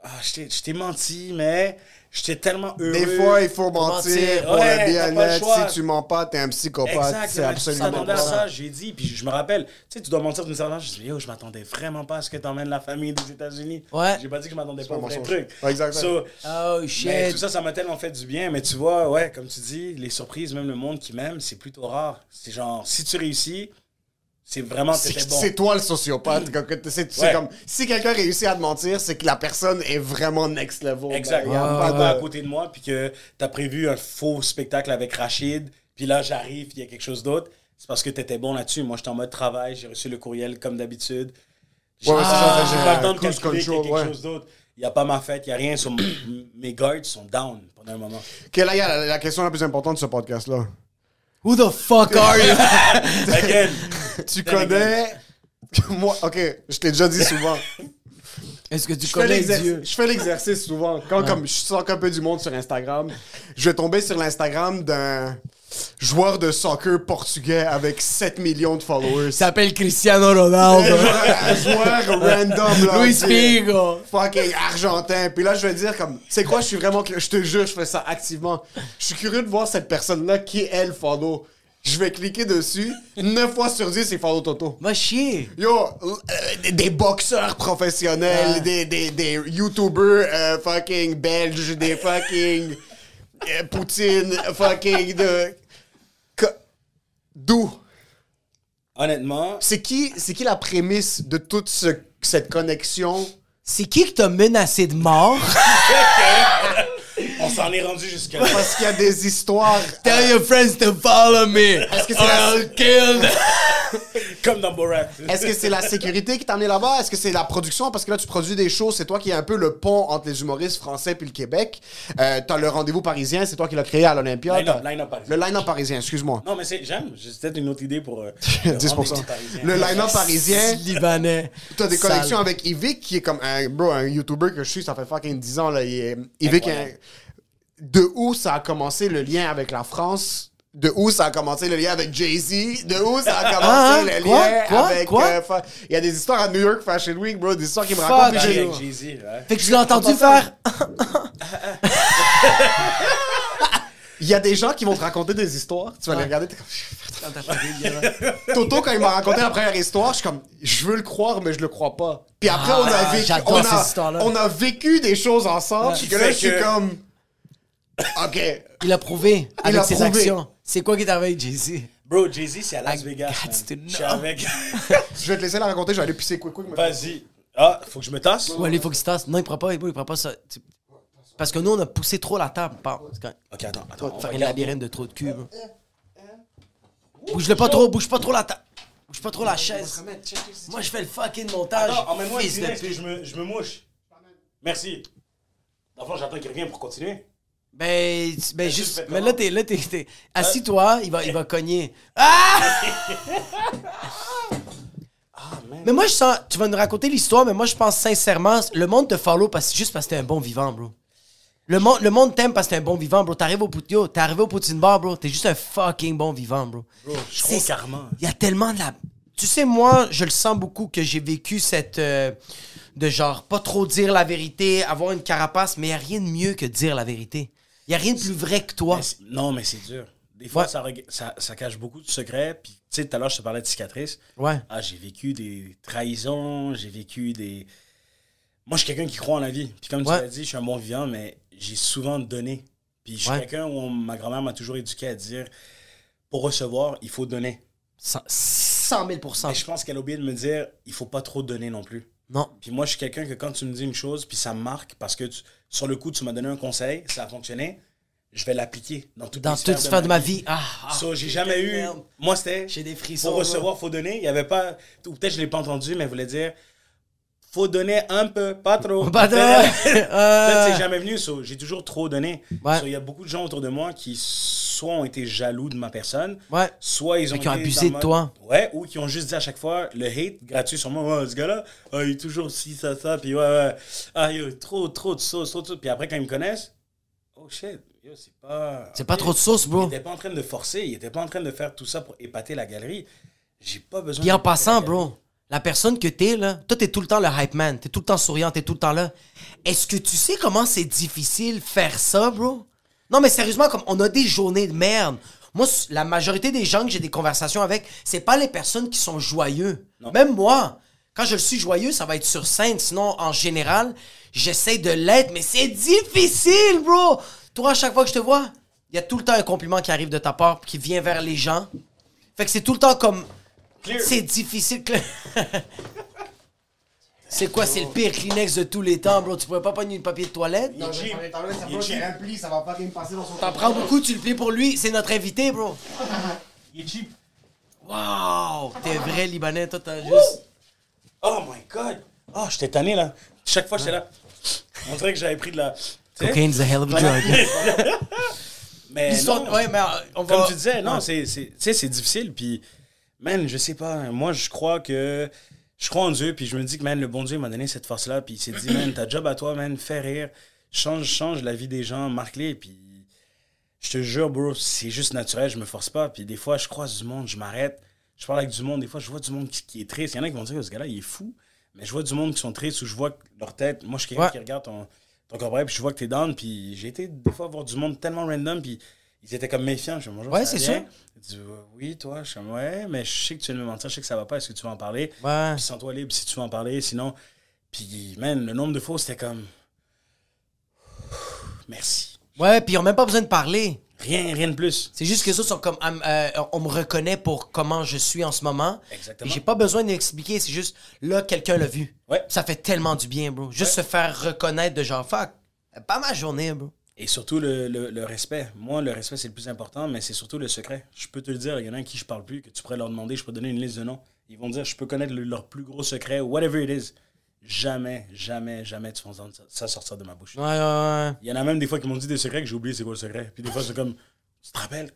ah, je t'ai menti, mais j'étais tellement heureux. Des fois, il faut mentir Mentir. pour Ouais, le bien être. Si tu mens pas, t'es un psychopathe. Exact, C'est mais absolument pas ça, ça. j'ai dit, puis je me rappelle, tu sais, tu dois mentir d'une certaine façon. Je dis, yo, je m'attendais vraiment pas à ce que t'emmènes la famille des États-Unis. Ouais. J'ai pas dit que je m'attendais pas au vrai truc. Ouais, exact, ouais. So, Oh mais shit. tout ça, ça m'a tellement fait du bien. Mais tu vois, ouais, comme tu dis, les surprises, même le monde qui m'aime, c'est plutôt rare. C'est genre, si tu réussis, c'est vraiment C'est t'étais bon. c'est toi le sociopathe? C'est Ouais. comme si quelqu'un réussit à te mentir, c'est que la personne est vraiment next level. Exact. Ben, y a Il pas pas à côté de moi, puis que t'as prévu un faux spectacle avec Rachid, puis là j'arrive, puis il y a quelque chose d'autre. C'est parce que t'étais bon là-dessus. Moi, j'étais en mode travail, j'ai reçu le courriel comme d'habitude. J'ai Ouais, c'est pas, ça, j'ai j'ai pas le temps de calculer qu'il y a quelque ouais. chose d'autre. Il n'y a pas ma fête, il n'y a rien. Sur m- mes guards sont down pendant un moment. Ok, là, il y a la, la question la plus importante de ce podcast-là. Who the fuck are you? Again, Tu connais. Moi, ok, je t'ai déjà dit souvent. Est-ce que tu Je connais l'exercice- Dieu? je fais l'exercice souvent. Quand comme je sors un peu du monde sur Instagram, je vais tomber sur l'Instagram d'un joueur de soccer portugais avec 7 millions de followers. Il s'appelle Cristiano Ronaldo. joueur random là. Luis Figo. Fucking argentin. Puis là, je vais dire comme, c'est quoi, je suis vraiment, je te jure, je fais ça activement. Je suis curieux de voir cette personne-là qui est elle follow. Je vais cliquer dessus. 9 fois sur 10, c'est follow Toto. Va chier. Yo, euh, des- des boxeurs professionnels, Ah. des, des, des YouTubers euh, fucking belges, des fucking euh, Poutine, fucking de... D'où? honnêtement, C'est qui, c'est qui la prémisse de toute ce- cette connexion? C'est qui que t'as menacé de mort? s'en est rendu jusqu'à Parce qu'il y a des histoires. Tell your friends to follow me. Est-ce que c'est la- I'll kill them. Comme dans Borat. Est-ce que c'est la sécurité qui t'a amené là-bas? Est-ce que c'est la production? Parce que là, tu produis des shows, c'est toi qui es un peu le pont entre les humoristes français puis le Québec. Euh, t'as le rendez-vous parisien, c'est toi qui l'as créé à l'Olympia. Le line-up parisien, excuse-moi. Non, mais c'est, j'aime. J'ai peut-être une autre idée pour. euh, 10%. rendre les Parisiens. Le line-up parisien. Libanais. T'as des Sale. connexions avec Yvick, qui est comme un, bro, un YouTuber que je suis, ça fait fucking 10 ans. Là. Il est- Yvick, de où ça a commencé le lien avec la France? De où ça a commencé le lien avec Jay-Z? De où ça a commencé Ah, le quoi? lien Quoi? avec... Quoi? euh, fa- Il y a des histoires à New York Fashion Week, bro, des histoires qui me Fuck, racontent. j'ai- avec Jay-Z, ouais. Fait que tu l'as entendu faire. Il y a des gens qui vont te raconter des histoires, tu vas les regarder, t'es comme... Toto, quand il m'a raconté la première histoire, je suis comme, je veux le croire, mais je le crois pas. Puis après, on a Ah, vécu, on a, histoires-là. on a vécu des choses ensemble, puis que là, je suis que- comme, ok, Il a prouvé avec a ses prouvé. actions. C'est quoi qui est arrivé avec Jay-Z? Bro, Jay-Z, c'est à Las I Vegas. got man. to know. Je suis avec. je vais te laisser la raconter, je vais aller pisser quick quick. mais- Vas-y. Ah, faut que je me tasse? Ouais, il faut qu'il se tasse. Non, il prend pas, il prend pas ça. Tu- Parce que nous, on a poussé trop la table. Par- c'est quand- Ok, attends, attends. on va Faire un labyrinthe de trop de cubes. Bouge-le pas trop, bouge pas trop la table. Bouge pas trop la chaise. Moi, je fais le fucking montage. Attends, emmène-moi un fils de Kleenex, pute. puis je me, je me mouche. Merci. Dans le fond, j'attends qu'il revienne pour continuer. Ben, tu- ben juste Mais comment? là, t'es. Là, t'es. t'es- Assis-toi, il va, il va cogner. Ah! Mais moi, je sens. Tu vas nous raconter l'histoire, mais moi, je pense sincèrement, le monde te follow parce, juste parce que t'es un bon vivant, bro. Le, monde le monde t'aime parce que t'es un bon vivant, bro. T'arrives au Poutio, t'es arrivé au Poutine Bar, bro. T'es juste un fucking bon vivant, bro. Bro, je crois. Il y a tellement de la. Tu sais, moi, je le sens beaucoup que j'ai vécu cette. euh, de genre, pas trop dire la vérité, avoir une carapace, mais il n'y a rien de mieux que dire la vérité. Il n'y a rien de plus vrai que toi. Mais non, mais c'est dur. Des fois, Ouais. ça, ça, ça cache beaucoup de secrets. Puis, tu sais, tout à l'heure, je te parlais de cicatrices. Ouais. Ah, j'ai vécu des trahisons, j'ai vécu des. Moi, je suis quelqu'un qui croit en la vie. Puis, comme tu l'as dit, je suis un bon vivant, mais j'ai souvent donné. Puis, je suis Ouais. quelqu'un où ma grand-mère m'a toujours éduqué à dire pour recevoir, il faut donner. 100 100 000 Mais je pense qu'elle a oublié de me dire, il faut pas trop donner non plus. Non. Puis moi, je suis quelqu'un que quand tu me dis une chose, puis ça me marque, parce que tu- sur le coup, tu m'as donné un conseil, ça a fonctionné, je vais l'appliquer dans toutes Dans les toute sphères sphère de de ma vie. Ah, ah. So, j'ai jamais eu. Merde. Moi, c'était. J'ai des frissons. Faut recevoir, faut donner. Il y avait pas. Ou peut-être je l'ai pas entendu, mais voulait dire. Faut donner un peu, pas trop. Pas trop. Peut-être Euh. c'est jamais venu. so, j'ai toujours trop donné. Ouais. So, Il y a beaucoup de gens autour de moi qui soit ont été jaloux de ma personne, Ouais. soit ils ont, qui abusé de toi. Ouais, ou qui ont juste dit à chaque fois le hate gratuit sur moi. Ouais, ce gars-là, ah, il est toujours ci, ça, ça. Puis ouais, ouais. Ah, yo, trop, trop de sauce, trop de sauce. Puis après, quand ils me connaissent, oh shit, yo, c'est pas. C'est pas trop de sauce, Il bro. était pas en train de forcer, il était pas en train de faire tout ça pour épater la galerie. J'ai pas besoin Puis en passant, bro, la personne que t'es, là, toi, t'es tout le temps le hype man. T'es tout le temps souriant, t'es tout le temps là. Est-ce que tu sais comment c'est difficile faire ça, bro? Non, mais sérieusement, comme on a des journées de merde. Moi, la majorité des gens que j'ai des conversations avec, c'est pas les personnes qui sont joyeux. Même moi, quand je suis joyeux, ça va être sur scène. Sinon, en général, j'essaie de l'être, mais c'est difficile, bro! Toi, à chaque fois que je te vois, il y a tout le temps un compliment qui arrive de ta part, qui vient vers les gens. Fait que c'est tout le temps comme. C'est difficile. c'est quoi, c'est le pire Kleenex de tous les temps, bro? Tu pourrais pas prendre une papier de toilette? Il est cheap. Il est cheap. rempli, ça va pas bien passer dans son T'en prends beaucoup, tu le plies pour lui. C'est notre invité, bro. Il est cheap. Wow! T'es un vrai Libanais, toi, t'as juste. Oh my god. Oh, j'étais tanné là. Chaque fois, j'étais là. On dirait que j'avais pris de la. Cocaine's a hell of a drug. Mais non. Ouais, mais euh, on va. Comme tu disais, non, Ouais. c'est, c'est, tu sais, c'est difficile. Puis, man, je sais pas. Moi, je crois que. Je crois en Dieu. Puis, je me dis que, man, le bon Dieu m'a donné cette force-là. Puis, il s'est dit, man, ta job à toi, man, fais rire. Change, change la vie des gens, marque-les. Puis, je te jure, bro, c'est juste naturel. Je me force pas. Puis, des fois, je croise du monde, je m'arrête. Je parle avec du monde. Des fois, je vois du monde qui, qui est triste. Il y en a qui vont dire, Oh, ce gars-là, il est fou. Mais je vois du monde qui sont tristes où je vois leur tête. Moi, je suis quelqu'un Ouais. qui regarde ton, ton corps puis je vois que t'es down. Puis, j'ai été des fois voir du monde tellement random. Puis, ils étaient comme méfiants. Je bonjour, Ouais, c'est sûr. Ils disent, Ouais, oui, toi, je suis comme, ouais, mais je sais que tu de me mentir, je sais que ça va pas, est-ce que tu vas en parler? Ouais. Puis sens-toi libre si tu veux en parler, sinon. Puis, man, le nombre de fois, c'était comme. Merci. Ouais, puis ils ont même pas besoin de parler. Rien, rien de plus. C'est juste que ça sont comme. Euh, on me reconnaît pour comment je suis en ce moment. Exactement. J'ai pas besoin d'expliquer, c'est juste là, quelqu'un l'a vu. Ouais. Ça fait tellement du bien, bro. Juste se faire reconnaître de genre, fuck, pas ma journée, bro. Et surtout le, le- le respect. Moi, le respect, c'est le plus important, mais c'est surtout le secret. Je peux te le dire, il y en a à qui je parle plus, que tu pourrais leur demander, je peux donner une liste de noms. Ils vont dire, je peux connaître le- leur plus gros secret, whatever it is. Jamais, jamais, jamais tu vas entendre ça, sortir de ma bouche. Ouais, ouais, ouais. Il y en a même des fois qui m'ont dit des secrets que j'ai oublié c'est quoi le secret? Puis des fois, c'est comme, tu te rappelles?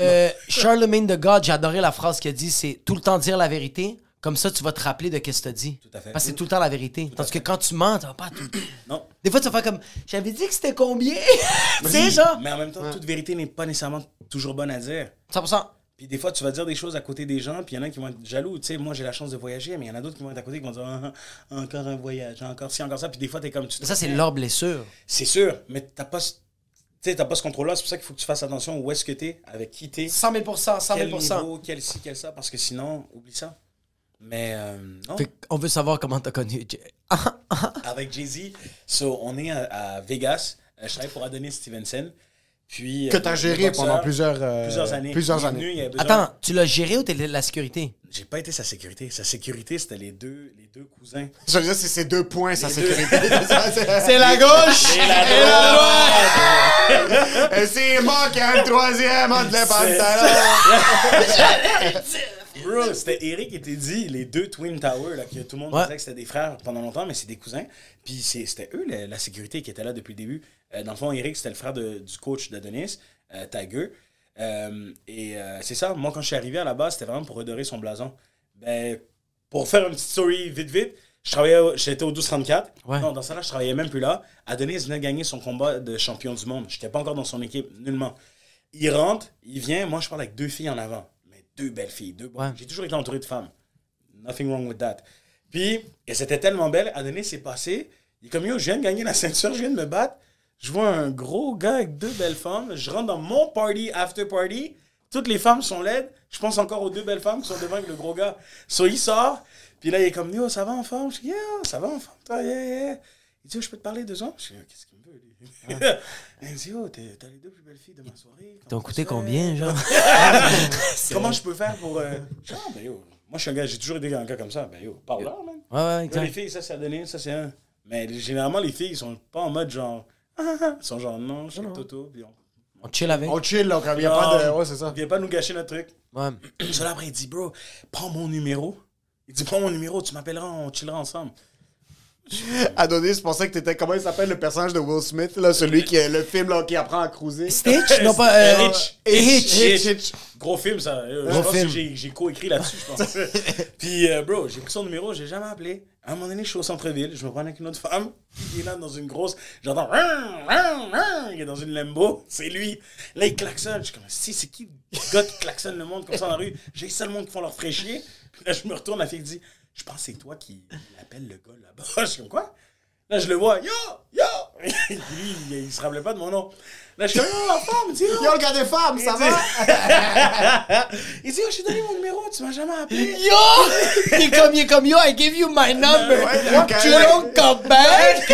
Euh, Charlemagne de God, j'ai adoré la phrase qu'il a dit, c'est tout le temps dire la vérité. Comme ça, tu vas te rappeler de qu'est-ce que tu as dit. Tout à fait. Parce que c'est tout le temps la vérité. Tandis que quand tu mens, tu vas pas tout. Non. Des fois, tu vas faire comme J'avais dit que c'était combien? Tu sais, genre. Mais en même temps, toute vérité n'est pas nécessairement toujours bonne à dire. 100%. Puis des fois, tu vas dire des choses à côté des gens, puis il y en a qui vont être jaloux. Tu sais, moi, j'ai la chance de voyager, mais il y en a d'autres qui vont être à côté qui vont dire Ah, ah, encore un voyage, encore ci, encore ça. Puis des fois, t'es comme. Tu te Ça, c'est leur blessure. C'est sûr, mais t'as pas. ce- Tu sais, t'as pas ce contrôle-là. C'est pour ça qu'il faut que tu fasses attention où est-ce que t'es, avec qui t'es, 100 000 100 quel 000 niveau, quel ci, quel ça, parce que sinon, oublie ça. Mais euh, non. Fait on veut savoir comment t'as connu. Jay. avec Jay-Z. So, on est à, à Vegas. Euh, je travaille pour Adonis Stevenson. Puis, Que euh, t'as le géré pendant plusieurs, euh, plusieurs années. plusieurs années. venu, besoin- Attends, tu l'as géré ou t'es la sécurité? J'ai pas été sa sécurité. Sa sécurité, c'était les deux, les deux cousins. Je veux dire, c'est ces deux points, sa sécurité. C'est la gauche Et la droite! Et c'est moi qui ai un troisième entre les pantalons. Bro, c'était Eric qui était dit, les deux Twin Towers, là, que tout le monde Ouais. disait que c'était des frères pendant longtemps, mais c'est des cousins. Puis c'est- c'était eux, la, la sécurité, qui était là depuis le début. Euh, dans le fond, Eric, c'était le frère de- du coach d'Adonis, euh, Tiger. Euh, et euh, c'est ça, moi, quand je suis arrivé à la base, c'était vraiment pour redorer son blason. Ben, pour faire une petite story vite, vite, je travaillais, j'étais au 1234. Ouais. Non, dans ça là, je travaillais même plus là. Adonis venait de gagner son combat de champion du monde. J'étais pas encore dans son équipe, nullement. Il rentre, il vient, moi je parle avec deux filles en avant. Deux belles filles, deux. Ouais. J'ai toujours été entouré de femmes. Nothing wrong with that. Puis, et c'était tellement belle, Adonis s'est passé. Il est comme, yo, je viens de gagner la ceinture, je viens de me battre. Je vois un gros gars avec deux belles femmes. Je rentre dans mon party, after party. Toutes les femmes sont laides. Je pense encore aux deux belles femmes qui sont devant avec le gros gars. So, il sort. Puis là, il est comme, yo, ça va en forme? Je dis, yeah, ça va en forme, toi, yeah, yeah. Il dit, yo, je peux te parler deux ans? Je dis, qu'est-ce qu'il me veut, lui? il me dit, t'es- t'as les deux plus belles filles de ma soirée. T'as Comment coûté combien, genre Comment je peux faire pour. euh, genre, ben yo, moi je suis un gars, j'ai toujours été un gars comme ça. Ben yo, parle là, man. Ouais, ouais, Là, les exact. filles, ça c'est à donner, ça c'est un. Mais généralement, les filles, ils sont pas en mode genre. ah, ah, ah. Ils sont genre, non, je suis Toto, puis on. On chill avec. On chill, là, il n'y a pas de. Ouais, c'est ça. Viens pas nous gâcher notre truc. Ouais. Là, après, il dit, bro, prends mon numéro. Il dit, prends mon numéro, tu m'appelleras, on chillera ensemble. Adonis, je pensais que t'étais. Comment il s'appelle le personnage de Will Smith, là, celui qui est le film là, qui apprend à cruiser? Stitch? Non, pas. euh, Hitch. Hitch. Hitch. Hitch. Gros film, ça. Euh, Gros je pense film. que j'ai- co-écrit là-dessus, je pense. Puis, euh, bro, j'ai pris son numéro, j'ai jamais appelé. À un moment donné, je suis au centre-ville, je me prends avec une autre femme. Il est là dans une grosse. J'entends. Il est dans une Lambo. C'est lui. Là, il klaxonne. Je suis comme, si, c'est qui le gars qui klaxonne le monde comme ça dans la rue? J'ai seul monde qui font leur fraîchier. Puis là, je me retourne, la fille dit, je pense que c'est toi qui appelle le gars là-bas. Je suis comme, quoi? Là, je le vois. Yo! Yo! il, il se rappelait pas de mon nom. Là, je suis comme, yo, la femme, il dit, yo! Le gars des femmes, ça va? il dit, oh, je t'ai donné mon numéro, tu m'as jamais appelé. Yo Il est comme, il est comme, yo, I gave you my number. Ouais, ok. Tu don't come back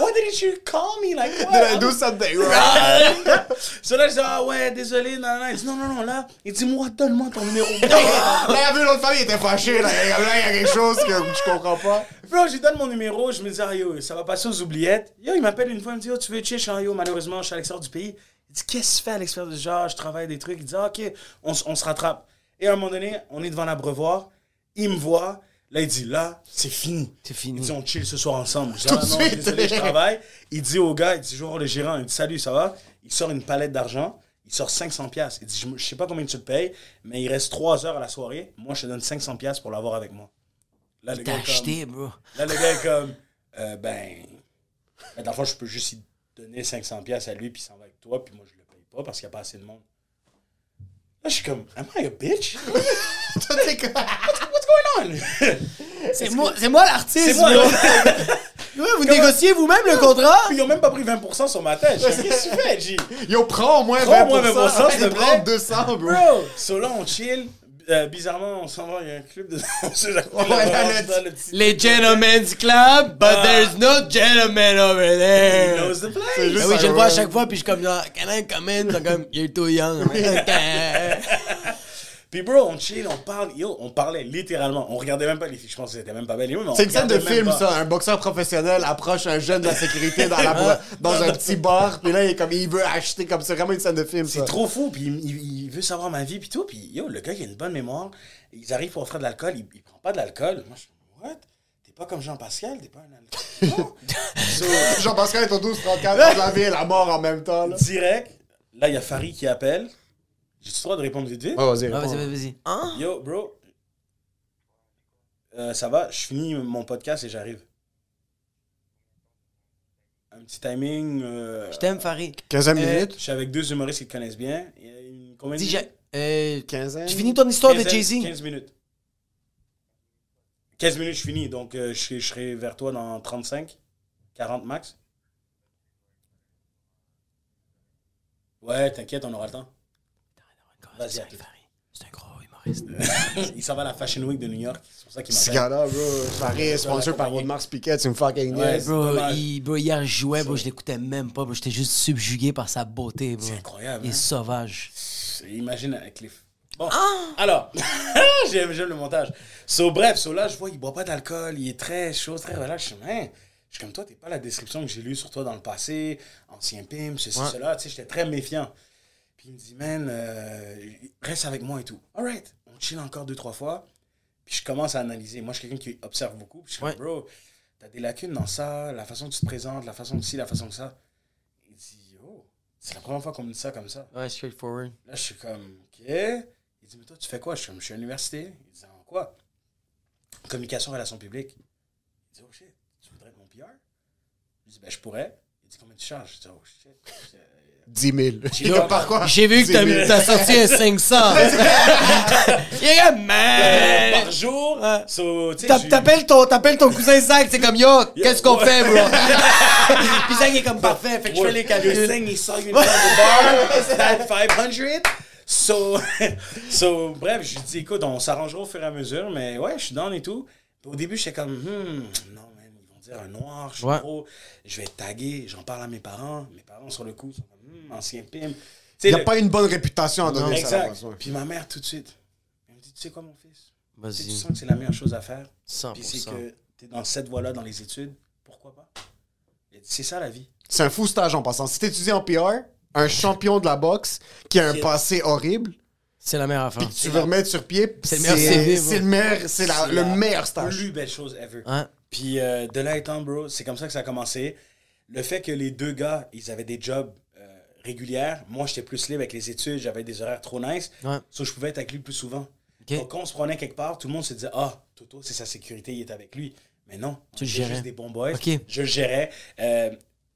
Why didn't you call me? Like, Did I what? do something wrong? So là, je dis, ah ouais, désolé, non, non. Il dit, non, non, non, là. Il dit, moi, donne-moi ton numéro. Là, il a vu l'autre femme, il était fâché. Là, là, il y a quelque chose que je comprends pas. Bro, je lui donne mon numéro, je me dis, ah yo, ça va passer aux oubliettes. Yo, il m'appelle une fois, il me dit, oh, tu veux chier, yo, malheureusement, je suis à l'extérieur du pays. Il dit, qu'est-ce que tu fais à l'extérieur du genre, je travaille des trucs. Il dit, ah, ok, on, on se rattrape. Et à un moment donné, on est devant l'abreuvoir, il me voit, là, il dit, là, c'est fini. C'est fini. Il dit, on chill ce soir ensemble. Je dis, Tout ah de non, suite. désolé, je travaille. Il dit au gars, il dit, voir le gérant, il dit, salut, ça va? Il sort une palette d'argent. Il sort 500 pièces. Il dit, je, je sais pas combien tu le payes, mais il reste 3 heures à la soirée. Moi, je te donne 500 pièces pour l'avoir avec moi. Là, le T'as gars est comme- acheté, bro. Là, le gars est comme, euh, ben, ben, dans le fond, je peux juste y donner 500 pièces à lui, puis il s'en va avec toi, puis moi, je le paye pas parce qu'il n'y a pas assez de monde. Là, je suis comme, am I a bitch? Toi, t'es comme- What's going on? C'est moi, c'est moi l'artiste, C'est moi, bro. là. Ouais, vous négociez vous-même le contrat? Puis ils ont même pas pris 20% sur ma tête. Je Qu'est-ce que tu fais, G? Yo, prends au moins 20%. Prends au moins 20%, s'il te. Prends 200, bro. Bro! So là, on chill. Euh, bizarrement, on s'en va, il y a un club de danse. Ouais, le- le petit... Les Gentlemen's Club, but Ah. there's no gentleman over He there. knows the place. Ben oui, je le vois à chaque fois, puis je suis comme, genre, can I come in? Comme, you're too young. Puis, bro, on chill, on parle. Yo, on parlait littéralement. On regardait même pas les filles. Je pense que c'était même pas belle. C'est une scène de film, pas. ça. Un boxeur professionnel approche un jeune de la sécurité dans, la, dans un petit bar, puis là, il, est comme, il veut acheter, comme c'est vraiment une scène de film. C'est trop fou, puis il, veut savoir ma vie, puis tout. Puis, yo, le gars, il a une bonne mémoire. Ils arrivent pour offrir de l'alcool, il, il prend pas de l'alcool. Moi, je suis what? T'es pas comme Jean-Pascal, t'es pas un alcool? So, Jean-Pascal est au 12-34 de la vie et la mort en même temps, là. direct, là, il y a Farid qui appelle. J'ai-tu le droit de répondre vite vite? Ouais, vas-y, Ah, réponds. vas-y, vas-y. Hein? Yo, bro. Euh, ça va, je finis mon podcast et j'arrive. Un petit timing. euh, Je t'aime, Farid. 15 Euh, minutes? Je suis avec deux humoristes qui le connaissent bien. Il y a une- combien de Dis, minutes? j'ai- euh, 15 tu finis ton histoire de 15 Jay-Z? 15 minutes. 15 minutes, je finis. Donc, euh, je, serai- je serai vers toi dans 35, 40 max. Ouais, t'inquiète, on aura le temps. Vas-y. C'est un gros humoriste. Il s'en va à la Fashion Week de New York. C'est pour ça qu'il Ce m'appelle. gars-là, bro, Paris, sponsor par. Audemars Piquet, tu me fucking Ouais, Bro, il, bro, hier, je jouais, bro, je l'écoutais même pas, bro. J'étais juste subjugué par sa beauté, bro. C'est incroyable, Il est hein? sauvage. Imagine avec Cliff. Bon, alors, j'aime, j'aime le montage. So, bref, so là, je vois, il boit pas d'alcool, il est très chaud, très relax. Je suis, hein, je suis comme toi, t'es pas la description que j'ai lue sur toi dans le passé, ancien pimp, ceci, cela. Tu sais, j'étais très méfiant. Il me dit, man, euh, reste avec moi et tout. All right. On chill encore deux, trois fois. Puis je commence à analyser. Moi, je suis quelqu'un qui observe beaucoup. Puis je suis Ouais. bro, t'as des lacunes dans ça, la façon que tu te présentes, la façon que ci, la façon que ça. Il dit, oh, c'est la première fois qu'on me dit ça comme ça. Ouais, straightforward. Là, je suis comme, OK. Il dit, mais toi, tu fais quoi? Je suis comme, je suis à l'université. Il dit, en quoi? Communication, relations publiques. Il dit, oh shit, tu voudrais être mon PR? Je dis, ben, je pourrais. Il dit, combien tu charges? Je dis, oh shit. Euh, 10 000. Yo, par quoi? J'ai vu que 10 t'as 000. t'as sorti un 500. yeah, man! Par jour. Ouais. So, T'appelles ton, t'appelles ton cousin Zach, c'est comme yo, qu'est-ce qu'on ouais. fait, bro? Puis Zach est comme parfait, fait que je fais les Le calculs. you in front of the bar. Is that 500? So, so, bref, je lui dis, écoute, on s'arrangera au fur et à mesure, mais ouais, je suis down et tout. Au début, j'étais comme, hmm, non, man, ils vont dire un noir, je suis Ouais. trop, je vais être tagué, j'en parle à mes parents. Mes parents, sur le coup, sont comme, ancien pimp. Tu Il n'y a le- pas une bonne réputation à donner ça. Exact. ouais. Puis ma mère, tout de suite, elle me dit, tu sais quoi, mon fils? Tu sais, tu Vas-y, sens que c'est la meilleure chose à faire. 100%. Puis c'est que tu es dans cette voie-là dans les études, pourquoi pas? C'est ça la vie. C'est un fou stage en passant. Si t'étudies en PR, un champion de la boxe qui a un passé horrible, C'est la meilleure affaire. puis tu veux remettre sur pied, C'est le c'est meilleur CV, c'est le meilleur, c'est la- C'est le la meilleur stage. plus belle chose ever. Hein? Puis euh, de là étant, bro, c'est comme ça que ça a commencé. Le fait que les deux gars, ils avaient des jobs régulières. Moi, j'étais plus libre avec les études, j'avais des horaires trop nice. Ouais. So, je pouvais être avec lui plus souvent. Donc, quand on se prenait quelque part, tout le monde se disait Ah, Toto, c'est sa sécurité, il est avec lui. Mais non, Tu on était juste des bons boys. Je le gérais. Euh,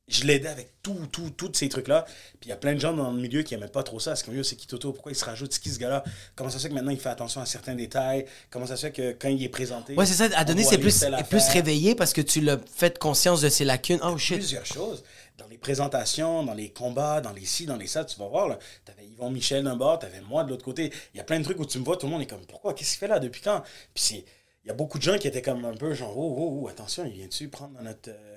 je l'aidais avec tout, tout, tous ces trucs-là. Puis il y a plein de gens dans le milieu qui n'aimaient pas trop ça. C'est comme, yo, c'est qui Toto? Pourquoi il se rajoute? C'est qui ce gars-là? Comment ça se fait que maintenant il fait attention à certains détails? Comment ça se fait que quand il est présenté. Ouais, c'est ça, à on donner, c'est plus, plus réveillé parce que tu l'as fait conscience de ses lacunes. Oh shit. plusieurs choses. Dans les présentations, dans les combats, dans les ci, dans les ça, tu vas voir, là, t'avais Yvon Michel d'un bord, t'avais moi de l'autre côté. Il y a plein de trucs où tu me vois, tout le monde est comme, pourquoi, qu'est-ce qu'il fait là, depuis quand? Puis c'est, il y a beaucoup de gens qui étaient comme un peu genre, oh, oh, oh, attention, il vient-tu prendre dans notre, euh,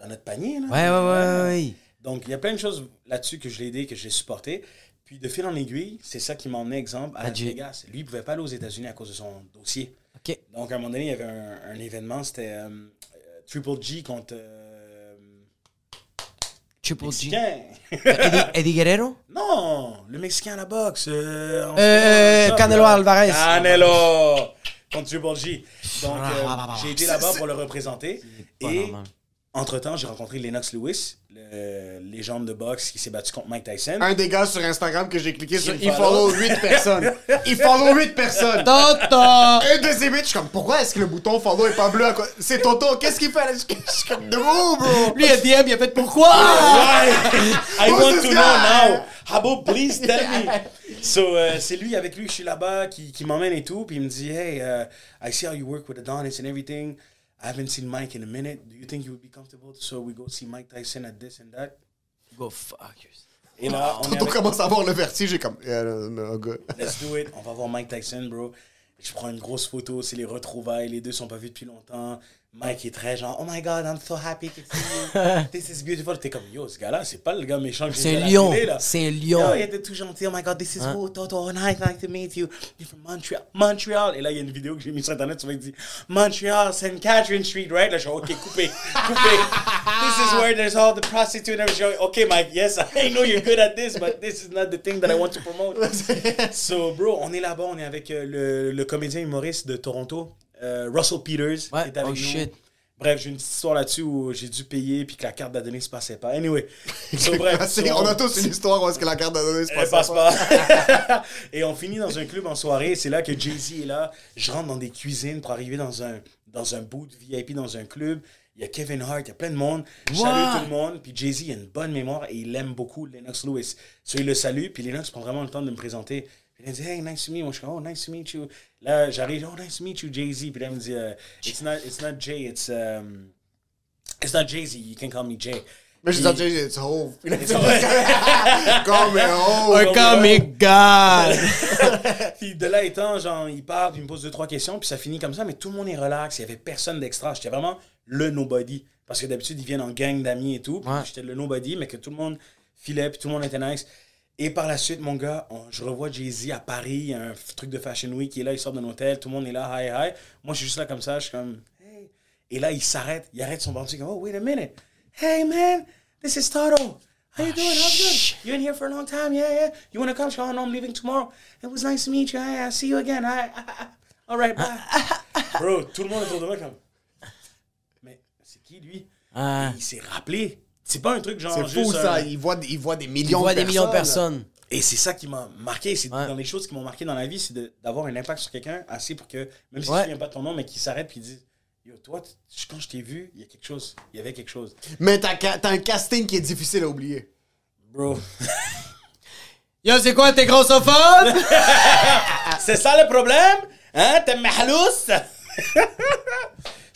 dans notre panier, là? Ouais, ouais, ouais, ouais. Donc, il y a plein de choses là-dessus que je l'ai aidé, que je l'ai supporté. Puis, de fil en aiguille, c'est ça qui m'a emmené, exemple, à Las Jay. Vegas. Lui, il pouvait pas aller aux États-Unis à cause de son dossier. Ok. Donc, à un moment donné, il y avait un, un événement, c'était euh, euh, Triple G contre euh, Triple G. Eddie, Eddie Guerrero? non, le Mexicain à la boxe. Euh, Canelo. Alvarez. Canelo contre Triple G. Donc, Ah, bah. j'ai été là-bas pour le représenter. Et normal. Entre-temps, j'ai rencontré Lennox Lewis, le légende de boxe qui s'est battu contre Mike Tyson. Un des gars sur Instagram que j'ai cliqué sur, il follow. follow 8 personnes. Il follow 8 personnes. Toto! Un de ces 8, je suis comme, pourquoi est-ce que le bouton follow est pas bleu? à quoi- C'est Toto, qu'est-ce qu'il fait? là? Je suis comme, de où, bro? Lui, il a DM, il a fait pourquoi? I want to guy? know now. Habo, please tell me. So, euh, c'est lui, avec lui, je suis là-bas, qui, qui m'emmène et tout. Puis il me dit, hey, uh, I see how you work with Adonis and everything. I haven't seen Mike in a minute. Do you think you would be comfortable? So we go see Mike Tyson at this and that? Go fuck yourself. Et là, on Toto avec- commence à avoir le vertige, j'ai comme, yeah, no, no, good. Let's do it. On va voir Mike Tyson, bro. Je prends une grosse photo, c'est les retrouvailles. Les deux sont pas vus depuis longtemps. Mike est très genre, oh my god, I'm so happy to see you. This is beautiful. T'es comme, yo, ce gars-là, c'est pas le gars méchant que j'ai C'est là. C'est Yo, lion. il était tout gentil. Oh my god, this is who, Toto. Oh, nice, nice to meet you. You're from Montreal. Montreal. Et là, il y a une vidéo que j'ai mise sur Internet. Tu vas dire, Montreal, St. Catherine Street, right? Là, je suis ok, coupé, coupé. this is where there's all the prostitutes and everything. Ok, Mike, yes, I know you're good at this, but this is not the thing that I want to promote. so, bro, on est là-bas. On est avec euh, le, le comédien humoriste de Toronto, euh, Russell Peters. Ouais. est avec Oh, nous. shit. Bref, j'ai une petite histoire là-dessus où j'ai dû payer puis que la carte d'adonné se passait pas. Anyway, so, bref. C'est- so, on a tous une histoire où est-ce que la carte d'adresse se passe passe pas. et on finit dans un club en soirée. C'est là que Jay-Z est là. Je rentre dans des cuisines pour arriver dans un, dans un boot VIP dans un club. Il y a Kevin Hart, il y a plein de monde. Je salue tout le monde. Puis Jay-Z a une bonne mémoire et il aime beaucoup Lennox Lewis. So, il le salue. Puis Lennox prend vraiment le temps de me présenter. Puis il me dit, hey, nice to meet you. Moi, je suis comme, oh, nice to meet you. Là, j'arrive, oh, nice to meet you, Jay-Z. Puis là, il me dit, euh, it's, not, it's not Jay, it's, um, it's not Jay-Z. You can call me Jay. Mais je Puis- disais, it's Hove. Comme Hove. Un comic god. Puis de là étant, genre, il parle, puis il me pose deux, trois questions, puis ça finit comme ça, mais tout le monde est relax, il y avait personne d'extra. J'étais vraiment le nobody. Parce que d'habitude, ils viennent en gang d'amis et tout. Ouais. J'étais le nobody, mais que tout le monde filait, puis tout le monde était nice. Et par la suite, mon gars, on- je revois Jay-Z à Paris, il y a un truc de Fashion Week, il est là, il sort d'un hôtel, tout le monde est là, hi, hi. Moi, je suis juste là comme ça, je suis comme, hey. Et là, il s'arrête, il arrête son bandit, comme, oh, wait a minute. Hey, man, this is Toto. How you doing? How's good? You in here for a long time? Yeah, yeah. You want to come? Oh, no, I'm leaving tomorrow. It was nice to meet you. I, I see you again. I, all right, bye. Bro, tout le monde autour de moi comme, mais c'est qui lui? Ah. Et il s'est rappelé. C'est pas un truc genre C'est fou juste, ça. euh, Il voit, il voit des Il millions voit de des millions de personnes. et c'est ça qui m'a marqué. C'est Ouais. dans les choses qui m'ont marqué dans la vie, c'est d'avoir un impact sur quelqu'un assez pour que, même si Ouais. je ne souviens pas de ton nom, mais qu'il s'arrête puis il dit Yo, toi, quand je t'ai vu, il y a quelque chose. Il y avait quelque chose. Mais t'as t'as un casting qui est difficile à oublier. Bro. Yo, c'est quoi, t'es grossophobe? c'est ça le problème Hein? T'es mahlous?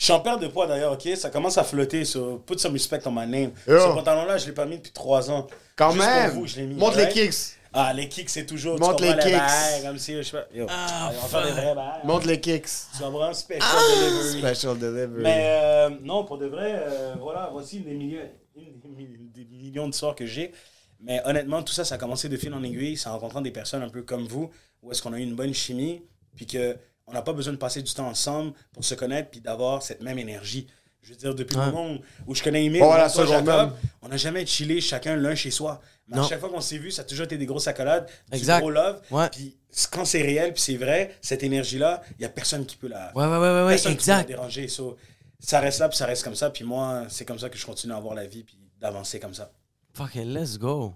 Je suis en perte de poids d'ailleurs, ok? Ça commence à flotter, so put some respect on my name. Yo. Ce pantalon-là, je l'ai pas mis depuis trois ans. Quand Juste même. Pour vous, je l'ai mis. Montre les kicks. Ah, les kicks, c'est toujours. Montre les kicks. bails, comme si, je sais pas. Yo, Ah, on va faire des vrais bails. Montre les kicks. Tu comprends? Special delivery. Special delivery. Mais euh, non, pour de vrai, euh, voilà, voici une des millions, une des mi- des millions d'histoires que j'ai. Mais honnêtement, tout ça, ça a commencé de fil en aiguille. C'est en rencontrant des personnes un peu comme vous, où est-ce qu'on a eu une bonne chimie, puis que on n'a pas besoin de passer du temps ensemble pour se connaître, puis d'avoir cette même énergie. Je veux dire, depuis le moment où, je connais Emile, voilà, moi, toi, Jacob, même. on n'a jamais chillé chacun l'un chez soi. Mais à chaque fois qu'on s'est vu, ça a toujours été des grosses accolades, du Exact. gros love. Ouais. Puis quand c'est réel, puis c'est vrai, cette énergie-là, il n'y a personne qui peut la, Ouais, ouais, ouais, ouais, ouais, personne qui peut la exact. déranger. So, ça reste là, puis ça reste comme ça. Puis moi, c'est comme ça que je continue à avoir la vie, puis d'avancer comme ça. Fucking let's go.